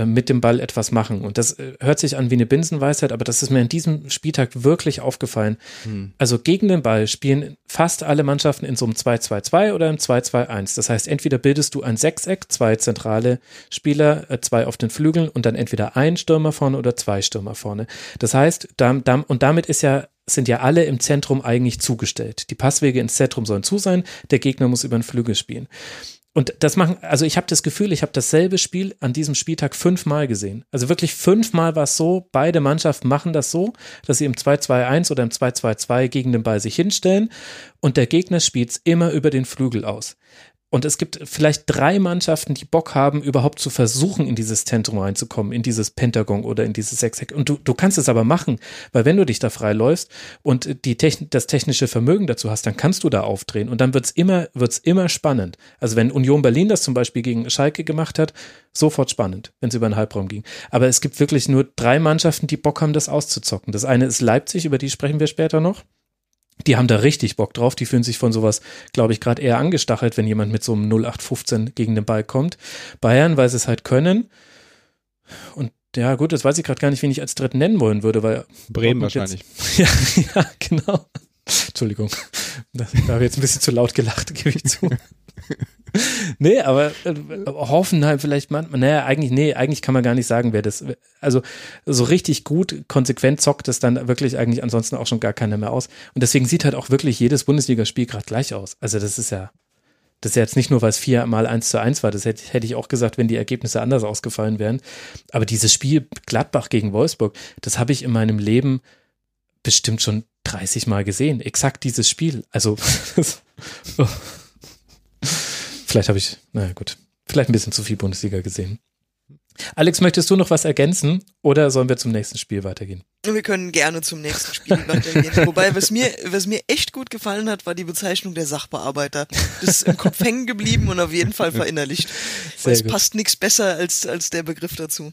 mit dem Ball etwas machen. Und das äh, hört sich an wie eine Binsenweisheit, aber das ist mir in diesem Spieltag wirklich aufgefallen. Hm. Also gegen den Ball spielen fast alle Mannschaften in so einem 2-2-2 oder im 2-2-1. Das heißt, entweder bildest du ein Sechseck, zwei zentrale Spieler, äh, zwei auf den Flügeln und dann entweder ein Stürmer vorne oder zwei Stürmer vorne. Das heißt, und damit ist ja sind ja alle im Zentrum eigentlich zugestellt. Die Passwege ins Zentrum sollen zu sein, der Gegner muss über den Flügel spielen. Und das machen, also ich habe das Gefühl, ich habe dasselbe Spiel an diesem Spieltag fünfmal gesehen. Also wirklich fünfmal war es so, beide Mannschaften machen das so, dass sie im 2-2-1 oder im 2-2-2 gegen den Ball sich hinstellen und der Gegner spielt es immer über den Flügel aus. Und es gibt vielleicht drei Mannschaften, die Bock haben, überhaupt zu versuchen, in dieses Zentrum reinzukommen, in dieses Pentagon oder in dieses Sechseck. Und du, du kannst es aber machen, weil wenn du dich da freiläufst und die Techn das technische Vermögen dazu hast, dann kannst du da aufdrehen und dann wird's immer, wird's immer spannend. Also wenn Union Berlin das zum Beispiel gegen Schalke gemacht hat, sofort spannend, wenn es über den Halbraum ging. Aber es gibt wirklich nur drei Mannschaften, die Bock haben, das auszuzocken. Das eine ist Leipzig, über die sprechen wir später noch. Die haben da richtig Bock drauf. Die fühlen sich von sowas, glaube ich, gerade eher angestachelt, wenn jemand mit so einem 0815 gegen den Ball kommt. Bayern, weil sie es halt können. Und ja, gut, das weiß ich gerade gar nicht, wen ich als dritten nennen wollen würde, weil. Bremen wahrscheinlich. Jetzt, ja, ja, genau. Entschuldigung. Da habe ich jetzt ein bisschen zu laut gelacht, gebe ich zu. Nee, aber äh, Hoffenheim vielleicht manchmal, naja, eigentlich, nee, eigentlich kann man gar nicht sagen, wer das, also so richtig gut, konsequent zockt es dann wirklich eigentlich ansonsten auch schon gar keiner mehr aus. Und deswegen sieht halt auch wirklich jedes Bundesligaspiel gerade gleich aus. Also das ist ja, das ist ja jetzt nicht nur, weil es viermal eins zu eins war, das hätte, hätte ich auch gesagt, wenn die Ergebnisse anders ausgefallen wären. Aber dieses Spiel Gladbach gegen Wolfsburg, das habe ich in meinem Leben bestimmt schon 30 Mal gesehen. Exakt dieses Spiel. Also. Vielleicht habe ich, naja gut, vielleicht ein bisschen zu viel Bundesliga gesehen. Alex, möchtest du noch was ergänzen oder sollen wir zum nächsten Spiel weitergehen? Wir können gerne zum nächsten Spiel weitergehen. Wobei, was mir, was mir echt gut gefallen hat, war die Bezeichnung der Sachbearbeiter. Das ist im Kopf hängen geblieben und auf jeden Fall verinnerlicht. Es passt nichts besser als, als der Begriff dazu.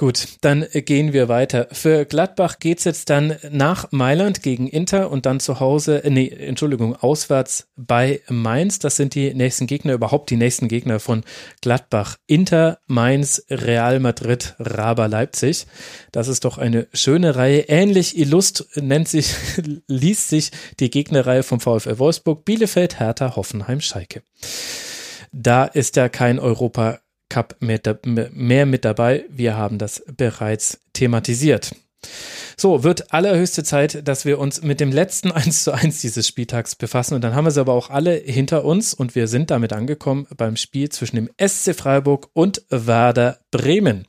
Gut, dann gehen wir weiter. Für Gladbach geht's jetzt dann nach Mailand gegen Inter und dann zu Hause, äh, nee, Entschuldigung, auswärts bei Mainz. Das sind die nächsten Gegner, überhaupt die nächsten Gegner von Gladbach. Inter, Mainz, Real Madrid, Raber Leipzig. Das ist doch eine schöne Reihe. Ähnlich illust nennt sich, liest sich die Gegnerreihe vom VfL Wolfsburg, Bielefeld, Hertha, Hoffenheim, Schalke. Da ist ja kein Europa Cup mehr, mit dabei. Wir haben das bereits thematisiert. So, wird allerhöchste Zeit, dass wir uns mit dem letzten 1 zu 1 dieses Spieltags befassen. Und dann haben wir sie aber auch alle hinter uns und wir sind damit angekommen beim Spiel zwischen dem SC Freiburg und Werder Bremen.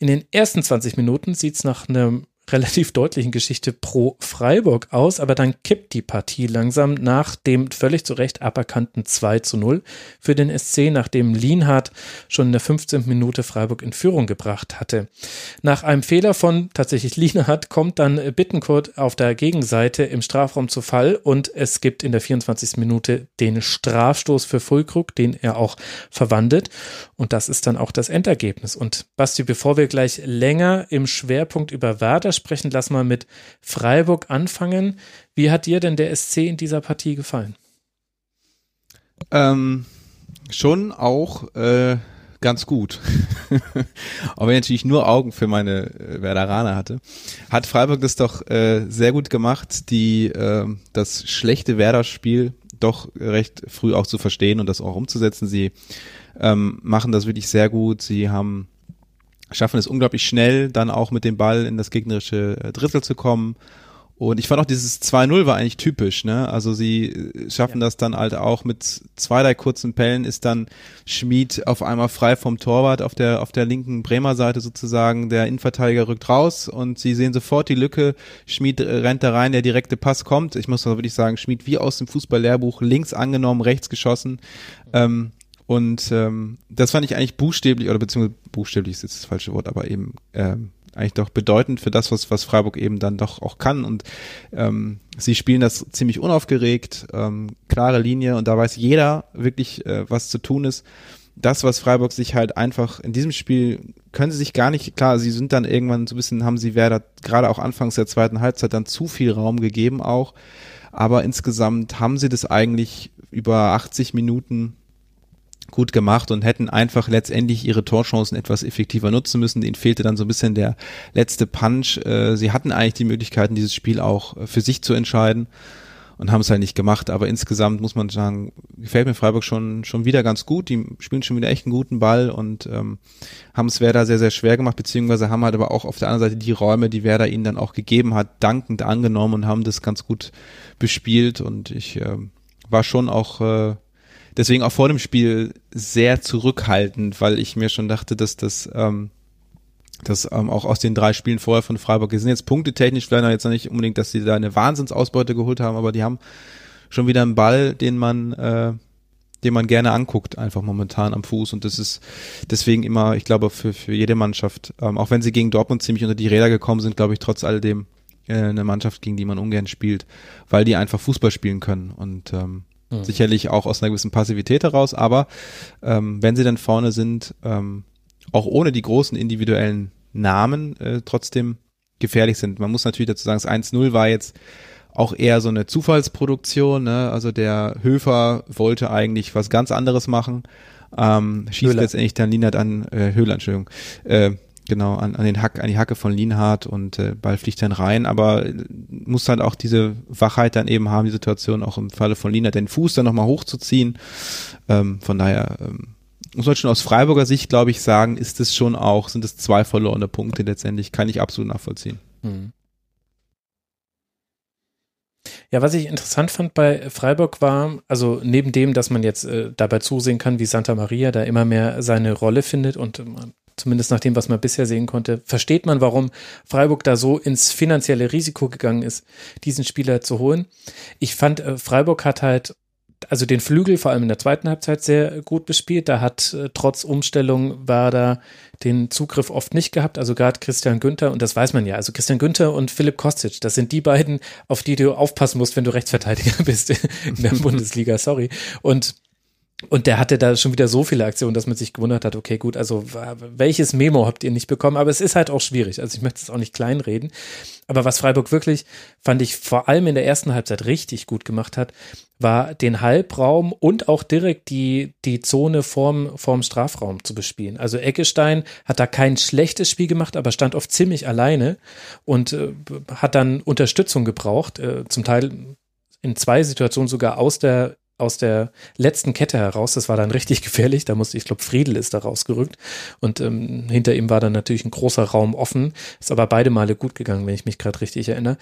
In den ersten 20 Minuten sieht es nach einem relativ deutlichen Geschichte pro Freiburg aus, aber dann kippt die Partie langsam nach dem völlig zu Recht aberkannten 2 zu 0 für den SC, nachdem Lienhardt schon in der 15. Minute Freiburg in Führung gebracht hatte. Nach einem Fehler von tatsächlich Lienhardt kommt dann Bittenkurt auf der Gegenseite im Strafraum zu Fall und es gibt in der 24. Minute den Strafstoß für Fulkrug, den er auch verwandelt und das ist dann auch das Endergebnis. Und Basti, bevor wir gleich länger im Schwerpunkt über Werder sprechen, lass mal mit Freiburg anfangen. Wie hat dir denn der SC in dieser Partie gefallen? Ähm, schon auch äh, ganz gut. Aber wenn ich natürlich nur Augen für meine äh, Werderaner hatte, hat Freiburg das doch äh, sehr gut gemacht, die äh, das schlechte Werder-Spiel doch recht früh auch zu verstehen und das auch umzusetzen. Sie ähm, machen das wirklich sehr gut. Sie haben schaffen es unglaublich schnell, dann auch mit dem Ball in das gegnerische äh, Drittel zu kommen. Und ich fand auch dieses 2-0 war eigentlich typisch, ne? Also sie äh, schaffen ja. das dann halt auch mit zwei, drei kurzen Pellen ist dann Schmied auf einmal frei vom Torwart auf der, auf der linken Bremer Seite sozusagen. Der Innenverteidiger rückt raus und sie sehen sofort die Lücke. Schmied äh, rennt da rein, der direkte Pass kommt. Ich muss wirklich sagen, Schmied wie aus dem Fußballlehrbuch links angenommen, rechts geschossen. Ähm, und ähm, das fand ich eigentlich buchstäblich, oder beziehungsweise buchstäblich ist jetzt das falsche Wort, aber eben ähm, eigentlich doch bedeutend für das, was, was Freiburg eben dann doch auch kann. Und ähm, sie spielen das ziemlich unaufgeregt, ähm, klare Linie und da weiß jeder wirklich, äh, was zu tun ist. Das, was Freiburg sich halt einfach in diesem Spiel können sie sich gar nicht, klar, sie sind dann irgendwann so ein bisschen, haben sie Werder gerade auch anfangs der zweiten Halbzeit dann zu viel Raum gegeben auch. Aber insgesamt haben sie das eigentlich über 80 Minuten gut gemacht und hätten einfach letztendlich ihre Torchancen etwas effektiver nutzen müssen. Ihnen fehlte dann so ein bisschen der letzte Punch. Äh, sie hatten eigentlich die Möglichkeiten, dieses Spiel auch äh, für sich zu entscheiden und haben es halt nicht gemacht. Aber insgesamt muss man sagen, gefällt mir Freiburg schon schon wieder ganz gut. Die spielen schon wieder echt einen guten Ball und ähm, haben es Werder sehr, sehr schwer gemacht, beziehungsweise haben halt aber auch auf der anderen Seite die Räume, die Werder ihnen dann auch gegeben hat, dankend angenommen und haben das ganz gut bespielt. Und ich äh, war schon auch äh, deswegen auch vor dem Spiel sehr zurückhaltend, weil ich mir schon dachte, dass das ähm, das ähm, auch aus den drei Spielen vorher von Freiburg, die sind jetzt punktetechnisch vielleicht noch jetzt noch nicht unbedingt, dass sie da eine Wahnsinnsausbeute geholt haben, aber die haben schon wieder einen Ball, den man äh, den man gerne anguckt, einfach momentan am Fuß. Und das ist deswegen immer, ich glaube, für, für jede Mannschaft, ähm, auch wenn sie gegen Dortmund ziemlich unter die Räder gekommen sind, glaube ich, trotz alledem äh, eine Mannschaft, gegen die man ungern spielt, weil die einfach Fußball spielen können. Und ähm, Mhm. Sicherlich auch aus einer gewissen Passivität heraus, aber ähm, wenn sie dann vorne sind, ähm, auch ohne die großen individuellen Namen äh, trotzdem gefährlich sind. Man muss natürlich dazu sagen, das 1-0 war jetzt auch eher so eine Zufallsproduktion. Ne? Also der Höfer wollte eigentlich was ganz anderes machen. Ähm, schießt Höhler. letztendlich dann Linert an, äh, Höhler, Entschuldigung, äh, genau, an, an den Hack, an die Hacke von Lienhardt und äh, Ball fliegt dann rein, aber äh, muss halt auch diese Wachheit dann eben haben, die Situation auch im Falle von Lienhardt den Fuß dann nochmal hochzuziehen. Ähm, von daher ähm, muss man schon aus Freiburger Sicht, glaube ich, sagen, ist es schon auch, sind es zwei verlorene Punkte letztendlich, kann ich absolut nachvollziehen. Mhm. Ja, was ich interessant fand bei Freiburg war, also neben dem, dass man jetzt äh, dabei zusehen kann, wie Santa Maria da immer mehr seine Rolle findet und man zumindest nach dem, was man bisher sehen konnte, versteht man, warum Freiburg da so ins finanzielle Risiko gegangen ist, diesen Spieler zu holen. Ich fand, äh, Freiburg hat halt also den Flügel vor allem in der zweiten Halbzeit sehr gut bespielt. Da hat äh, trotz Umstellung war da den Zugriff oft nicht gehabt. Also gerade Christian Günther, und das weiß man ja, also Christian Günther und Philipp Kostic, das sind die beiden, auf die du aufpassen musst, wenn du Rechtsverteidiger bist in der Bundesliga, sorry. Und und der hatte da schon wieder so viele Aktionen, dass man sich gewundert hat, okay, gut, also welches Memo habt ihr nicht bekommen? Aber es ist halt auch schwierig. Also ich möchte es auch nicht kleinreden. Aber was Freiburg wirklich, fand ich vor allem in der ersten Halbzeit richtig gut gemacht hat, war den Halbraum und auch direkt die, die Zone vorm, vorm Strafraum zu bespielen. Also Eckestein hat da kein schlechtes Spiel gemacht, aber stand oft ziemlich alleine und äh, hat dann Unterstützung gebraucht, äh, zum Teil in zwei Situationen sogar aus der aus der letzten Kette heraus. Das war dann richtig gefährlich. Da musste ich, glaube, Friedel ist da rausgerückt. Und ähm, hinter ihm war dann natürlich ein großer Raum offen. Ist aber beide Male gut gegangen, wenn ich mich gerade richtig erinnere.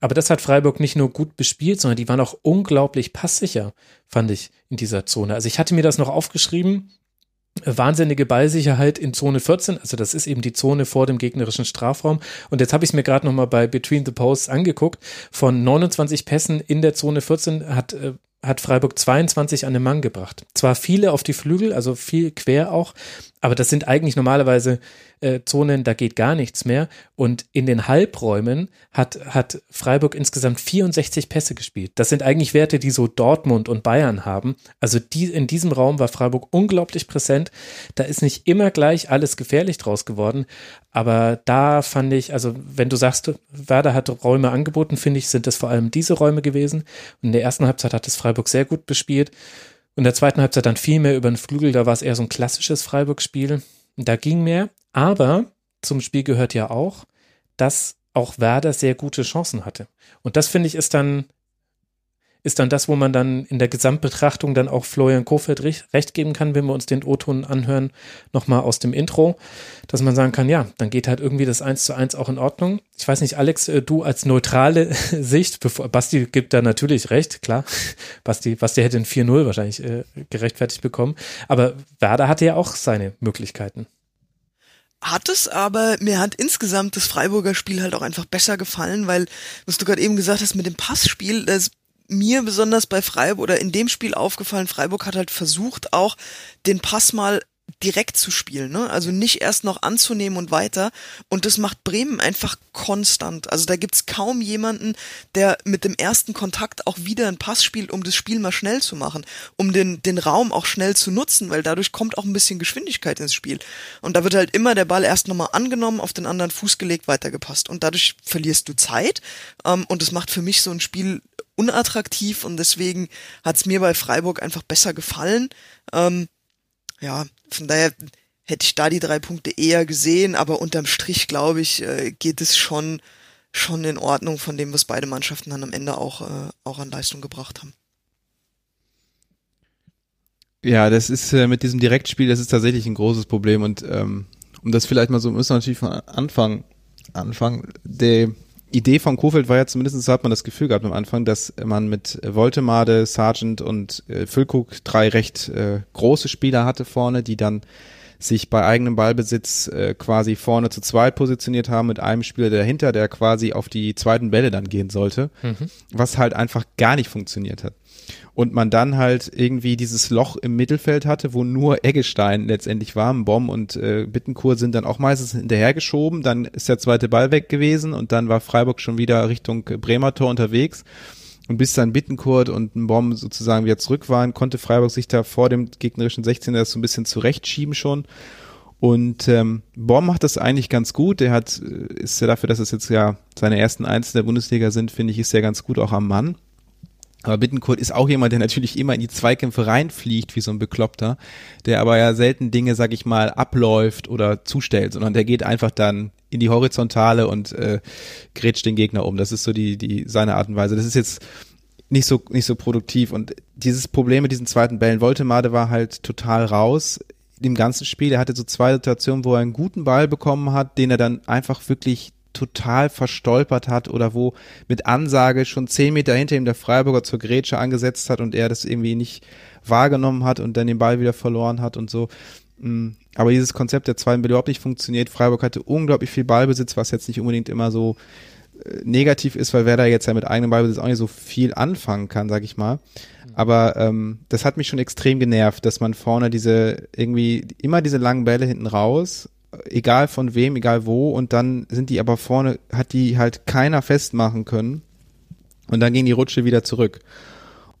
Aber das hat Freiburg nicht nur gut bespielt, sondern die waren auch unglaublich passsicher, fand ich, in dieser Zone. Also ich hatte mir das noch aufgeschrieben wahnsinnige Ballsicherheit in Zone 14, also das ist eben die Zone vor dem gegnerischen Strafraum. Und jetzt habe ich es mir gerade nochmal bei Between the Posts angeguckt. Von 29 Pässen in der Zone 14 hat äh, hat Freiburg 22 an den Mann gebracht. Zwar viele auf die Flügel, also viel quer auch, aber das sind eigentlich normalerweise äh, Zonen, da geht gar nichts mehr. Und in den Halbräumen hat, hat Freiburg insgesamt 64 Pässe gespielt. Das sind eigentlich Werte, die so Dortmund und Bayern haben. Also die, in diesem Raum war Freiburg unglaublich präsent. Da ist nicht immer gleich alles gefährlich draus geworden. Aber da fand ich, also wenn du sagst, Werder hat Räume angeboten, finde ich, sind das vor allem diese Räume gewesen. Und in der ersten Halbzeit hat es Freiburg sehr gut bespielt. Und in der zweiten Halbzeit dann viel mehr über den Flügel, da war es eher so ein klassisches Freiburg-Spiel. Da ging mehr, aber zum Spiel gehört ja auch, dass auch Werder sehr gute Chancen hatte. Und das finde ich ist dann ist dann das, wo man dann in der Gesamtbetrachtung dann auch Florian Kofeld recht, geben kann, wenn wir uns den O-Ton anhören, nochmal aus dem Intro, dass man sagen kann, ja, dann geht halt irgendwie das 1 zu 1 auch in Ordnung. Ich weiß nicht, Alex, äh, du als neutrale Sicht, bevor, Basti gibt da natürlich recht, klar. Basti, Basti hätte ein 4-0 wahrscheinlich äh, gerechtfertigt bekommen. Aber Werder hatte ja auch seine Möglichkeiten hat es, aber mir hat insgesamt das Freiburger Spiel halt auch einfach besser gefallen, weil, was du gerade eben gesagt hast mit dem Passspiel, das mir besonders bei Freiburg oder in dem Spiel aufgefallen, Freiburg hat halt versucht auch den Pass mal direkt zu spielen, ne? Also nicht erst noch anzunehmen und weiter. Und das macht Bremen einfach konstant. Also da gibt's kaum jemanden, der mit dem ersten Kontakt auch wieder einen Pass spielt, um das Spiel mal schnell zu machen, um den, den Raum auch schnell zu nutzen, weil dadurch kommt auch ein bisschen Geschwindigkeit ins Spiel. Und da wird halt immer der Ball erst nochmal angenommen, auf den anderen Fuß gelegt, weitergepasst. Und dadurch verlierst du Zeit. Ähm, und das macht für mich so ein Spiel unattraktiv und deswegen hat's mir bei Freiburg einfach besser gefallen. Ähm, ja, von daher hätte ich da die drei Punkte eher gesehen, aber unterm Strich, glaube ich, äh, geht es schon, schon in Ordnung von dem, was beide Mannschaften dann am Ende auch, äh, auch an Leistung gebracht haben. Ja, das ist äh, mit diesem Direktspiel, das ist tatsächlich ein großes Problem und ähm, um das vielleicht mal so, müssen wir natürlich von Anfang anfangen. Idee von Kofeld war ja zumindest, so hat man das Gefühl gehabt am Anfang, dass man mit Voltemade, Sargent und äh, Füllkrug drei recht äh, große Spieler hatte vorne, die dann sich bei eigenem Ballbesitz äh, quasi vorne zu zweit positioniert haben mit einem Spieler dahinter, der quasi auf die zweiten Bälle dann gehen sollte, mhm. was halt einfach gar nicht funktioniert hat und man dann halt irgendwie dieses Loch im Mittelfeld hatte, wo nur Eggestein letztendlich war, Bomb und äh, Bittenkur sind dann auch meistens hinterhergeschoben, dann ist der zweite Ball weg gewesen und dann war Freiburg schon wieder Richtung Bremer Tor unterwegs. Und bis dann Bittenkurt und ein Bomb sozusagen wieder zurück waren, konnte Freiburg sich da vor dem gegnerischen 16er das so ein bisschen zurechtschieben schon. Und ähm, Bomb macht das eigentlich ganz gut. Der hat, äh, ist ja dafür, dass es jetzt ja seine ersten Einzel der Bundesliga sind, finde ich, ist er ganz gut auch am Mann. Aber Bittenkurt ist auch jemand, der natürlich immer in die Zweikämpfe reinfliegt, wie so ein Bekloppter, der aber ja selten Dinge, sag ich mal, abläuft oder zustellt, sondern der geht einfach dann in die Horizontale und äh, grätscht den Gegner um. Das ist so die, die seine Art und Weise. Das ist jetzt nicht so, nicht so produktiv. Und dieses Problem mit diesen zweiten Bällen, Voltemade war halt total raus im ganzen Spiel. Er hatte so zwei Situationen, wo er einen guten Ball bekommen hat, den er dann einfach wirklich total verstolpert hat oder wo mit Ansage schon zehn Meter hinter ihm der Freiburger zur Grätsche angesetzt hat und er das irgendwie nicht wahrgenommen hat und dann den Ball wieder verloren hat und so. Mm, aber dieses Konzept der zweiten Bälle überhaupt nicht funktioniert. Freiburg hatte unglaublich viel Ballbesitz, was jetzt nicht unbedingt immer so äh, negativ ist, weil wer da jetzt ja mit eigenem Ballbesitz auch nicht so viel anfangen kann, sag ich mal. Aber ähm, das hat mich schon extrem genervt, dass man vorne diese irgendwie immer diese langen Bälle hinten raus egal von wem, egal wo, und dann sind die aber vorne, hat die halt keiner festmachen können. Und dann ging die Rutsche wieder zurück.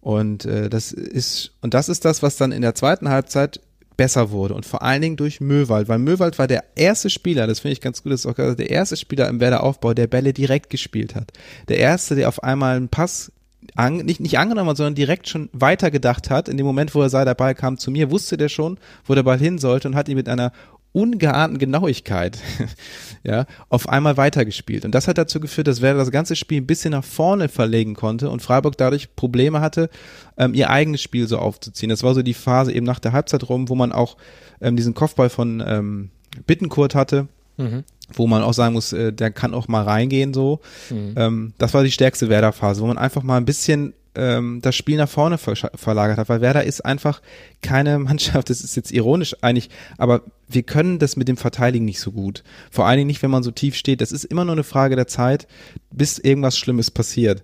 Und äh, das ist, und das ist das, was dann in der zweiten Halbzeit besser wurde. Und vor allen Dingen durch Möwald, weil Möwald war der erste Spieler, das finde ich ganz gut, das ist auch der erste Spieler im Werder Aufbau, der Bälle direkt gespielt hat. Der erste, der auf einmal einen Pass an, nicht, nicht angenommen hat, sondern direkt schon weitergedacht hat. In dem Moment, wo er sah, der Ball kam zu mir, wusste der schon, wo der Ball hin sollte und hat ihn mit einer ungeahnten Genauigkeit ja, auf einmal weitergespielt. Und das hat dazu geführt, dass Werder das ganze Spiel ein bisschen nach vorne verlegen konnte und Freiburg dadurch Probleme hatte, ähm, ihr eigenes Spiel so aufzuziehen. Das war so die Phase eben nach der Halbzeit rum, wo man auch ähm, diesen Kopfball von ähm, Bittenkurt hatte. Mhm. Wo man auch sagen muss, äh, der kann auch mal reingehen so. Mhm. Ähm, das war die stärkste Werder-Phase, wo man einfach mal ein bisschen ähm, das Spiel nach vorne ver verlagert hat, weil Werder ist einfach keine Mannschaft, das ist jetzt ironisch eigentlich, aber wir können das mit dem Verteidigen nicht so gut. Vor allen Dingen nicht, wenn man so tief steht. Das ist immer nur eine Frage der Zeit, bis irgendwas Schlimmes passiert.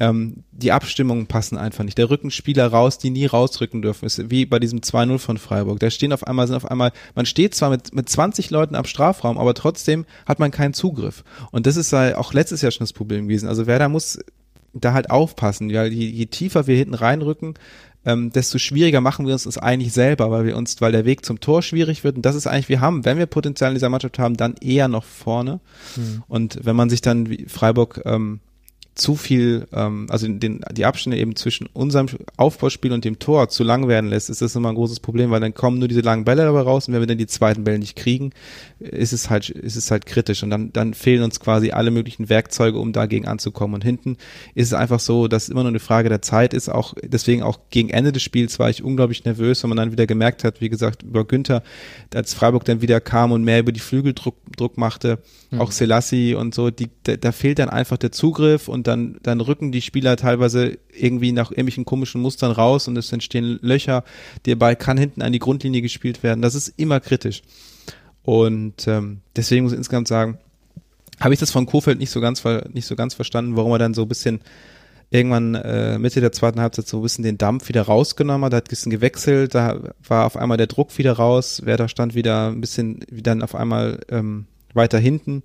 Ähm, die Abstimmungen passen einfach nicht. Der Rückenspieler raus, die nie rausrücken dürfen, ist wie bei diesem 2-0 von Freiburg. Da stehen auf einmal, sind auf einmal, man steht zwar mit, mit 20 Leuten am Strafraum, aber trotzdem hat man keinen Zugriff. Und das ist ja auch letztes Jahr schon das Problem gewesen. Also Werder muss da halt aufpassen. Ja, je, je tiefer wir hinten reinrücken, ähm, desto schwieriger machen wir uns das eigentlich selber, weil wir uns, weil der Weg zum Tor schwierig wird. Und das ist eigentlich, wir haben, wenn wir Potenzial in dieser Mannschaft haben, dann eher noch vorne. Mhm. Und wenn man sich dann wie Freiburg ähm, zu viel, ähm, also den, die Abstände eben zwischen unserem Aufbauspiel und dem Tor zu lang werden lässt, ist das immer ein großes Problem, weil dann kommen nur diese langen Bälle dabei raus und wenn wir dann die zweiten Bälle nicht kriegen, ist es halt, ist es halt kritisch und dann, dann fehlen uns quasi alle möglichen Werkzeuge, um dagegen anzukommen. Und hinten ist es einfach so, dass immer nur eine Frage der Zeit ist, auch deswegen auch gegen Ende des Spiels war ich unglaublich nervös, weil man dann wieder gemerkt hat, wie gesagt, über Günther, als Freiburg dann wieder kam und mehr über die Flügel Druck, Druck machte, mhm. auch Selassie und so, die, da, da fehlt dann einfach der Zugriff und dann, dann rücken die Spieler teilweise irgendwie nach irgendwelchen komischen Mustern raus und es entstehen Löcher. Der Ball kann hinten an die Grundlinie gespielt werden. Das ist immer kritisch. Und ähm, deswegen muss ich insgesamt sagen, habe ich das von Kofeld nicht so ganz nicht so ganz verstanden, warum er dann so ein bisschen irgendwann äh, Mitte der zweiten Halbzeit so ein bisschen den Dampf wieder rausgenommen hat, hat ein bisschen gewechselt, da war auf einmal der Druck wieder raus, Werder stand wieder ein bisschen wie dann auf einmal ähm, weiter hinten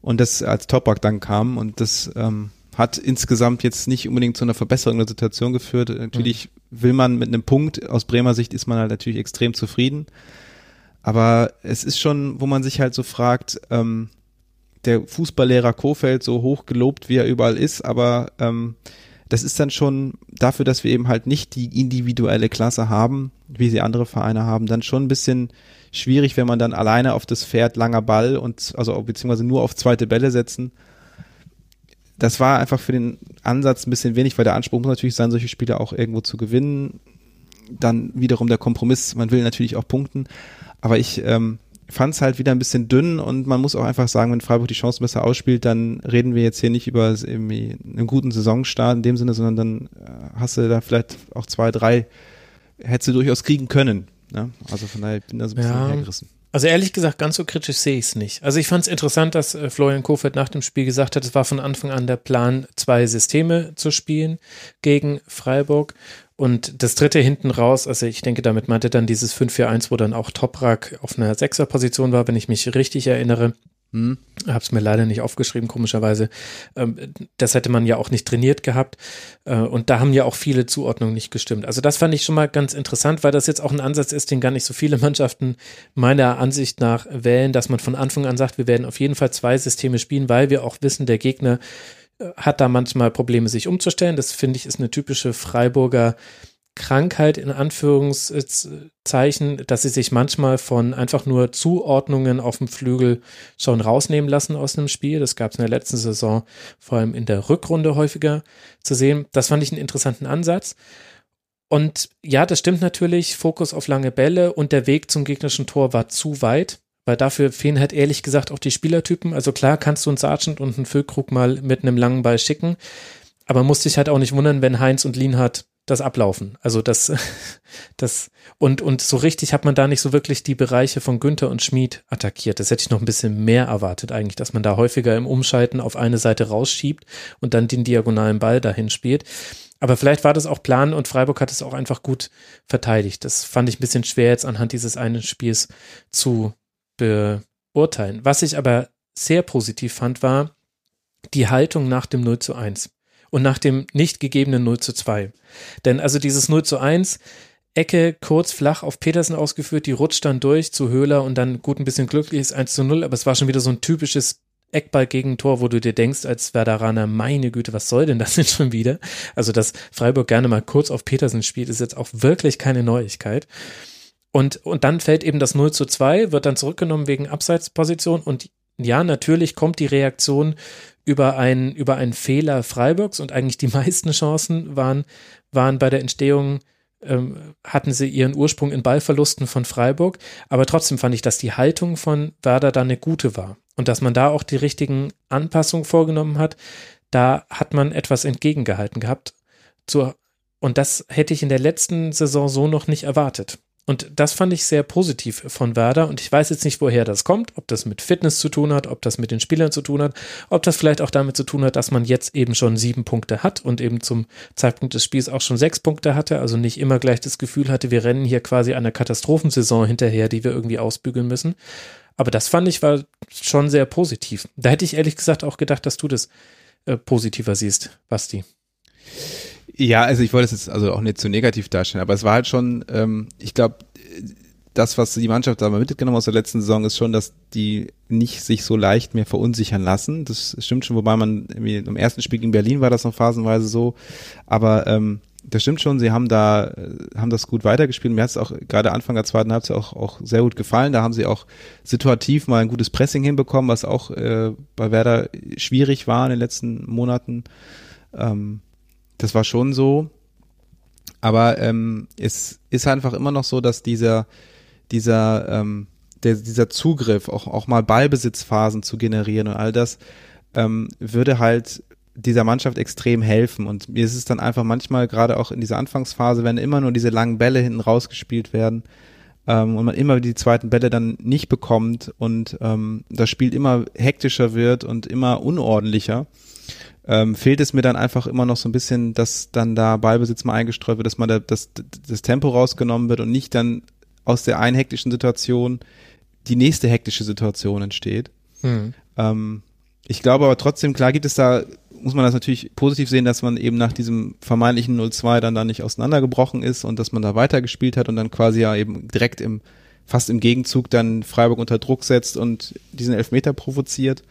und das als Toprak dann kam und das ähm, hat insgesamt jetzt nicht unbedingt zu einer Verbesserung der Situation geführt. Natürlich mhm. will man mit einem Punkt, aus Bremer Sicht ist man halt natürlich extrem zufrieden. Aber es ist schon, wo man sich halt so fragt, ähm, der Fußballlehrer Kofeld, so hoch gelobt, wie er überall ist, aber ähm, das ist dann schon dafür, dass wir eben halt nicht die individuelle Klasse haben, wie sie andere Vereine haben, dann schon ein bisschen schwierig, wenn man dann alleine auf das Pferd langer Ball und also beziehungsweise nur auf zweite Bälle setzen das war einfach für den Ansatz ein bisschen wenig, weil der Anspruch muss natürlich sein, solche Spiele auch irgendwo zu gewinnen. Dann wiederum der Kompromiss, man will natürlich auch punkten. Aber ich ähm, fand es halt wieder ein bisschen dünn und man muss auch einfach sagen, wenn Freiburg die Chance besser ausspielt, dann reden wir jetzt hier nicht über irgendwie einen guten Saisonstart in dem Sinne, sondern dann äh, hast du da vielleicht auch zwei, drei, hättest du durchaus kriegen können. Ne? Also von daher bin ich da so ein bisschen ja. hergerissen. Also ehrlich gesagt, ganz so kritisch sehe ich es nicht. Also ich fand es interessant, dass äh, Florian Kofeld nach dem Spiel gesagt hat, es war von Anfang an der Plan, zwei Systeme zu spielen gegen Freiburg. Und das dritte hinten raus, also ich denke, damit meinte dann dieses 5-4-1, wo dann auch Toprak auf einer Sechserposition war, wenn ich mich richtig erinnere. Hm. Habe es mir leider nicht aufgeschrieben, komischerweise. Ähm, das hätte man ja auch nicht trainiert gehabt. Äh, und da haben ja auch viele Zuordnungen nicht gestimmt. Also das fand ich schon mal ganz interessant, weil das jetzt auch ein Ansatz ist, den gar nicht so viele Mannschaften meiner Ansicht nach wählen, dass man von Anfang an sagt, wir werden auf jeden Fall zwei Systeme spielen, weil wir auch wissen, der Gegner äh, hat da manchmal Probleme, sich umzustellen. Das finde ich ist eine typische Freiburger Krankheit in Anführungszeichen, dass sie sich manchmal von einfach nur Zuordnungen auf dem Flügel schon rausnehmen lassen aus einem Spiel. Das gab es in der letzten Saison vor allem in der Rückrunde häufiger zu sehen. Das fand ich einen interessanten Ansatz. Und ja, das stimmt natürlich, Fokus auf lange Bälle und der Weg zum gegnerischen Tor war zu weit, weil dafür fehlen halt ehrlich gesagt auch die Spielertypen. Also klar kannst du einen Sargent und einen Füllkrug mal mit einem langen Ball schicken, aber musst dich halt auch nicht wundern, wenn Heinz und Lienhardt das ablaufen. Also das, das, und, und so richtig hat man da nicht so wirklich die Bereiche von Günther und Schmid attackiert. Das hätte ich noch ein bisschen mehr erwartet eigentlich, dass man da häufiger im Umschalten auf eine Seite rausschiebt und dann den diagonalen Ball dahin spielt. Aber vielleicht war das auch Plan und Freiburg hat es auch einfach gut verteidigt. Das fand ich ein bisschen schwer jetzt anhand dieses einen Spiels zu beurteilen. Was ich aber sehr positiv fand, war die Haltung nach dem 0 zu 1 und nach dem nicht gegebenen 0 zu 2. Denn also dieses 0 zu 1, Ecke kurz flach auf Petersen ausgeführt, die rutscht dann durch zu Höhler und dann gut ein bisschen glücklich ist 1 zu 0, aber es war schon wieder so ein typisches Eckball-Gegentor, wo du dir denkst, als Werderaner, meine Güte, was soll denn das denn schon wieder? Also, dass Freiburg gerne mal kurz auf Petersen spielt, ist jetzt auch wirklich keine Neuigkeit. Und, und dann fällt eben das 0 zu 2, wird dann zurückgenommen wegen Abseitsposition und ja, natürlich kommt die Reaktion über einen, über einen Fehler Freiburgs und eigentlich die meisten Chancen waren, waren bei der Entstehung ähm, hatten sie ihren Ursprung in Ballverlusten von Freiburg, aber trotzdem fand ich, dass die Haltung von Werder da eine gute war und dass man da auch die richtigen Anpassungen vorgenommen hat, da hat man etwas entgegengehalten gehabt. Und das hätte ich in der letzten Saison so noch nicht erwartet. Und das fand ich sehr positiv von Werder. Und ich weiß jetzt nicht, woher das kommt, ob das mit Fitness zu tun hat, ob das mit den Spielern zu tun hat, ob das vielleicht auch damit zu tun hat, dass man jetzt eben schon sieben Punkte hat und eben zum Zeitpunkt des Spiels auch schon sechs Punkte hatte. Also nicht immer gleich das Gefühl hatte, wir rennen hier quasi einer Katastrophensaison hinterher, die wir irgendwie ausbügeln müssen. Aber das fand ich war schon sehr positiv. Da hätte ich ehrlich gesagt auch gedacht, dass du das äh, positiver siehst, Basti. Ja, also ich wollte es jetzt also auch nicht zu negativ darstellen, aber es war halt schon, ähm, ich glaube, das, was die Mannschaft da mal mitgenommen aus der letzten Saison, ist schon, dass die nicht sich so leicht mehr verunsichern lassen. Das stimmt schon, wobei man im ersten Spiel in Berlin war das noch phasenweise so. Aber ähm, das stimmt schon, sie haben da, äh, haben das gut weitergespielt. Mir hat es auch gerade Anfang der zweiten Halbzeit auch, auch sehr gut gefallen. Da haben sie auch situativ mal ein gutes Pressing hinbekommen, was auch äh, bei Werder schwierig war in den letzten Monaten. Ähm, das war schon so. Aber ähm, es ist einfach immer noch so, dass dieser, dieser, ähm, der, dieser Zugriff, auch, auch mal Ballbesitzphasen zu generieren und all das, ähm, würde halt dieser Mannschaft extrem helfen. Und mir ist es dann einfach manchmal, gerade auch in dieser Anfangsphase, wenn immer nur diese langen Bälle hinten rausgespielt werden ähm, und man immer die zweiten Bälle dann nicht bekommt und ähm, das Spiel immer hektischer wird und immer unordentlicher, ähm, fehlt es mir dann einfach immer noch so ein bisschen, dass dann da Ballbesitz mal eingestreut wird, dass man da, das, das Tempo rausgenommen wird und nicht dann aus der einen hektischen Situation die nächste hektische Situation entsteht. Mhm. Ähm, ich glaube aber trotzdem, klar gibt es da, muss man das natürlich positiv sehen, dass man eben nach diesem vermeintlichen 0-2 dann da nicht auseinandergebrochen ist und dass man da weitergespielt hat und dann quasi ja eben direkt im, fast im Gegenzug dann Freiburg unter Druck setzt und diesen Elfmeter provoziert.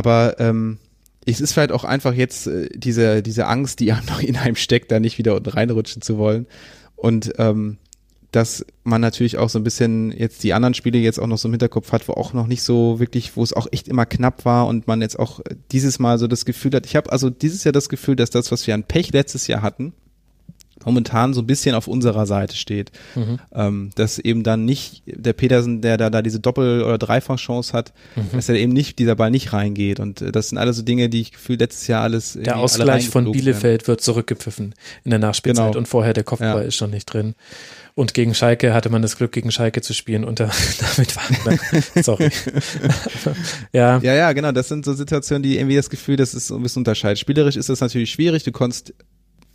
Aber ähm, es ist vielleicht auch einfach jetzt äh, diese, diese Angst, die einem noch in einem steckt, da nicht wieder unten reinrutschen zu wollen. Und ähm, dass man natürlich auch so ein bisschen jetzt die anderen Spiele jetzt auch noch so im Hinterkopf hat, wo auch noch nicht so wirklich, wo es auch echt immer knapp war und man jetzt auch dieses Mal so das Gefühl hat, ich habe also dieses Jahr das Gefühl, dass das, was wir an Pech letztes Jahr hatten, momentan so ein bisschen auf unserer Seite steht. Mhm. Ähm, dass eben dann nicht der Petersen, der da, da diese Doppel- oder Dreifachchance hat, mhm. dass er eben nicht, dieser Ball nicht reingeht. Und äh, das sind alles so Dinge, die ich gefühlt letztes Jahr alles. Der Ausgleich von Bielefeld werden. wird zurückgepfiffen in der Nachspielzeit genau. und vorher der Kopfball ja. ist schon nicht drin. Und gegen Schalke hatte man das Glück, gegen Schalke zu spielen und da, damit war sorry. ja. Ja, ja, genau. Das sind so Situationen, die irgendwie das Gefühl, das ist ein bisschen unterscheidet. Spielerisch ist das natürlich schwierig. Du konntest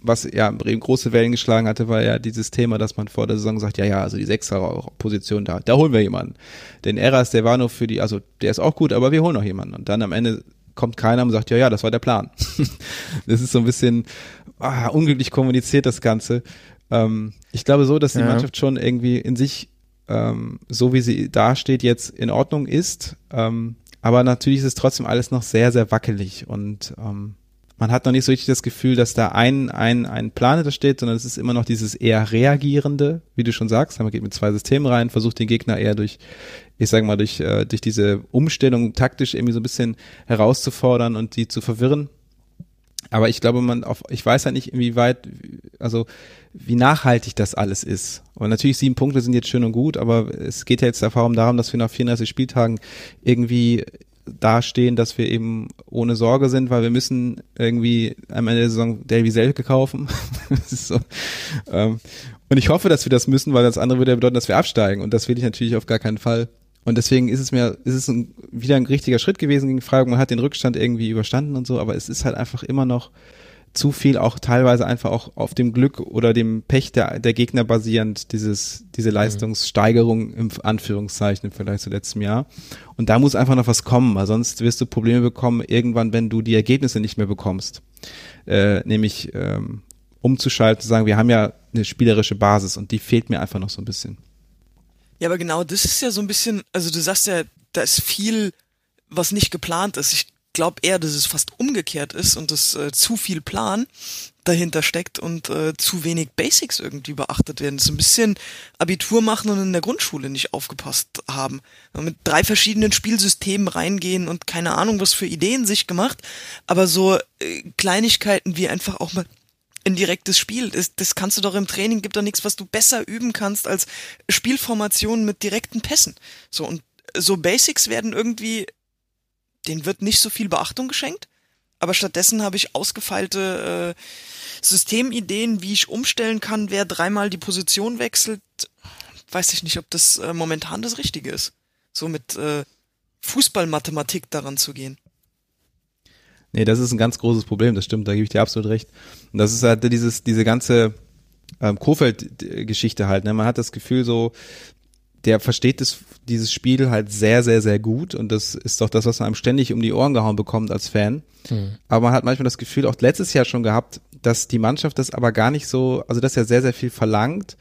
was ja große Wellen geschlagen hatte, war ja dieses Thema, dass man vor der Saison sagt, ja, ja, also die Sechser-Position da, da holen wir jemanden. Den Eras, der war nur für die, also der ist auch gut, aber wir holen noch jemanden. Und dann am Ende kommt keiner und sagt, ja, ja, das war der Plan. das ist so ein bisschen ah, unglücklich kommuniziert, das Ganze. Ähm, ich glaube so, dass die ja. Mannschaft schon irgendwie in sich, ähm, so wie sie dasteht, jetzt in Ordnung ist. Ähm, aber natürlich ist es trotzdem alles noch sehr, sehr wackelig und ähm, man hat noch nicht so richtig das Gefühl, dass da ein, ein, ein Plan da steht, sondern es ist immer noch dieses eher reagierende, wie du schon sagst. Man geht mit zwei Systemen rein, versucht den Gegner eher durch, ich sage mal, durch, äh, durch diese Umstellung taktisch irgendwie so ein bisschen herauszufordern und die zu verwirren. Aber ich glaube, man auf, ich weiß ja nicht, inwieweit, also wie nachhaltig das alles ist. Und natürlich sieben Punkte sind jetzt schön und gut, aber es geht ja jetzt vor darum, dass wir nach 34 Spieltagen irgendwie dastehen, dass wir eben ohne Sorge sind, weil wir müssen irgendwie am Ende der Saison Davy Selke kaufen. so. ähm, und ich hoffe, dass wir das müssen, weil das andere würde ja bedeuten, dass wir absteigen. Und das will ich natürlich auf gar keinen Fall. Und deswegen ist es mir, ist es ein, wieder ein richtiger Schritt gewesen gegen Freiburg. Man hat den Rückstand irgendwie überstanden und so, aber es ist halt einfach immer noch zu viel auch teilweise einfach auch auf dem Glück oder dem Pech der, der Gegner basierend, dieses, diese mhm. Leistungssteigerung im Anführungszeichen vielleicht zu letztem Jahr. Und da muss einfach noch was kommen, weil sonst wirst du Probleme bekommen irgendwann, wenn du die Ergebnisse nicht mehr bekommst. Äh, nämlich ähm, umzuschalten, zu sagen, wir haben ja eine spielerische Basis und die fehlt mir einfach noch so ein bisschen. Ja, aber genau das ist ja so ein bisschen, also du sagst ja, da ist viel, was nicht geplant ist. Ich glaube eher, dass es fast umgekehrt ist und das äh, zu viel Plan. dahinter steckt und äh, zu wenig Basics irgendwie beachtet werden. So ein bisschen Abitur machen und in der Grundschule nicht aufgepasst haben. Mit drei verschiedenen Spielsystemen reingehen und keine Ahnung, was für Ideen sich gemacht, aber so äh, Kleinigkeiten wie einfach auch mal ein direktes Spiel. Das, das kannst du doch im Training, gibt doch nichts, was du besser üben kannst als Spielformationen mit direkten Pässen. So und so Basics werden irgendwie, denen wird nicht so viel Beachtung geschenkt aber stattdessen habe ich ausgefeilte äh, Systemideen, wie ich umstellen kann, wer dreimal die Position wechselt. Weiß ich nicht, ob das äh, momentan das Richtige ist. So mit äh, Fußballmathematik daran zu gehen. Nee, das ist ein ganz großes Problem, das stimmt, da gebe ich dir absolut recht. Und das ist halt dieses, diese ganze ähm, Kofeld-Geschichte halt, ne? Man hat das Gefühl so, der versteht das, dieses Spiel halt sehr, sehr, sehr gut und das ist doch das, was man einem ständig um die Ohren gehauen bekommt als Fan. Mhm. Aber man hat manchmal das Gefühl, auch letztes Jahr schon gehabt, dass die Mannschaft das aber gar nicht so, also dass er sehr, sehr viel verlangt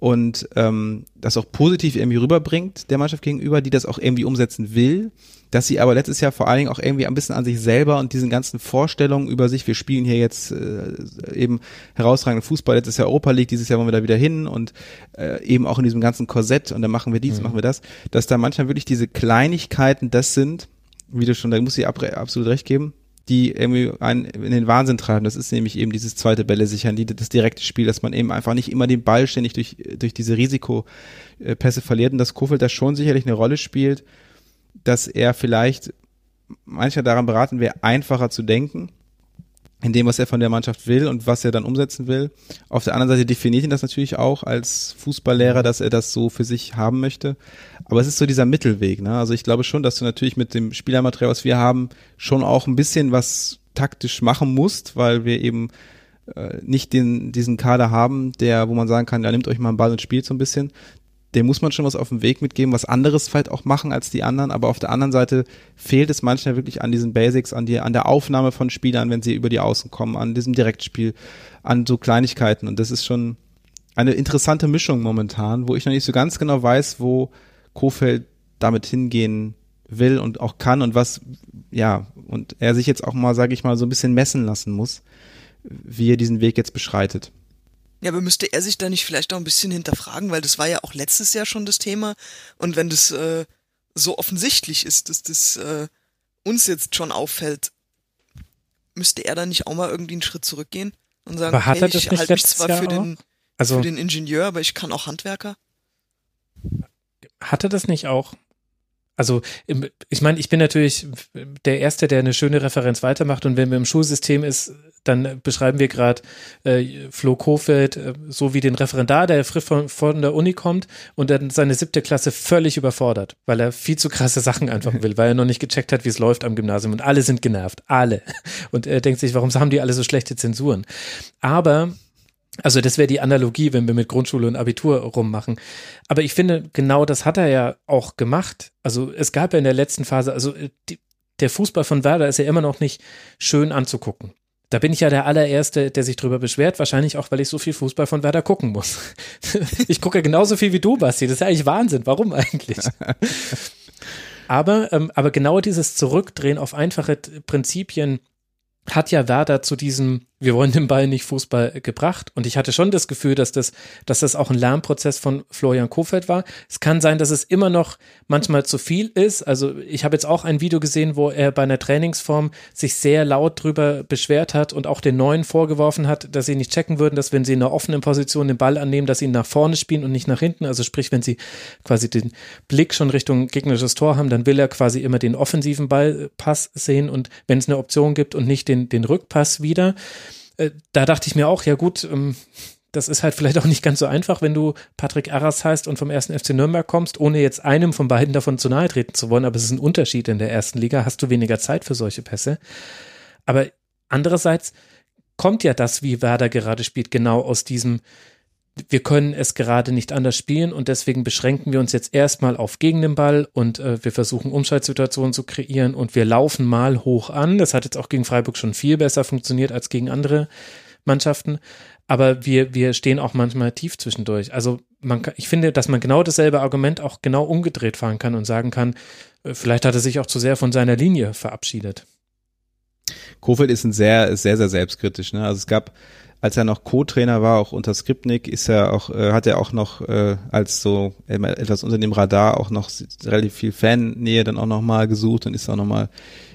und ähm, das auch positiv irgendwie rüberbringt der Mannschaft gegenüber, die das auch irgendwie umsetzen will dass sie aber letztes Jahr vor allen Dingen auch irgendwie ein bisschen an sich selber und diesen ganzen Vorstellungen über sich, wir spielen hier jetzt äh, eben herausragenden Fußball, letztes Jahr Europa League, dieses Jahr wollen wir da wieder hin und äh, eben auch in diesem ganzen Korsett und dann machen wir dies, mhm. machen wir das, dass da manchmal wirklich diese Kleinigkeiten das sind, wie du schon, da muss ich absolut recht geben, die irgendwie einen in den Wahnsinn treiben. Das ist nämlich eben dieses zweite Bälle sichern, die, das direkte Spiel, dass man eben einfach nicht immer den Ball ständig durch, durch diese Risikopässe verliert und dass Kofeld da schon sicherlich eine Rolle spielt dass er vielleicht mancher daran beraten wäre, einfacher zu denken in dem, was er von der Mannschaft will und was er dann umsetzen will. Auf der anderen Seite definiert ihn das natürlich auch als Fußballlehrer, dass er das so für sich haben möchte. Aber es ist so dieser Mittelweg. Ne? Also ich glaube schon, dass du natürlich mit dem Spielermaterial, was wir haben, schon auch ein bisschen was taktisch machen musst, weil wir eben äh, nicht den, diesen Kader haben, der, wo man sagen kann, ja, nehmt euch mal einen Ball und spielt so ein bisschen dem muss man schon was auf den Weg mitgeben, was anderes vielleicht auch machen als die anderen, aber auf der anderen Seite fehlt es manchmal wirklich an diesen Basics, an, die, an der Aufnahme von Spielern, wenn sie über die Außen kommen, an diesem Direktspiel, an so Kleinigkeiten und das ist schon eine interessante Mischung momentan, wo ich noch nicht so ganz genau weiß, wo Kofeld damit hingehen will und auch kann und was, ja, und er sich jetzt auch mal, sage ich mal, so ein bisschen messen lassen muss, wie er diesen Weg jetzt beschreitet. Ja, aber müsste er sich da nicht vielleicht auch ein bisschen hinterfragen, weil das war ja auch letztes Jahr schon das Thema. Und wenn das äh, so offensichtlich ist, dass das äh, uns jetzt schon auffällt, müsste er da nicht auch mal irgendwie einen Schritt zurückgehen und sagen, aber hat hey, ich halte mich zwar für den, also, für den Ingenieur, aber ich kann auch Handwerker. Hatte das nicht auch also ich meine, ich bin natürlich der Erste, der eine schöne Referenz weitermacht und wenn wir im Schulsystem ist, dann beschreiben wir gerade äh, Flo Kofeld äh, so wie den Referendar, der frisch von, von der Uni kommt und dann seine siebte Klasse völlig überfordert, weil er viel zu krasse Sachen einfach will, weil er noch nicht gecheckt hat, wie es läuft am Gymnasium und alle sind genervt, alle. Und er denkt sich, warum haben die alle so schlechte Zensuren? Aber also das wäre die Analogie, wenn wir mit Grundschule und Abitur rummachen. Aber ich finde, genau das hat er ja auch gemacht. Also es gab ja in der letzten Phase, also äh, die, der Fußball von Werder ist ja immer noch nicht schön anzugucken. Da bin ich ja der allererste, der sich drüber beschwert, wahrscheinlich auch, weil ich so viel Fußball von Werder gucken muss. ich gucke genauso viel wie du, Basti. Das ist ja eigentlich Wahnsinn. Warum eigentlich? aber, ähm, aber genau dieses Zurückdrehen auf einfache Prinzipien hat ja Werder zu diesem wir wollen den Ball nicht Fußball gebracht. Und ich hatte schon das Gefühl, dass das, dass das auch ein Lernprozess von Florian Kofeld war. Es kann sein, dass es immer noch manchmal zu viel ist. Also ich habe jetzt auch ein Video gesehen, wo er bei einer Trainingsform sich sehr laut drüber beschwert hat und auch den Neuen vorgeworfen hat, dass sie nicht checken würden, dass wenn sie in einer offenen Position den Ball annehmen, dass sie ihn nach vorne spielen und nicht nach hinten. Also sprich, wenn sie quasi den Blick schon Richtung gegnerisches Tor haben, dann will er quasi immer den offensiven Ballpass sehen und wenn es eine Option gibt und nicht den, den Rückpass wieder. Äh, da dachte ich mir auch, ja gut, ähm, das ist halt vielleicht auch nicht ganz so einfach, wenn du Patrick Arras heißt und vom ersten FC Nürnberg kommst, ohne jetzt einem von beiden davon zu nahe treten zu wollen. Aber es ist ein Unterschied in der ersten Liga. Hast du weniger Zeit für solche Pässe. Aber andererseits kommt ja das, wie Werder gerade spielt, genau aus diesem, wir können es gerade nicht anders spielen und deswegen beschränken wir uns jetzt erstmal auf gegen den Ball und äh, wir versuchen Umschaltsituationen zu kreieren und wir laufen mal hoch an. Das hat jetzt auch gegen Freiburg schon viel besser funktioniert als gegen andere Mannschaften. Aber wir, wir stehen auch manchmal tief zwischendurch. Also man, ich finde, dass man genau dasselbe Argument auch genau umgedreht fahren kann und sagen kann, äh, vielleicht hat er sich auch zu sehr von seiner Linie verabschiedet. Kofeld ist ein sehr, sehr, sehr selbstkritisch. Ne? Also es gab, als er noch Co-Trainer war, auch unter Skripnik, ist er auch, äh, hat er auch noch äh, als so etwas unter dem Radar auch noch relativ viel Fannähe dann auch nochmal gesucht und ist auch nochmal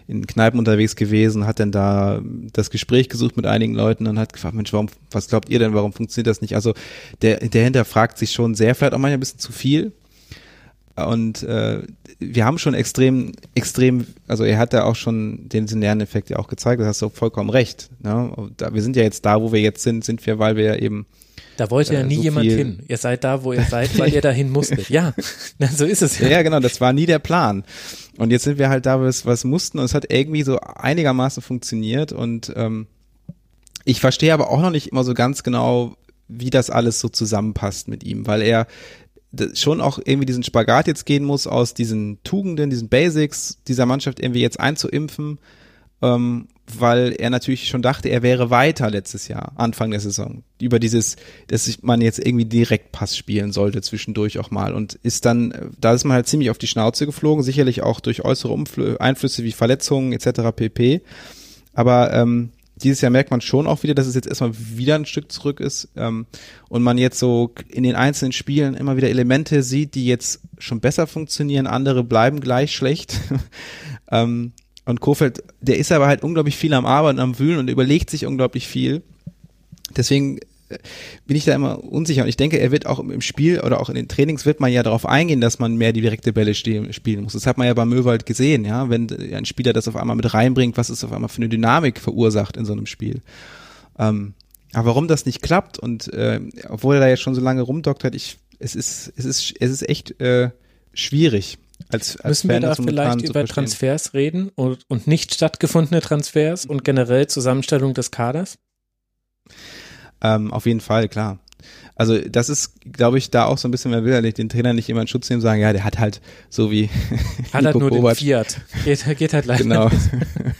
in Kneipen unterwegs gewesen, hat dann da das Gespräch gesucht mit einigen Leuten und hat gefragt, Mensch, warum, was glaubt ihr denn, warum funktioniert das nicht? Also der, der hinterfragt sich schon sehr, vielleicht auch manchmal ein bisschen zu viel. Und äh, wir haben schon extrem, extrem, also er hat da auch schon den Lerneffekt ja auch gezeigt, da hast du vollkommen recht. Ne? wir sind ja jetzt da, wo wir jetzt sind, sind wir, weil wir eben da wollte ja äh, nie so jemand hin. Ihr seid da, wo ihr seid, weil ihr dahin musstet. Ja, so ist es ja. Ja, genau, das war nie der Plan. Und jetzt sind wir halt da, was, was mussten und es hat irgendwie so einigermaßen funktioniert und ähm, ich verstehe aber auch noch nicht immer so ganz genau, wie das alles so zusammenpasst mit ihm, weil er schon auch irgendwie diesen Spagat jetzt gehen muss aus diesen Tugenden, diesen Basics dieser Mannschaft irgendwie jetzt einzuimpfen ähm, weil er natürlich schon dachte, er wäre weiter letztes Jahr, Anfang der Saison, über dieses, dass man jetzt irgendwie direkt Pass spielen sollte zwischendurch auch mal und ist dann, da ist man halt ziemlich auf die Schnauze geflogen, sicherlich auch durch äußere Umfl Einflüsse wie Verletzungen etc. pp. Aber ähm, dieses Jahr merkt man schon auch wieder, dass es jetzt erstmal wieder ein Stück zurück ist ähm, und man jetzt so in den einzelnen Spielen immer wieder Elemente sieht, die jetzt schon besser funktionieren, andere bleiben gleich schlecht. ähm, und Kofeld, der ist aber halt unglaublich viel am Arbeiten, am Wühlen und überlegt sich unglaublich viel. Deswegen bin ich da immer unsicher und ich denke, er wird auch im Spiel oder auch in den Trainings wird man ja darauf eingehen, dass man mehr direkte Bälle spielen muss. Das hat man ja bei Möwald gesehen, ja, wenn ein Spieler das auf einmal mit reinbringt, was es auf einmal für eine Dynamik verursacht in so einem Spiel. Ähm, aber warum das nicht klappt und äh, obwohl er da jetzt schon so lange rumdoktert, ich, es ist, es ist, es ist echt äh, schwierig. Als, als Müssen Fan wir da vielleicht über Transfers reden und, und nicht stattgefundene Transfers und generell Zusammenstellung des Kaders? Ähm, auf jeden Fall, klar. Also das ist, glaube ich, da auch so ein bisschen, ja nicht den Trainer nicht immer in Schutz nehmen, sagen, ja, der hat halt so wie Hat halt nur Kovac. den Fiat. Geht, geht halt leider Genau.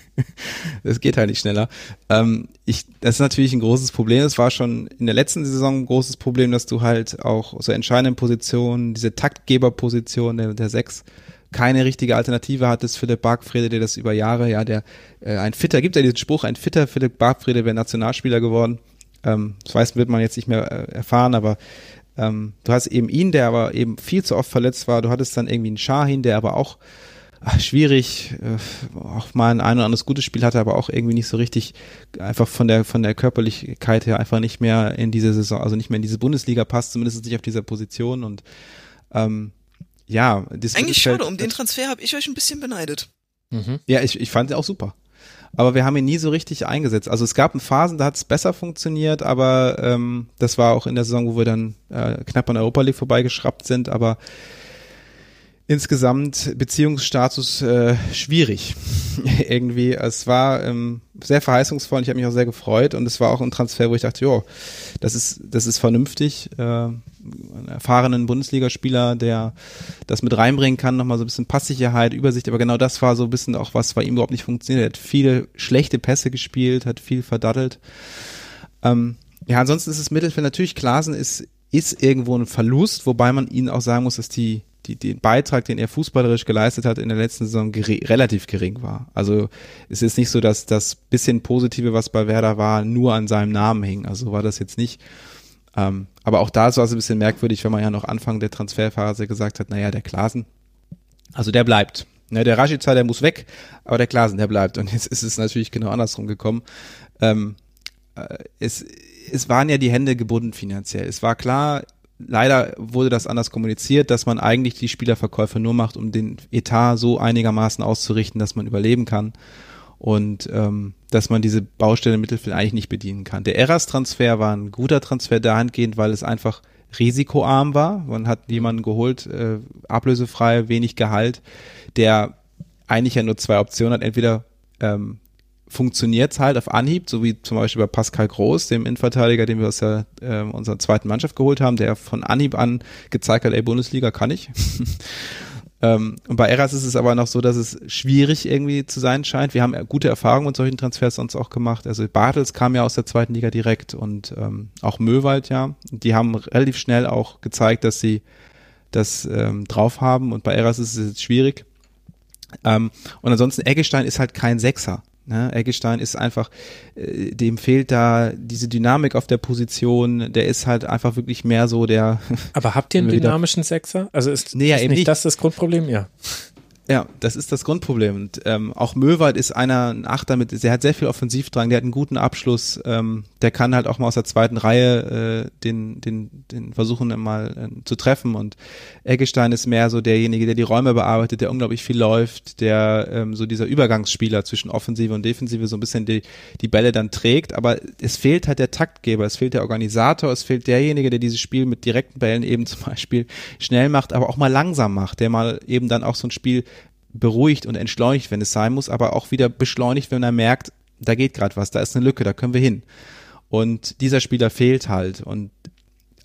das geht halt nicht schneller. Ähm, ich, das ist natürlich ein großes Problem. Es war schon in der letzten Saison ein großes Problem, dass du halt auch so entscheidende Positionen, diese Taktgeberposition der, der Sechs, keine richtige Alternative hattest. Philipp Bargfrede, der das über Jahre, ja, der äh, ein fitter, gibt ja diesen Spruch, ein fitter Philipp Bargfrede wäre Nationalspieler geworden ähm, das weiß, wird man jetzt nicht mehr äh, erfahren, aber ähm, du hast eben ihn, der aber eben viel zu oft verletzt war. Du hattest dann irgendwie einen Shahin, der aber auch ach, schwierig, äh, auch mal ein ein oder anderes gutes Spiel hatte, aber auch irgendwie nicht so richtig einfach von der von der Körperlichkeit her einfach nicht mehr in diese Saison, also nicht mehr in diese Bundesliga passt, zumindest nicht auf dieser Position und ähm, ja, das eigentlich schade. Um den Transfer habe ich euch ein bisschen beneidet. Mhm. Ja, ich, ich fand sie auch super aber wir haben ihn nie so richtig eingesetzt. Also es gab Phasen, da hat es besser funktioniert, aber ähm, das war auch in der Saison, wo wir dann äh, knapp an Europa League vorbeigeschraubt sind, aber insgesamt Beziehungsstatus äh, schwierig irgendwie. Es war ähm, sehr verheißungsvoll. und Ich habe mich auch sehr gefreut und es war auch ein Transfer, wo ich dachte, jo, das ist das ist vernünftig. Äh, einen erfahrenen Bundesligaspieler, der das mit reinbringen kann, nochmal so ein bisschen Passsicherheit, Übersicht. Aber genau das war so ein bisschen auch was, bei ihm überhaupt nicht funktioniert. Er hat viele schlechte Pässe gespielt, hat viel verdattelt. Ähm, ja, ansonsten ist das Mittelfeld natürlich Klasen ist ist irgendwo ein Verlust, wobei man ihnen auch sagen muss, dass die die, den Beitrag, den er fußballerisch geleistet hat in der letzten Saison gering, relativ gering war. Also es ist nicht so, dass das bisschen Positive, was bei Werder war, nur an seinem Namen hing. Also war das jetzt nicht. Ähm, aber auch da war es ein bisschen merkwürdig, wenn man ja noch Anfang der Transferphase gesagt hat, naja, der Klasen, also der bleibt. Ne, der Rashica, der muss weg, aber der Klasen, der bleibt. Und jetzt ist es natürlich genau andersrum gekommen. Ähm, äh, es, es waren ja die Hände gebunden finanziell. Es war klar, leider wurde das anders kommuniziert, dass man eigentlich die Spielerverkäufe nur macht, um den Etat so einigermaßen auszurichten, dass man überleben kann und ähm, dass man diese Baustelle im Mittelfeld eigentlich nicht bedienen kann. Der Eras-Transfer war ein guter Transfer dahingehend, weil es einfach risikoarm war. Man hat jemanden geholt, äh, ablösefrei, wenig Gehalt, der eigentlich ja nur zwei Optionen hat. Entweder ähm, funktioniert es halt auf Anhieb, so wie zum Beispiel bei Pascal Groß, dem Innenverteidiger, den wir aus der, äh, unserer zweiten Mannschaft geholt haben, der von Anhieb an gezeigt hat, ey, Bundesliga kann ich. ähm, und bei Eras ist es aber noch so, dass es schwierig irgendwie zu sein scheint. Wir haben gute Erfahrungen mit solchen Transfers sonst auch gemacht. Also Bartels kam ja aus der zweiten Liga direkt und ähm, auch Möwald ja. Die haben relativ schnell auch gezeigt, dass sie das ähm, drauf haben und bei Eras ist es jetzt schwierig. Ähm, und ansonsten Eggestein ist halt kein Sechser. Ne? Eggestein ist einfach, äh, dem fehlt da diese Dynamik auf der Position. Der ist halt einfach wirklich mehr so der. Aber habt ihr einen dynamischen Sechser? Also ist, nee, ja, ist nicht, nicht das das Grundproblem? Ja. Ja, das ist das Grundproblem. Und ähm, auch Möwald ist einer, ein Achter mit, der hat sehr viel Offensivdrang, der hat einen guten Abschluss, ähm, der kann halt auch mal aus der zweiten Reihe äh, den, den, den versuchen mal äh, zu treffen. Und Eggestein ist mehr so derjenige, der die Räume bearbeitet, der unglaublich viel läuft, der ähm, so dieser Übergangsspieler zwischen Offensive und Defensive so ein bisschen die, die Bälle dann trägt. Aber es fehlt halt der Taktgeber, es fehlt der Organisator, es fehlt derjenige, der dieses Spiel mit direkten Bällen eben zum Beispiel schnell macht, aber auch mal langsam macht, der mal eben dann auch so ein Spiel beruhigt und entschleunigt, wenn es sein muss, aber auch wieder beschleunigt, wenn er merkt, da geht gerade was, da ist eine Lücke, da können wir hin. Und dieser Spieler fehlt halt und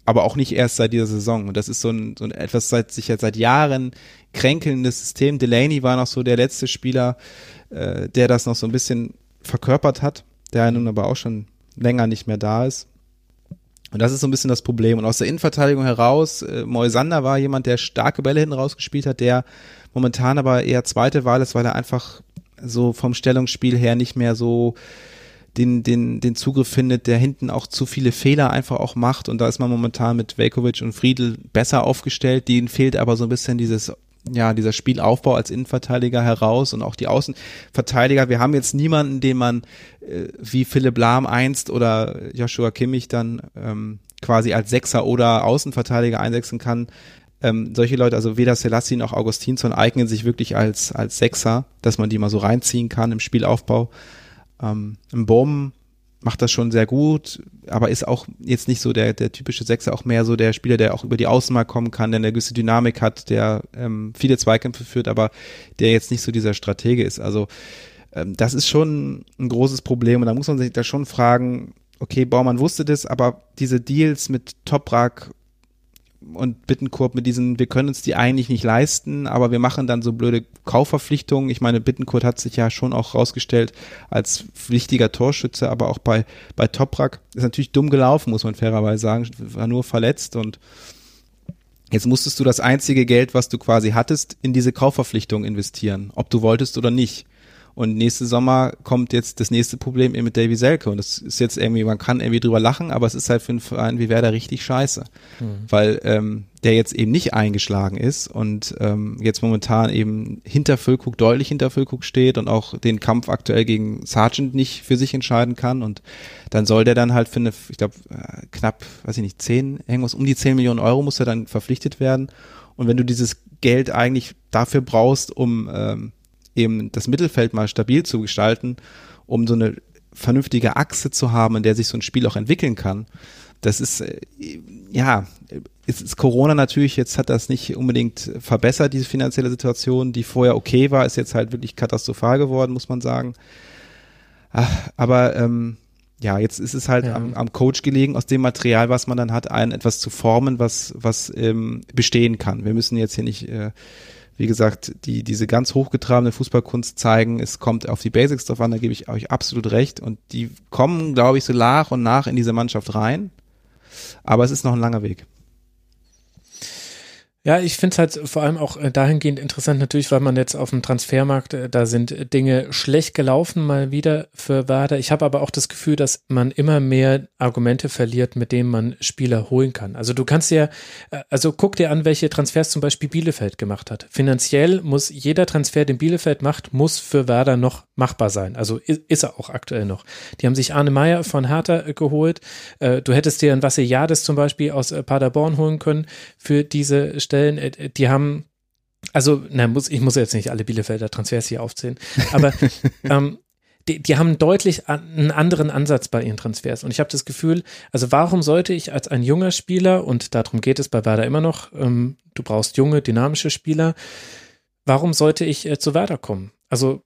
aber auch nicht erst seit dieser Saison. Und das ist so ein, so ein etwas seit sich seit Jahren kränkelndes System. Delaney war noch so der letzte Spieler, äh, der das noch so ein bisschen verkörpert hat, der nun aber auch schon länger nicht mehr da ist. Und das ist so ein bisschen das Problem. Und aus der Innenverteidigung heraus, äh, Moisander war jemand, der starke Bälle hinten rausgespielt hat, der momentan aber eher zweite Wahl ist, weil er einfach so vom Stellungsspiel her nicht mehr so den, den, den Zugriff findet, der hinten auch zu viele Fehler einfach auch macht. Und da ist man momentan mit Velkovic und Friedel besser aufgestellt. Denen fehlt aber so ein bisschen dieses ja, dieser Spielaufbau als Innenverteidiger heraus und auch die Außenverteidiger. Wir haben jetzt niemanden, den man äh, wie Philipp Lahm einst oder Joshua Kimmich dann ähm, quasi als Sechser oder Außenverteidiger einsetzen kann, ähm, solche Leute, also weder Selassie noch Augustinsson eignen sich wirklich als, als Sechser, dass man die mal so reinziehen kann im Spielaufbau. Ähm, Im Bohm macht das schon sehr gut, aber ist auch jetzt nicht so der, der typische Sechser, auch mehr so der Spieler, der auch über die Außen mal kommen kann, der eine gewisse Dynamik hat, der ähm, viele Zweikämpfe führt, aber der jetzt nicht so dieser Stratege ist. Also ähm, das ist schon ein großes Problem und da muss man sich da schon fragen, okay, Baumann wusste das, aber diese Deals mit Toprak und Bittencourt mit diesen, wir können uns die eigentlich nicht leisten, aber wir machen dann so blöde Kaufverpflichtungen. Ich meine, Bittencourt hat sich ja schon auch rausgestellt als wichtiger Torschütze, aber auch bei, bei Toprak ist natürlich dumm gelaufen, muss man fairerweise sagen, war nur verletzt und jetzt musstest du das einzige Geld, was du quasi hattest, in diese Kaufverpflichtung investieren, ob du wolltest oder nicht. Und nächste Sommer kommt jetzt das nächste Problem eben mit Davy Selke. Und das ist jetzt irgendwie, man kann irgendwie drüber lachen, aber es ist halt für einen Verein wie Werder richtig scheiße. Mhm. Weil ähm, der jetzt eben nicht eingeschlagen ist und ähm, jetzt momentan eben hinter Füllkrug, deutlich hinter Füllkrug steht und auch den Kampf aktuell gegen Sargent nicht für sich entscheiden kann. Und dann soll der dann halt für eine, ich glaube, äh, knapp, weiß ich nicht, zehn, irgendwas um die zehn Millionen Euro muss er dann verpflichtet werden. Und wenn du dieses Geld eigentlich dafür brauchst, um ähm, eben das Mittelfeld mal stabil zu gestalten, um so eine vernünftige Achse zu haben, in der sich so ein Spiel auch entwickeln kann. Das ist, äh, ja, ist, ist Corona natürlich, jetzt hat das nicht unbedingt verbessert, diese finanzielle Situation, die vorher okay war, ist jetzt halt wirklich katastrophal geworden, muss man sagen. Aber ähm, ja, jetzt ist es halt ja. am, am Coach gelegen, aus dem Material, was man dann hat, ein etwas zu formen, was, was ähm, bestehen kann. Wir müssen jetzt hier nicht äh, wie gesagt, die diese ganz hochgetrabene Fußballkunst zeigen. Es kommt auf die Basics drauf an, da gebe ich euch absolut recht. Und die kommen, glaube ich, so nach und nach in diese Mannschaft rein. Aber es ist noch ein langer Weg. Ja, ich finde es halt vor allem auch äh, dahingehend interessant, natürlich, weil man jetzt auf dem Transfermarkt, äh, da sind Dinge schlecht gelaufen mal wieder für Werder. Ich habe aber auch das Gefühl, dass man immer mehr Argumente verliert, mit denen man Spieler holen kann. Also du kannst ja, äh, also guck dir an, welche Transfers zum Beispiel Bielefeld gemacht hat. Finanziell muss jeder Transfer, den Bielefeld macht, muss für Werder noch machbar sein. Also ist er auch aktuell noch. Die haben sich Arne Meyer von Hertha geholt. Du hättest dir ein Vassiliades zum Beispiel aus Paderborn holen können für diese Stellen, äh, äh, die haben, also, na, muss, ich muss jetzt nicht alle Bielefelder Transfers hier aufzählen, aber ähm, die, die haben deutlich einen anderen Ansatz bei ihren Transfers. Und ich habe das Gefühl, also warum sollte ich als ein junger Spieler, und darum geht es bei Werder immer noch, ähm, du brauchst junge, dynamische Spieler, warum sollte ich äh, zu Werder kommen? Also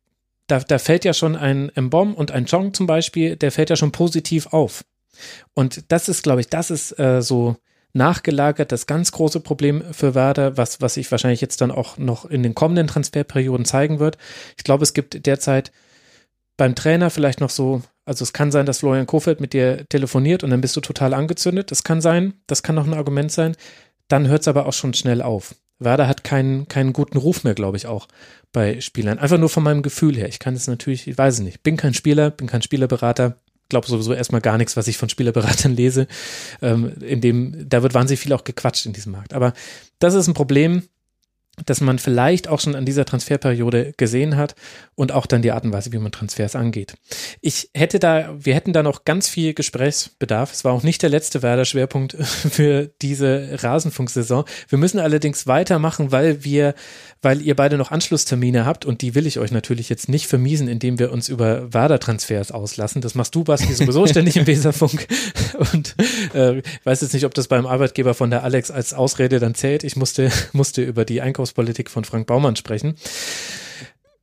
da, da fällt ja schon ein Mbom und ein Chong zum Beispiel, der fällt ja schon positiv auf. Und das ist, glaube ich, das ist äh, so nachgelagert das ganz große Problem für Werder, was, was sich wahrscheinlich jetzt dann auch noch in den kommenden Transferperioden zeigen wird. Ich glaube, es gibt derzeit beim Trainer vielleicht noch so, also es kann sein, dass Florian Kofeld mit dir telefoniert und dann bist du total angezündet. Das kann sein, das kann noch ein Argument sein. Dann hört es aber auch schon schnell auf. Werder hat keinen, keinen guten Ruf mehr, glaube ich, auch bei Spielern. Einfach nur von meinem Gefühl her. Ich kann es natürlich, ich weiß es nicht. Bin kein Spieler, bin kein Spielerberater, glaube sowieso erstmal gar nichts, was ich von Spielerberatern lese. Ähm, in dem, da wird wahnsinnig viel auch gequatscht in diesem Markt. Aber das ist ein Problem, dass man vielleicht auch schon an dieser Transferperiode gesehen hat und auch dann die Art und Weise, wie man Transfers angeht. Ich hätte da, wir hätten da noch ganz viel Gesprächsbedarf. Es war auch nicht der letzte Werder-Schwerpunkt für diese Rasenfunksaison. Wir müssen allerdings weitermachen, weil wir, weil ihr beide noch Anschlusstermine habt und die will ich euch natürlich jetzt nicht vermiesen, indem wir uns über Werder-Transfers auslassen. Das machst du, Basti, sowieso ständig im Weserfunk und äh, weiß jetzt nicht, ob das beim Arbeitgeber von der Alex als Ausrede dann zählt. Ich musste, musste über die Einkaufs Einkaufspolitik von Frank Baumann sprechen.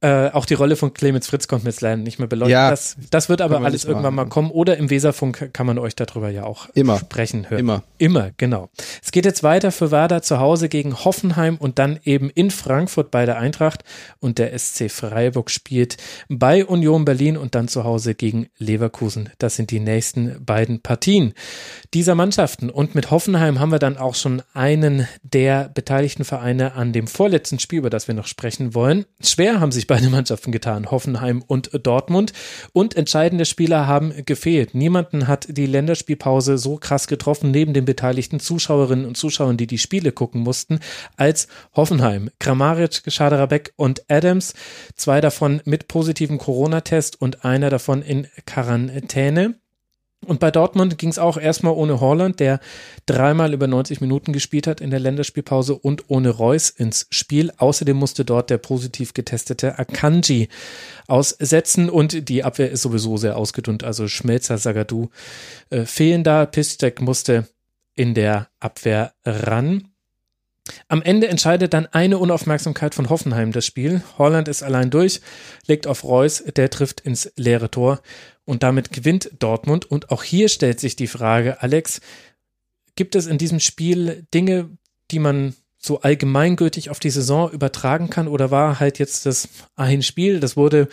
Äh, auch die Rolle von Clemens Fritz kommt mir jetzt leider nicht mehr beleuchtet. Ja, das, das wird aber alles irgendwann mal kommen. Oder im Weserfunk kann man euch darüber ja auch Immer. sprechen hören. Immer. Immer, genau. Es geht jetzt weiter für Werder zu Hause gegen Hoffenheim und dann eben in Frankfurt bei der Eintracht. Und der SC Freiburg spielt bei Union Berlin und dann zu Hause gegen Leverkusen. Das sind die nächsten beiden Partien dieser Mannschaften. Und mit Hoffenheim haben wir dann auch schon einen der beteiligten Vereine an dem vorletzten Spiel, über das wir noch sprechen wollen. Schwer haben sich beide Mannschaften getan, Hoffenheim und Dortmund. Und entscheidende Spieler haben gefehlt. Niemanden hat die Länderspielpause so krass getroffen, neben den beteiligten Zuschauerinnen und Zuschauern, die die Spiele gucken mussten, als Hoffenheim. Kramaric, Schaderabek und Adams, zwei davon mit positivem Corona-Test und einer davon in Quarantäne. Und bei Dortmund ging es auch erstmal ohne Holland, der dreimal über 90 Minuten gespielt hat in der Länderspielpause und ohne Reus ins Spiel. Außerdem musste dort der positiv getestete Akanji aussetzen und die Abwehr ist sowieso sehr ausgedünnt. Also Schmelzer, Sagadu äh, fehlen da. Pistek musste in der Abwehr ran. Am Ende entscheidet dann eine Unaufmerksamkeit von Hoffenheim das Spiel. Holland ist allein durch, legt auf Reus, der trifft ins leere Tor und damit gewinnt Dortmund. Und auch hier stellt sich die Frage, Alex, gibt es in diesem Spiel Dinge, die man so allgemeingültig auf die Saison übertragen kann oder war halt jetzt das ein Spiel, das wurde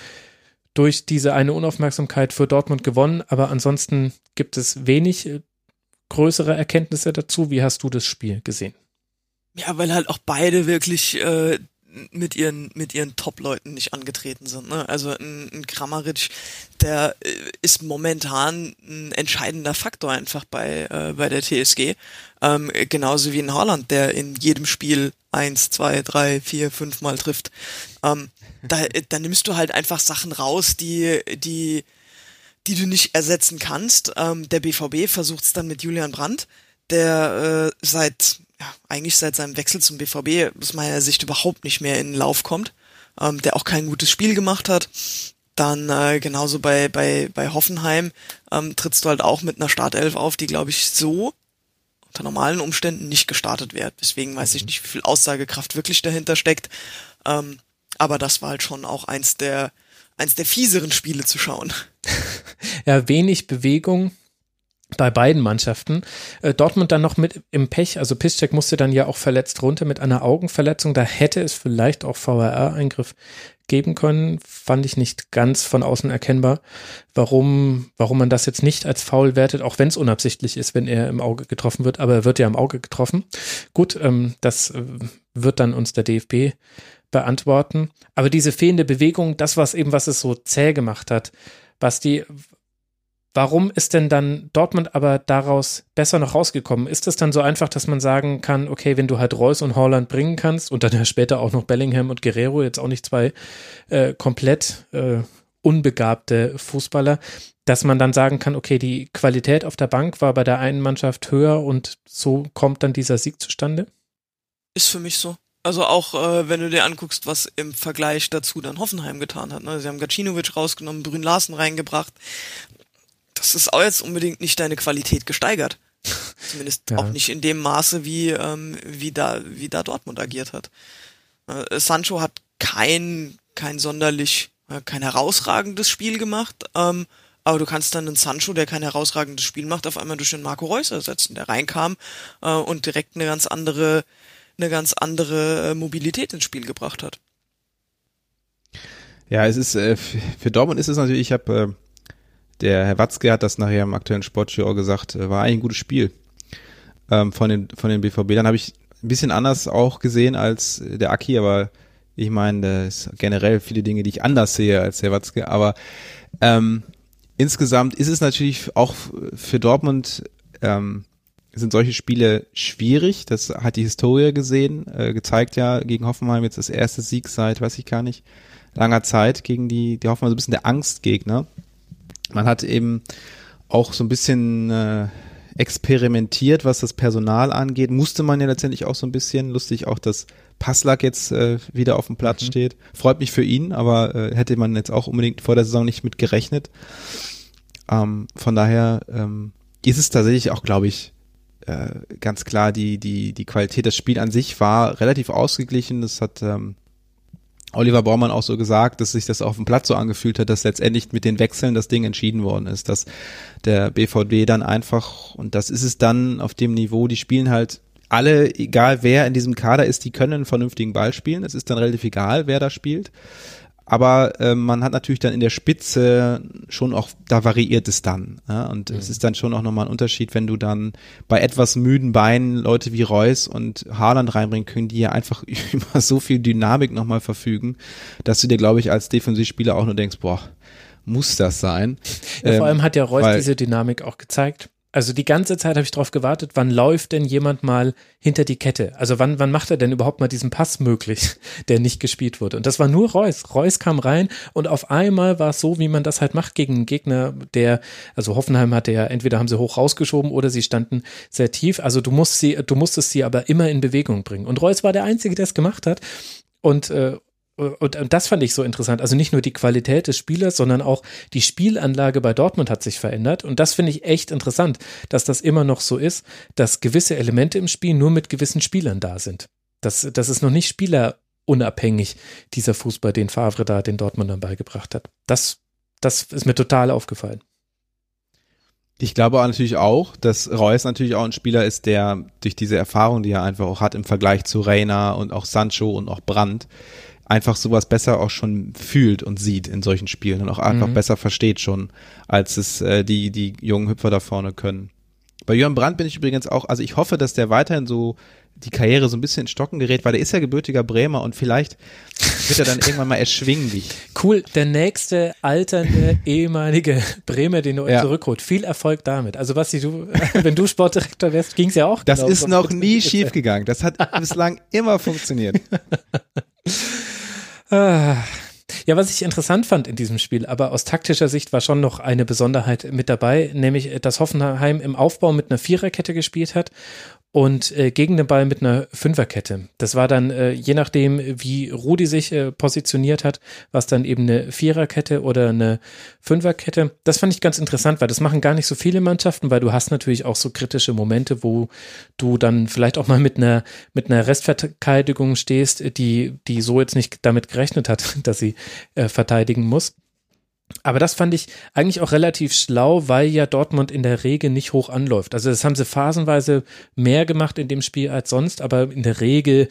durch diese eine Unaufmerksamkeit für Dortmund gewonnen, aber ansonsten gibt es wenig äh, größere Erkenntnisse dazu. Wie hast du das Spiel gesehen? Ja, weil halt auch beide wirklich äh, mit ihren mit ihren Top-Leuten nicht angetreten sind. Ne? Also ein, ein Kramaric, der äh, ist momentan ein entscheidender Faktor einfach bei äh, bei der TSG. Ähm, genauso wie in Holland, der in jedem Spiel eins, zwei, drei, vier, fünf Mal trifft. Ähm, da, da nimmst du halt einfach Sachen raus, die die die du nicht ersetzen kannst. Ähm, der BVB versucht es dann mit Julian Brandt, der äh, seit ja, eigentlich seit seinem Wechsel zum BVB aus meiner Sicht überhaupt nicht mehr in den Lauf kommt, ähm, der auch kein gutes Spiel gemacht hat. Dann äh, genauso bei, bei, bei Hoffenheim ähm, trittst du halt auch mit einer Startelf auf, die, glaube ich, so unter normalen Umständen nicht gestartet wird. Deswegen weiß ich mhm. nicht, wie viel Aussagekraft wirklich dahinter steckt. Ähm, aber das war halt schon auch eins der, eins der fieseren Spiele zu schauen. Ja, wenig Bewegung, bei beiden Mannschaften. Äh, Dortmund dann noch mit im Pech, also Piszczek musste dann ja auch verletzt runter mit einer Augenverletzung. Da hätte es vielleicht auch VRR-Eingriff geben können. Fand ich nicht ganz von außen erkennbar, warum, warum man das jetzt nicht als faul wertet, auch wenn es unabsichtlich ist, wenn er im Auge getroffen wird. Aber er wird ja im Auge getroffen. Gut, ähm, das äh, wird dann uns der DFB beantworten. Aber diese fehlende Bewegung, das was eben, was es so zäh gemacht hat, Basti, Warum ist denn dann Dortmund aber daraus besser noch rausgekommen? Ist es dann so einfach, dass man sagen kann, okay, wenn du halt Reus und Holland bringen kannst und dann ja später auch noch Bellingham und Guerrero, jetzt auch nicht zwei äh, komplett äh, unbegabte Fußballer, dass man dann sagen kann, okay, die Qualität auf der Bank war bei der einen Mannschaft höher und so kommt dann dieser Sieg zustande? Ist für mich so. Also auch äh, wenn du dir anguckst, was im Vergleich dazu dann Hoffenheim getan hat. Ne? Sie haben Gacinovic rausgenommen, Brün Larsen reingebracht das ist auch jetzt unbedingt nicht deine Qualität gesteigert. Zumindest ja. auch nicht in dem Maße, wie, ähm, wie, da, wie da Dortmund agiert hat. Äh, Sancho hat kein, kein sonderlich, äh, kein herausragendes Spiel gemacht, ähm, aber du kannst dann einen Sancho, der kein herausragendes Spiel macht, auf einmal durch den Marco Reus ersetzen, der reinkam äh, und direkt eine ganz andere, eine ganz andere äh, Mobilität ins Spiel gebracht hat. Ja, es ist äh, für Dortmund ist es natürlich, ich habe äh, der Herr Watzke hat das nachher im aktuellen Sportschau gesagt, äh, war eigentlich ein gutes Spiel ähm, von den von den BVB. Dann habe ich ein bisschen anders auch gesehen als der Aki, aber ich meine, das generell viele Dinge, die ich anders sehe als der Watzke, aber ähm, insgesamt ist es natürlich auch für Dortmund ähm, sind solche Spiele schwierig. Das hat die Historie gesehen, äh, gezeigt ja gegen Hoffenheim jetzt das erste Sieg seit, weiß ich gar nicht, langer Zeit gegen die, die Hoffenheim so ein bisschen der Angstgegner. Man hat eben auch so ein bisschen äh, experimentiert, was das Personal angeht. Musste man ja letztendlich auch so ein bisschen. Lustig auch, dass Passlack jetzt äh, wieder auf dem Platz mhm. steht. Freut mich für ihn, aber äh, hätte man jetzt auch unbedingt vor der Saison nicht mit gerechnet. Ähm, von daher ähm, ist es tatsächlich auch, glaube ich, äh, ganz klar, die, die, die Qualität des Spiels an sich war relativ ausgeglichen. Das hat ähm, Oliver Baumann auch so gesagt, dass sich das auf dem Platz so angefühlt hat, dass letztendlich mit den Wechseln das Ding entschieden worden ist, dass der BVB dann einfach, und das ist es dann auf dem Niveau, die spielen halt alle, egal wer in diesem Kader ist, die können einen vernünftigen Ball spielen. Es ist dann relativ egal, wer da spielt. Aber äh, man hat natürlich dann in der Spitze schon auch, da variiert es dann. Ja? Und mhm. es ist dann schon auch nochmal ein Unterschied, wenn du dann bei etwas müden Beinen Leute wie Reus und Haaland reinbringen können, die ja einfach über so viel Dynamik nochmal verfügen, dass du dir, glaube ich, als Defensivspieler auch nur denkst, boah, muss das sein? Ja, vor ähm, allem hat ja Reus diese Dynamik auch gezeigt. Also die ganze Zeit habe ich darauf gewartet, wann läuft denn jemand mal hinter die Kette? Also wann, wann macht er denn überhaupt mal diesen Pass möglich, der nicht gespielt wurde? Und das war nur Reus. Reus kam rein und auf einmal war es so, wie man das halt macht gegen einen Gegner, der, also Hoffenheim hatte ja, entweder haben sie hoch rausgeschoben oder sie standen sehr tief. Also du musst sie, du musstest sie aber immer in Bewegung bringen. Und Reus war der Einzige, der es gemacht hat. Und, äh, und, und das fand ich so interessant. Also nicht nur die Qualität des Spielers, sondern auch die Spielanlage bei Dortmund hat sich verändert. Und das finde ich echt interessant, dass das immer noch so ist, dass gewisse Elemente im Spiel nur mit gewissen Spielern da sind. Das, das ist noch nicht spielerunabhängig, dieser Fußball, den Favre da den Dortmundern beigebracht hat. Das, das ist mir total aufgefallen. Ich glaube natürlich auch, dass Reus natürlich auch ein Spieler ist, der durch diese Erfahrung, die er einfach auch hat im Vergleich zu Reina und auch Sancho und auch Brandt, einfach sowas besser auch schon fühlt und sieht in solchen Spielen und auch einfach mhm. besser versteht schon, als es äh, die, die jungen Hüpfer da vorne können. Bei Jörn Brandt bin ich übrigens auch, also ich hoffe, dass der weiterhin so die Karriere so ein bisschen in Stocken gerät, weil der ist ja gebürtiger Bremer und vielleicht wird er dann irgendwann mal erschwinglich. Cool, der nächste alternde ehemalige Bremer, den du ja. zurückholt. Viel Erfolg damit. Also Basti, du, wenn du Sportdirektor wärst, ging es ja auch. Das genau ist noch nie schiefgegangen. Das hat bislang immer funktioniert. Ah. Ja, was ich interessant fand in diesem Spiel, aber aus taktischer Sicht war schon noch eine Besonderheit mit dabei, nämlich dass Hoffenheim im Aufbau mit einer Viererkette gespielt hat und äh, gegen den Ball mit einer Fünferkette. Das war dann, äh, je nachdem, wie Rudi sich äh, positioniert hat, was dann eben eine Viererkette oder eine Fünferkette. Das fand ich ganz interessant, weil das machen gar nicht so viele Mannschaften, weil du hast natürlich auch so kritische Momente, wo du dann vielleicht auch mal mit einer, mit einer Restverteidigung stehst, die, die so jetzt nicht damit gerechnet hat, dass sie äh, verteidigen muss. Aber das fand ich eigentlich auch relativ schlau, weil ja Dortmund in der Regel nicht hoch anläuft. Also das haben sie phasenweise mehr gemacht in dem Spiel als sonst, aber in der Regel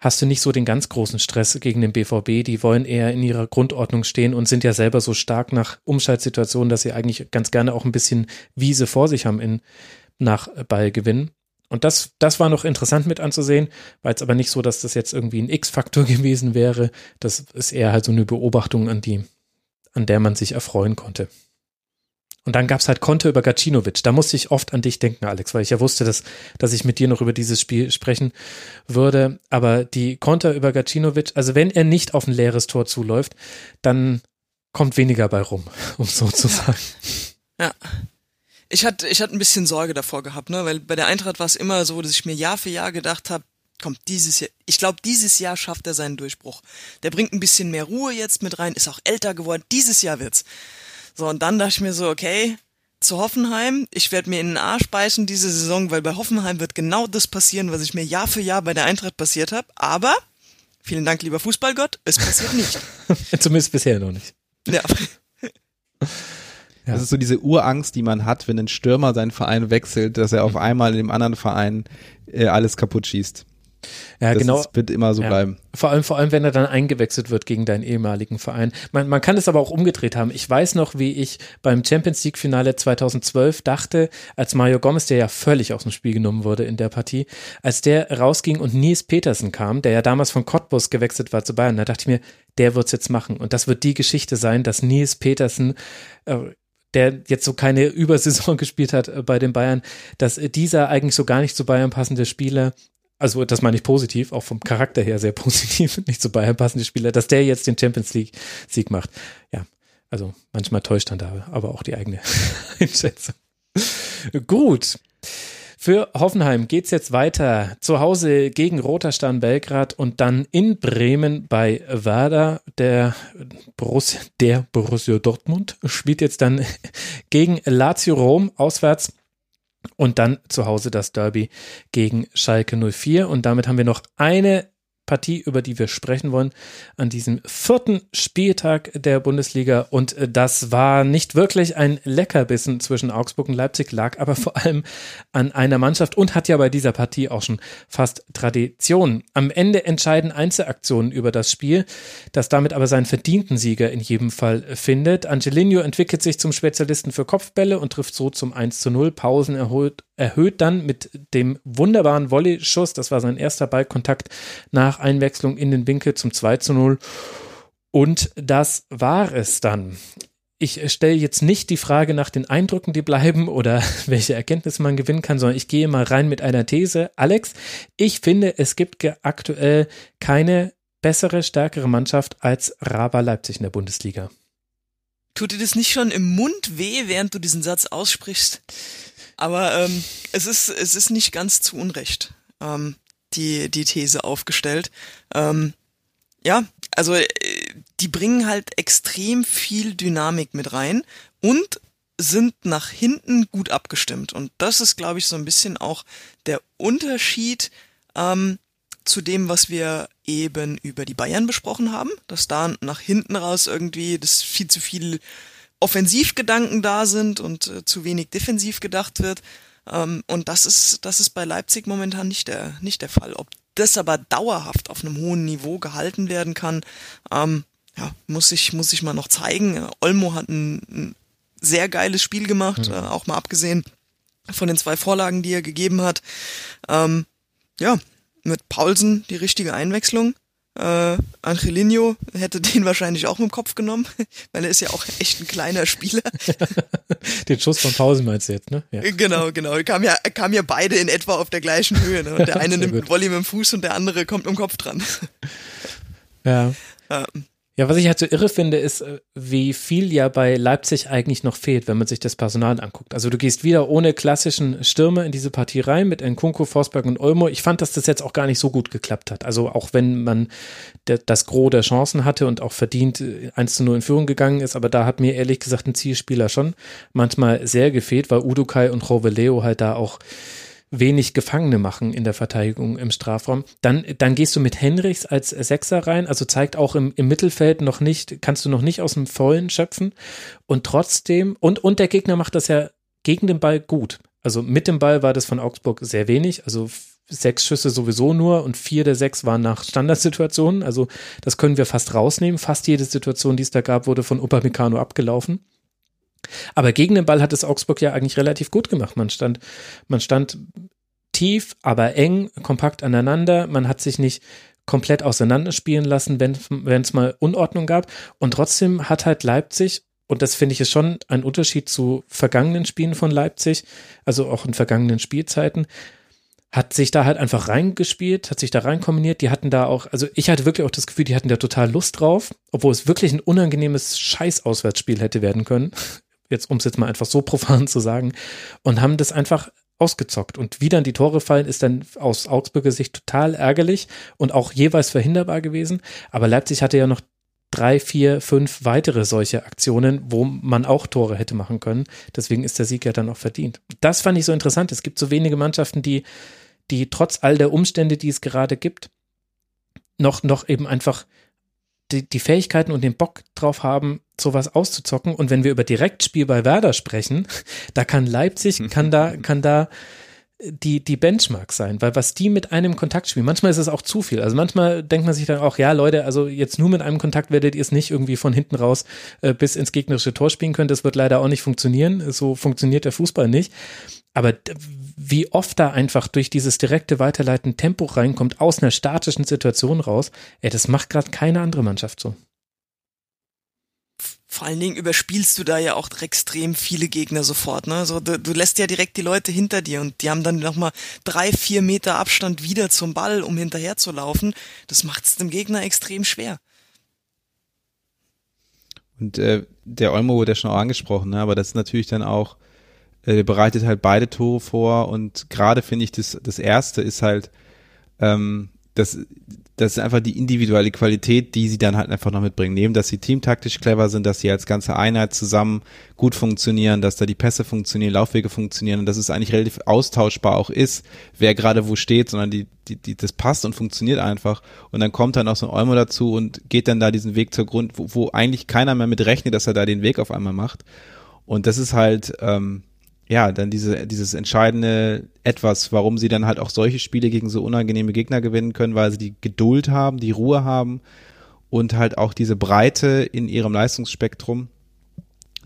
hast du nicht so den ganz großen Stress gegen den BVB. Die wollen eher in ihrer Grundordnung stehen und sind ja selber so stark nach Umschaltsituationen, dass sie eigentlich ganz gerne auch ein bisschen Wiese vor sich haben in nach Ballgewinn. Und das, das war noch interessant mit anzusehen, war jetzt aber nicht so, dass das jetzt irgendwie ein X-Faktor gewesen wäre. Das ist eher halt so eine Beobachtung an die an der man sich erfreuen konnte. Und dann gab's halt Konter über Gacinovic. Da musste ich oft an dich denken, Alex, weil ich ja wusste, dass, dass ich mit dir noch über dieses Spiel sprechen würde. Aber die Konter über Gacinovic, also wenn er nicht auf ein leeres Tor zuläuft, dann kommt weniger bei rum, um so zu sagen. Ja. Ich hatte, ich hatte ein bisschen Sorge davor gehabt, ne? weil bei der Eintracht war es immer so, dass ich mir Jahr für Jahr gedacht habe, kommt dieses Jahr, ich glaube, dieses Jahr schafft er seinen Durchbruch. Der bringt ein bisschen mehr Ruhe jetzt mit rein, ist auch älter geworden, dieses Jahr wird's. So, und dann dachte ich mir so, okay, zu Hoffenheim, ich werde mir in den Arsch beißen diese Saison, weil bei Hoffenheim wird genau das passieren, was ich mir Jahr für Jahr bei der Eintracht passiert habe. Aber, vielen Dank, lieber Fußballgott, es passiert nicht. Zumindest bisher noch nicht. Ja. Das ist so diese Urangst, die man hat, wenn ein Stürmer seinen Verein wechselt, dass er auf einmal in dem anderen Verein äh, alles kaputt schießt. Ja, das genau. Ist, wird immer so ja. bleiben. Vor allem, vor allem, wenn er dann eingewechselt wird gegen deinen ehemaligen Verein. Man, man kann es aber auch umgedreht haben. Ich weiß noch, wie ich beim Champions League Finale 2012 dachte, als Mario Gomez, der ja völlig aus dem Spiel genommen wurde in der Partie, als der rausging und Nils Petersen kam, der ja damals von Cottbus gewechselt war zu Bayern, da dachte ich mir, der wird's jetzt machen. Und das wird die Geschichte sein, dass Nils Petersen äh, der jetzt so keine Übersaison gespielt hat äh, bei den Bayern, dass dieser eigentlich so gar nicht zu Bayern passende Spieler also das meine ich positiv, auch vom Charakter her sehr positiv, nicht zu Bayern passende Spieler, dass der jetzt den Champions League Sieg macht. Ja, also manchmal täuscht dann da aber auch die eigene Einschätzung. Gut. Für Hoffenheim geht's jetzt weiter. Zu Hause gegen Roter Stern Belgrad und dann in Bremen bei Werder. Der Borussia, der Borussia Dortmund spielt jetzt dann gegen Lazio Rom auswärts. Und dann zu Hause das Derby gegen Schalke 04. Und damit haben wir noch eine Partie, über die wir sprechen wollen, an diesem vierten Spieltag der Bundesliga. Und äh, das war nicht wirklich ein Leckerbissen zwischen Augsburg und Leipzig, lag aber vor allem an einer Mannschaft und hat ja bei dieser Partie auch schon fast Tradition. Am Ende entscheiden Einzelaktionen über das Spiel, das damit aber seinen verdienten Sieger in jedem Fall findet. Angelino entwickelt sich zum Spezialisten für Kopfbälle und trifft so zum 1 zu 0. Pausen erholt, erhöht dann mit dem wunderbaren Volley-Schuss, das war sein erster Ballkontakt nach Einwechslung in den Winkel zum 2 zu 0. Und das war es dann. Ich stelle jetzt nicht die Frage nach den Eindrücken, die bleiben oder welche Erkenntnisse man gewinnen kann, sondern ich gehe mal rein mit einer These. Alex, ich finde, es gibt aktuell keine bessere, stärkere Mannschaft als Raba Leipzig in der Bundesliga. Tut dir das nicht schon im Mund weh, während du diesen Satz aussprichst? Aber ähm, es ist es ist nicht ganz zu Unrecht ähm, die die These aufgestellt. Ähm, ja, also äh, die bringen halt extrem viel Dynamik mit rein und sind nach hinten gut abgestimmt. Und das ist, glaube ich, so ein bisschen auch der Unterschied ähm, zu dem, was wir eben über die Bayern besprochen haben, dass da nach hinten raus irgendwie das viel zu viel Offensivgedanken da sind und äh, zu wenig defensiv gedacht wird. Ähm, und das ist, das ist bei Leipzig momentan nicht der, nicht der Fall. Ob das aber dauerhaft auf einem hohen Niveau gehalten werden kann, ähm, ja, muss ich, muss ich mal noch zeigen. Olmo hat ein, ein sehr geiles Spiel gemacht, mhm. äh, auch mal abgesehen von den zwei Vorlagen, die er gegeben hat. Ähm, ja, mit Paulsen die richtige Einwechslung. Äh, Angelino hätte den wahrscheinlich auch mit dem Kopf genommen, weil er ist ja auch echt ein kleiner Spieler. den Schuss von Pausen meinst du jetzt, ne? Ja. Genau, genau. Kam ja, kam ja beide in etwa auf der gleichen Höhe. Ne? Und der eine nimmt einen Volley mit dem Fuß und der andere kommt mit dem Kopf dran. Ja. Ähm, ja, was ich halt so irre finde, ist, äh, wie viel ja bei Leipzig eigentlich noch fehlt, wenn man sich das Personal anguckt. Also du gehst wieder ohne klassischen Stürmer in diese Partie rein mit Nkunku, Forsberg und Olmo. Ich fand, dass das jetzt auch gar nicht so gut geklappt hat. Also auch wenn man das Gros der Chancen hatte und auch verdient 1 zu 0 in Führung gegangen ist, aber da hat mir ehrlich gesagt ein Zielspieler schon manchmal sehr gefehlt, weil Udukai und Roveleo halt da auch wenig Gefangene machen in der Verteidigung im Strafraum. Dann, dann gehst du mit Henrichs als Sechser rein, also zeigt auch im, im Mittelfeld noch nicht, kannst du noch nicht aus dem Vollen schöpfen. Und trotzdem, und, und der Gegner macht das ja gegen den Ball gut. Also mit dem Ball war das von Augsburg sehr wenig, also sechs Schüsse sowieso nur und vier der sechs waren nach Standardsituationen. Also das können wir fast rausnehmen. Fast jede Situation, die es da gab, wurde von Upamecano abgelaufen. Aber gegen den Ball hat es Augsburg ja eigentlich relativ gut gemacht. Man stand, man stand tief, aber eng, kompakt aneinander. Man hat sich nicht komplett auseinanderspielen lassen, wenn es mal Unordnung gab. Und trotzdem hat halt Leipzig, und das finde ich ist schon ein Unterschied zu vergangenen Spielen von Leipzig, also auch in vergangenen Spielzeiten, hat sich da halt einfach reingespielt, hat sich da reinkombiniert. Die hatten da auch, also ich hatte wirklich auch das Gefühl, die hatten da total Lust drauf, obwohl es wirklich ein unangenehmes Scheiß-Auswärtsspiel hätte werden können jetzt um es jetzt mal einfach so profan zu sagen, und haben das einfach ausgezockt. Und wie dann die Tore fallen, ist dann aus Augsburger Sicht total ärgerlich und auch jeweils verhinderbar gewesen. Aber Leipzig hatte ja noch drei, vier, fünf weitere solche Aktionen, wo man auch Tore hätte machen können. Deswegen ist der Sieg ja dann auch verdient. Das fand ich so interessant. Es gibt so wenige Mannschaften, die, die trotz all der Umstände, die es gerade gibt, noch, noch eben einfach die, die Fähigkeiten und den Bock drauf haben, sowas auszuzocken. Und wenn wir über Direktspiel bei Werder sprechen, da kann Leipzig, kann da, kann da die, die Benchmark sein, weil was die mit einem Kontakt spielen, manchmal ist es auch zu viel. Also manchmal denkt man sich dann auch, ja Leute, also jetzt nur mit einem Kontakt werdet ihr es nicht irgendwie von hinten raus äh, bis ins gegnerische Tor spielen können. Das wird leider auch nicht funktionieren. So funktioniert der Fußball nicht. Aber wie oft da einfach durch dieses direkte Weiterleiten Tempo reinkommt aus einer statischen Situation raus, ey, das macht gerade keine andere Mannschaft so. Vor allen Dingen überspielst du da ja auch extrem viele Gegner sofort. Ne? Also du, du lässt ja direkt die Leute hinter dir und die haben dann nochmal drei, vier Meter Abstand wieder zum Ball, um hinterher zu laufen. Das macht es dem Gegner extrem schwer. Und äh, der Olmo wurde ja schon auch angesprochen, ne? aber das ist natürlich dann auch, äh, bereitet halt beide Tore vor und gerade finde ich, das, das erste ist halt, ähm, das, das ist einfach die individuelle Qualität, die sie dann halt einfach noch mitbringen. Neben, dass sie teamtaktisch clever sind, dass sie als ganze Einheit zusammen gut funktionieren, dass da die Pässe funktionieren, Laufwege funktionieren und dass es eigentlich relativ austauschbar auch ist, wer gerade wo steht, sondern die, die, die, das passt und funktioniert einfach. Und dann kommt dann auch so ein Olmo dazu und geht dann da diesen Weg zur Grund, wo, wo eigentlich keiner mehr mit rechnet, dass er da den Weg auf einmal macht. Und das ist halt, ähm, ja, dann diese, dieses entscheidende etwas, warum sie dann halt auch solche Spiele gegen so unangenehme Gegner gewinnen können, weil sie die Geduld haben, die Ruhe haben und halt auch diese Breite in ihrem Leistungsspektrum,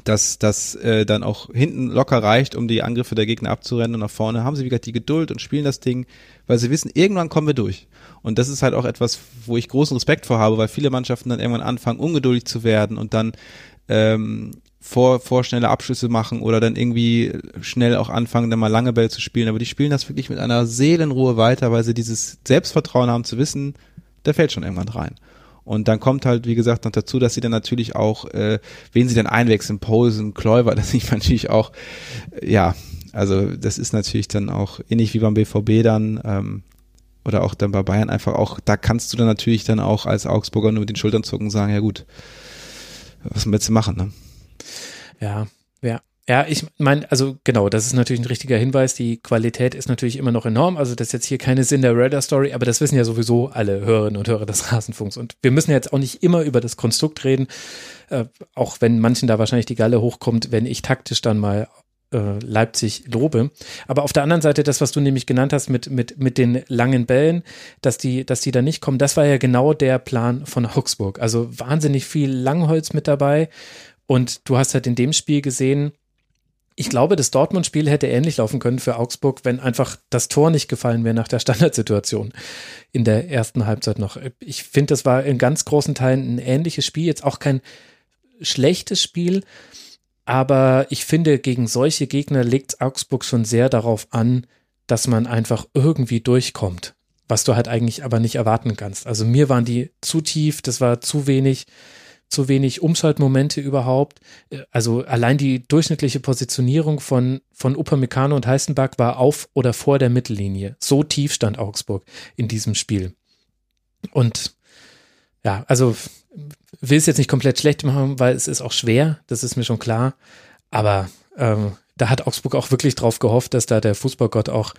dass das äh, dann auch hinten locker reicht, um die Angriffe der Gegner abzurennen und nach vorne haben sie wieder die Geduld und spielen das Ding, weil sie wissen, irgendwann kommen wir durch. Und das ist halt auch etwas, wo ich großen Respekt vor habe, weil viele Mannschaften dann irgendwann anfangen, ungeduldig zu werden und dann ähm, vor, vor schnelle Abschlüsse machen oder dann irgendwie schnell auch anfangen, dann mal lange Bälle zu spielen. Aber die spielen das wirklich mit einer Seelenruhe weiter, weil sie dieses Selbstvertrauen haben zu wissen, der fällt schon irgendwann rein. Und dann kommt halt, wie gesagt, noch dazu, dass sie dann natürlich auch, äh, wen sie dann einwechseln, Posen, Kläuber, das sieht natürlich auch, äh, ja, also das ist natürlich dann auch ähnlich wie beim BVB dann, ähm, oder auch dann bei Bayern einfach auch, da kannst du dann natürlich dann auch als Augsburger nur mit den Schultern zucken und sagen, ja gut, was willst du machen, ne? Ja, ja. Ja, ich meine, also genau, das ist natürlich ein richtiger Hinweis. Die Qualität ist natürlich immer noch enorm. Also das ist jetzt hier keine Cinderella-Story, aber das wissen ja sowieso alle Hörerinnen und Hörer des Rasenfunks. Und wir müssen jetzt auch nicht immer über das Konstrukt reden, äh, auch wenn manchen da wahrscheinlich die Galle hochkommt, wenn ich taktisch dann mal äh, Leipzig lobe. Aber auf der anderen Seite, das, was du nämlich genannt hast mit, mit, mit den langen Bällen, dass die, dass die da nicht kommen, das war ja genau der Plan von Augsburg. Also wahnsinnig viel Langholz mit dabei und du hast halt in dem Spiel gesehen, ich glaube, das Dortmund-Spiel hätte ähnlich laufen können für Augsburg, wenn einfach das Tor nicht gefallen wäre nach der Standardsituation in der ersten Halbzeit noch. Ich finde, das war in ganz großen Teilen ein ähnliches Spiel, jetzt auch kein schlechtes Spiel, aber ich finde, gegen solche Gegner legt Augsburg schon sehr darauf an, dass man einfach irgendwie durchkommt, was du halt eigentlich aber nicht erwarten kannst. Also mir waren die zu tief, das war zu wenig zu wenig Umschaltmomente überhaupt. Äh, also allein die durchschnittliche Positionierung von, von Upamecano und Heißenberg war auf oder vor der Mittellinie. So tief stand Augsburg in diesem Spiel. Und ja, also will es jetzt nicht komplett schlecht machen, weil es ist auch schwer, das ist mir schon klar. Aber ähm, da hat Augsburg auch wirklich drauf gehofft, dass da der Fußballgott auch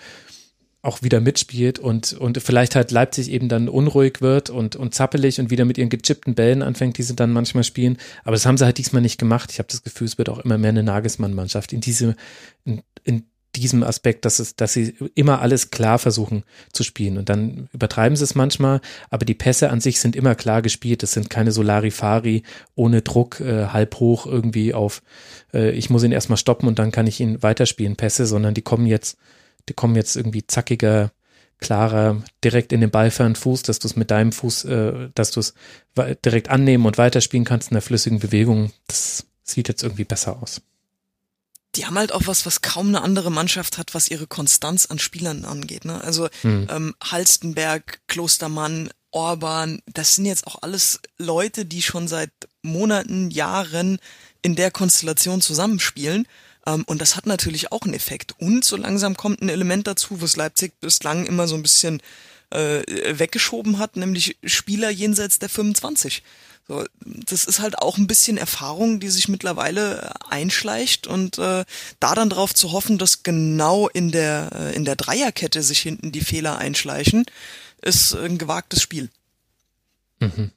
auch wieder mitspielt und, und vielleicht halt Leipzig eben dann unruhig wird und, und zappelig und wieder mit ihren gechippten Bällen anfängt, die sie dann manchmal spielen. Aber das haben sie halt diesmal nicht gemacht. Ich habe das Gefühl, es wird auch immer mehr eine Nagelsmann-Mannschaft in diese, in, in diesem Aspekt, dass es, dass sie immer alles klar versuchen zu spielen. Und dann übertreiben sie es manchmal, aber die Pässe an sich sind immer klar gespielt. Es sind keine Solarifari ohne Druck, äh, halb hoch irgendwie auf, äh, ich muss ihn erstmal stoppen und dann kann ich ihn weiterspielen, Pässe, sondern die kommen jetzt die kommen jetzt irgendwie zackiger, klarer, direkt in den ballfernen Fuß, dass du es mit deinem Fuß, äh, dass du es direkt annehmen und weiterspielen kannst in der flüssigen Bewegung. Das sieht jetzt irgendwie besser aus. Die haben halt auch was, was kaum eine andere Mannschaft hat, was ihre Konstanz an Spielern angeht. Ne? Also hm. ähm, Halstenberg, Klostermann, Orban, das sind jetzt auch alles Leute, die schon seit Monaten, Jahren in der Konstellation zusammenspielen und das hat natürlich auch einen Effekt. Und so langsam kommt ein Element dazu, was Leipzig bislang immer so ein bisschen äh, weggeschoben hat, nämlich Spieler jenseits der 25. So, das ist halt auch ein bisschen Erfahrung, die sich mittlerweile einschleicht und äh, da dann drauf zu hoffen, dass genau in der äh, in der Dreierkette sich hinten die Fehler einschleichen, ist ein gewagtes Spiel. Mhm.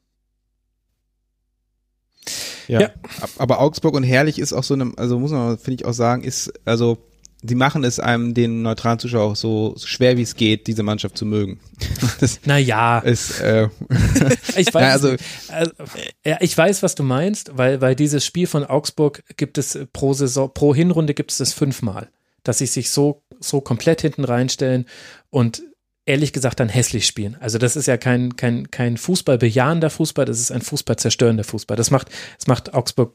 Ja. ja. Aber Augsburg und Herrlich ist auch so eine, also muss man, finde ich auch sagen, ist, also sie machen es einem, den neutralen Zuschauer auch so schwer wie es geht, diese Mannschaft zu mögen. Das naja. Ist, äh, ich, weiß, also, also, ja, ich weiß, was du meinst, weil, weil dieses Spiel von Augsburg gibt es pro Saison, pro Hinrunde gibt es das fünfmal, dass sie sich so, so komplett hinten reinstellen und ehrlich gesagt dann hässlich spielen. Also das ist ja kein, kein, kein Fußball bejahender Fußball, das ist ein Fußball zerstörender Fußball. Das macht, das macht Augsburg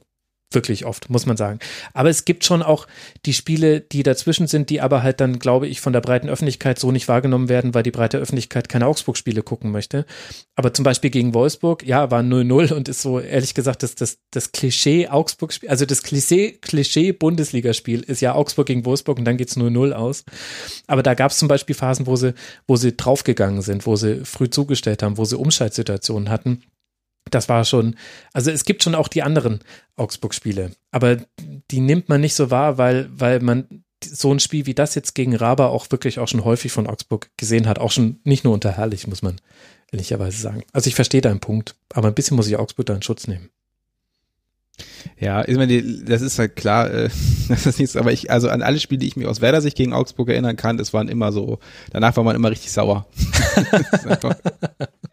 wirklich oft, muss man sagen. Aber es gibt schon auch die Spiele, die dazwischen sind, die aber halt dann, glaube ich, von der breiten Öffentlichkeit so nicht wahrgenommen werden, weil die breite Öffentlichkeit keine Augsburg-Spiele gucken möchte. Aber zum Beispiel gegen Wolfsburg, ja, war 0-0 und ist so, ehrlich gesagt, das, das, das Klischee Augsburg-Spiel, also das Klischee, Klischee Bundesligaspiel ist ja Augsburg gegen Wolfsburg und dann geht's 0-0 aus. Aber da gab es zum Beispiel Phasen, wo sie, wo sie draufgegangen sind, wo sie früh zugestellt haben, wo sie Umschaltsituationen hatten das war schon, also es gibt schon auch die anderen Augsburg-Spiele, aber die nimmt man nicht so wahr, weil, weil man so ein Spiel wie das jetzt gegen Raba auch wirklich auch schon häufig von Augsburg gesehen hat, auch schon nicht nur unter Herrlich, muss man ehrlicherweise sagen. Also ich verstehe deinen Punkt, aber ein bisschen muss ich Augsburg da in Schutz nehmen. Ja, ich meine, das ist halt klar, äh, das ist nichts, aber ich, also an alle Spiele, die ich mich aus Werder Sicht gegen Augsburg erinnern kann, das waren immer so, danach war man immer richtig sauer.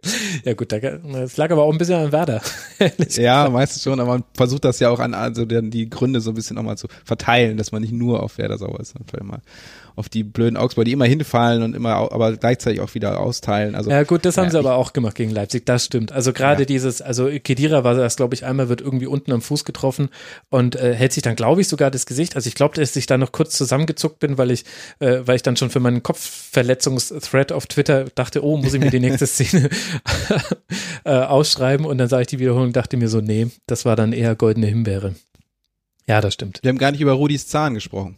ja gut, das lag aber auch ein bisschen an Werder. ja, meistens schon, aber man versucht das ja auch an, also die Gründe so ein bisschen nochmal zu verteilen, dass man nicht nur auf Werder sauer ist, sondern mal auf die blöden Augsburger, die immer hinfallen und immer, aber gleichzeitig auch wieder austeilen. Also, ja gut, das haben ja, sie aber auch gemacht gegen Leipzig, das stimmt. Also gerade ja. dieses, also Kedira war das, glaube ich, einmal wird irgendwie unten am Fuß getroffen und äh, hält sich dann, glaube ich, sogar das Gesicht. Also ich glaube, dass ich da noch kurz zusammengezuckt bin, weil ich, äh, weil ich dann schon für meinen Kopfverletzungsthread auf Twitter dachte, oh, muss ich mir die nächste Szene äh, ausschreiben und dann sah ich die Wiederholung und dachte mir so, nee, das war dann eher goldene Himbeere. Ja, das stimmt. Wir haben gar nicht über Rudis Zahn gesprochen.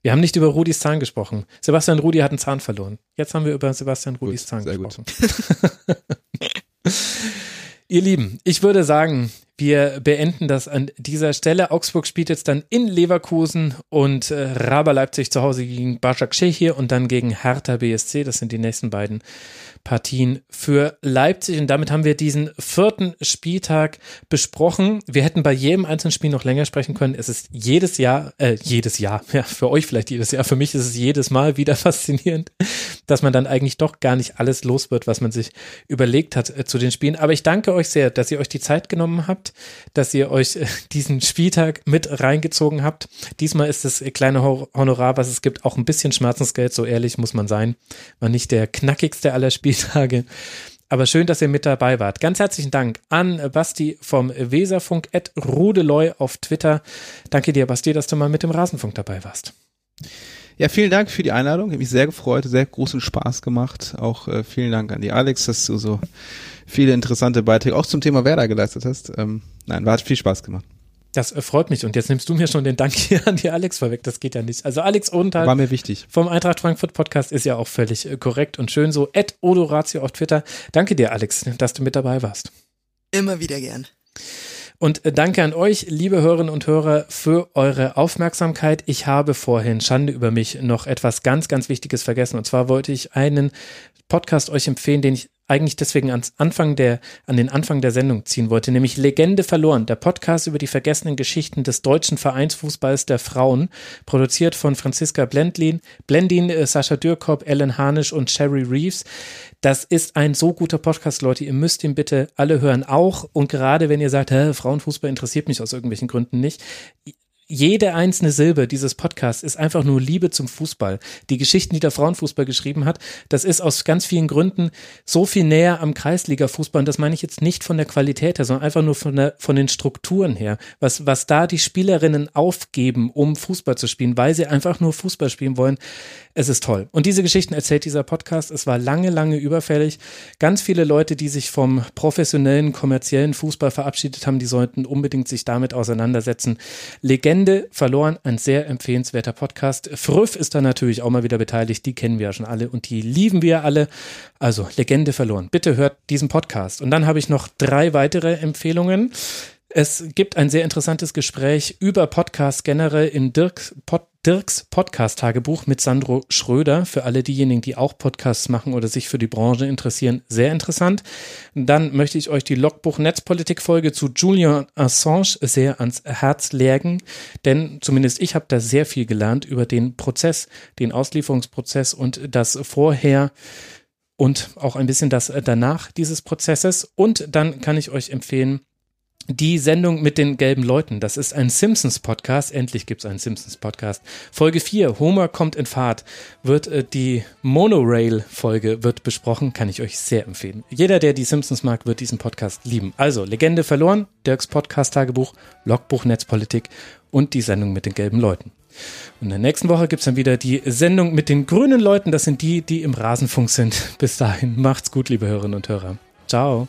Wir haben nicht über Rudis Zahn gesprochen. Sebastian Rudi hat einen Zahn verloren. Jetzt haben wir über Sebastian Rudis gut, Zahn gesprochen. Ihr Lieben, ich würde sagen, wir beenden das an dieser Stelle. Augsburg spielt jetzt dann in Leverkusen und äh, Raber Leipzig zu Hause gegen Başak hier und dann gegen Hertha BSC. Das sind die nächsten beiden Partien für Leipzig. Und damit haben wir diesen vierten Spieltag besprochen. Wir hätten bei jedem einzelnen Spiel noch länger sprechen können. Es ist jedes Jahr, äh, jedes Jahr, ja, für euch vielleicht jedes Jahr, für mich ist es jedes Mal wieder faszinierend, dass man dann eigentlich doch gar nicht alles los wird, was man sich überlegt hat äh, zu den Spielen. Aber ich danke euch sehr, dass ihr euch die Zeit genommen habt, dass ihr euch äh, diesen Spieltag mit reingezogen habt. Diesmal ist das kleine Honorar, was es gibt, auch ein bisschen Schmerzensgeld, so ehrlich muss man sein. War nicht der knackigste aller Spiele Spieltage. Aber schön, dass ihr mit dabei wart. Ganz herzlichen Dank an Basti vom Weserfunk, at Rudeloy auf Twitter. Danke dir, Basti, dass du mal mit dem Rasenfunk dabei warst. Ja, vielen Dank für die Einladung. Ich habe mich sehr gefreut, sehr großen Spaß gemacht. Auch äh, vielen Dank an die Alex, dass du so viele interessante Beiträge auch zum Thema Werder geleistet hast. Ähm, nein, war hat viel Spaß gemacht. Das äh, freut mich. Und jetzt nimmst du mir schon den Dank hier an die Alex vorweg. Das geht ja nicht. Also Alex Odenthal. War mir wichtig. Vom Eintracht Frankfurt Podcast ist ja auch völlig äh, korrekt und schön so. Ed Odoratio auf Twitter. Danke dir, Alex, dass du mit dabei warst. Immer wieder gern. Und äh, danke an euch, liebe Hörerinnen und Hörer, für eure Aufmerksamkeit. Ich habe vorhin, Schande über mich, noch etwas ganz, ganz Wichtiges vergessen. Und zwar wollte ich einen Podcast euch empfehlen, den ich eigentlich deswegen ans Anfang der, an den Anfang der Sendung ziehen wollte, nämlich Legende verloren, der Podcast über die vergessenen Geschichten des deutschen Vereinsfußballs der Frauen, produziert von Franziska Blendlin, Blendin, äh, Sascha Dürkop, Ellen Harnisch und Sherry Reeves. Das ist ein so guter Podcast, Leute. Ihr müsst ihn bitte alle hören. Auch und gerade wenn ihr sagt, Frauenfußball interessiert mich aus irgendwelchen Gründen nicht jede einzelne Silbe dieses Podcasts ist einfach nur Liebe zum Fußball. Die Geschichten, die der Frauenfußball geschrieben hat, das ist aus ganz vielen Gründen so viel näher am Kreisliga-Fußball. Und das meine ich jetzt nicht von der Qualität her, sondern einfach nur von, der, von den Strukturen her. Was, was da die Spielerinnen aufgeben, um Fußball zu spielen, weil sie einfach nur Fußball spielen wollen. Es ist toll. Und diese Geschichten erzählt dieser Podcast. Es war lange, lange überfällig. Ganz viele Leute, die sich vom professionellen, kommerziellen Fußball verabschiedet haben, die sollten unbedingt sich damit auseinandersetzen. Legende verloren, ein sehr empfehlenswerter Podcast. Früff ist da natürlich auch mal wieder beteiligt. Die kennen wir ja schon alle und die lieben wir alle. Also Legende verloren. Bitte hört diesen Podcast. Und dann habe ich noch drei weitere Empfehlungen. Es gibt ein sehr interessantes Gespräch über Podcasts generell in Dirks, Pod, Dirks Podcast-Tagebuch mit Sandro Schröder. Für alle diejenigen, die auch Podcasts machen oder sich für die Branche interessieren, sehr interessant. Dann möchte ich euch die Logbuch Netzpolitik-Folge zu Julian Assange sehr ans Herz legen, denn zumindest ich habe da sehr viel gelernt über den Prozess, den Auslieferungsprozess und das vorher und auch ein bisschen das danach dieses Prozesses. Und dann kann ich euch empfehlen, die Sendung mit den gelben Leuten. Das ist ein Simpsons-Podcast. Endlich gibt es einen Simpsons-Podcast. Folge 4, Homer kommt in Fahrt, wird äh, die Monorail-Folge wird besprochen. Kann ich euch sehr empfehlen. Jeder, der die Simpsons mag, wird diesen Podcast lieben. Also, Legende verloren, Dirks Podcast-Tagebuch, Logbuch Netzpolitik und die Sendung mit den gelben Leuten. Und in der nächsten Woche gibt es dann wieder die Sendung mit den grünen Leuten. Das sind die, die im Rasenfunk sind. Bis dahin, macht's gut, liebe Hörerinnen und Hörer. Ciao.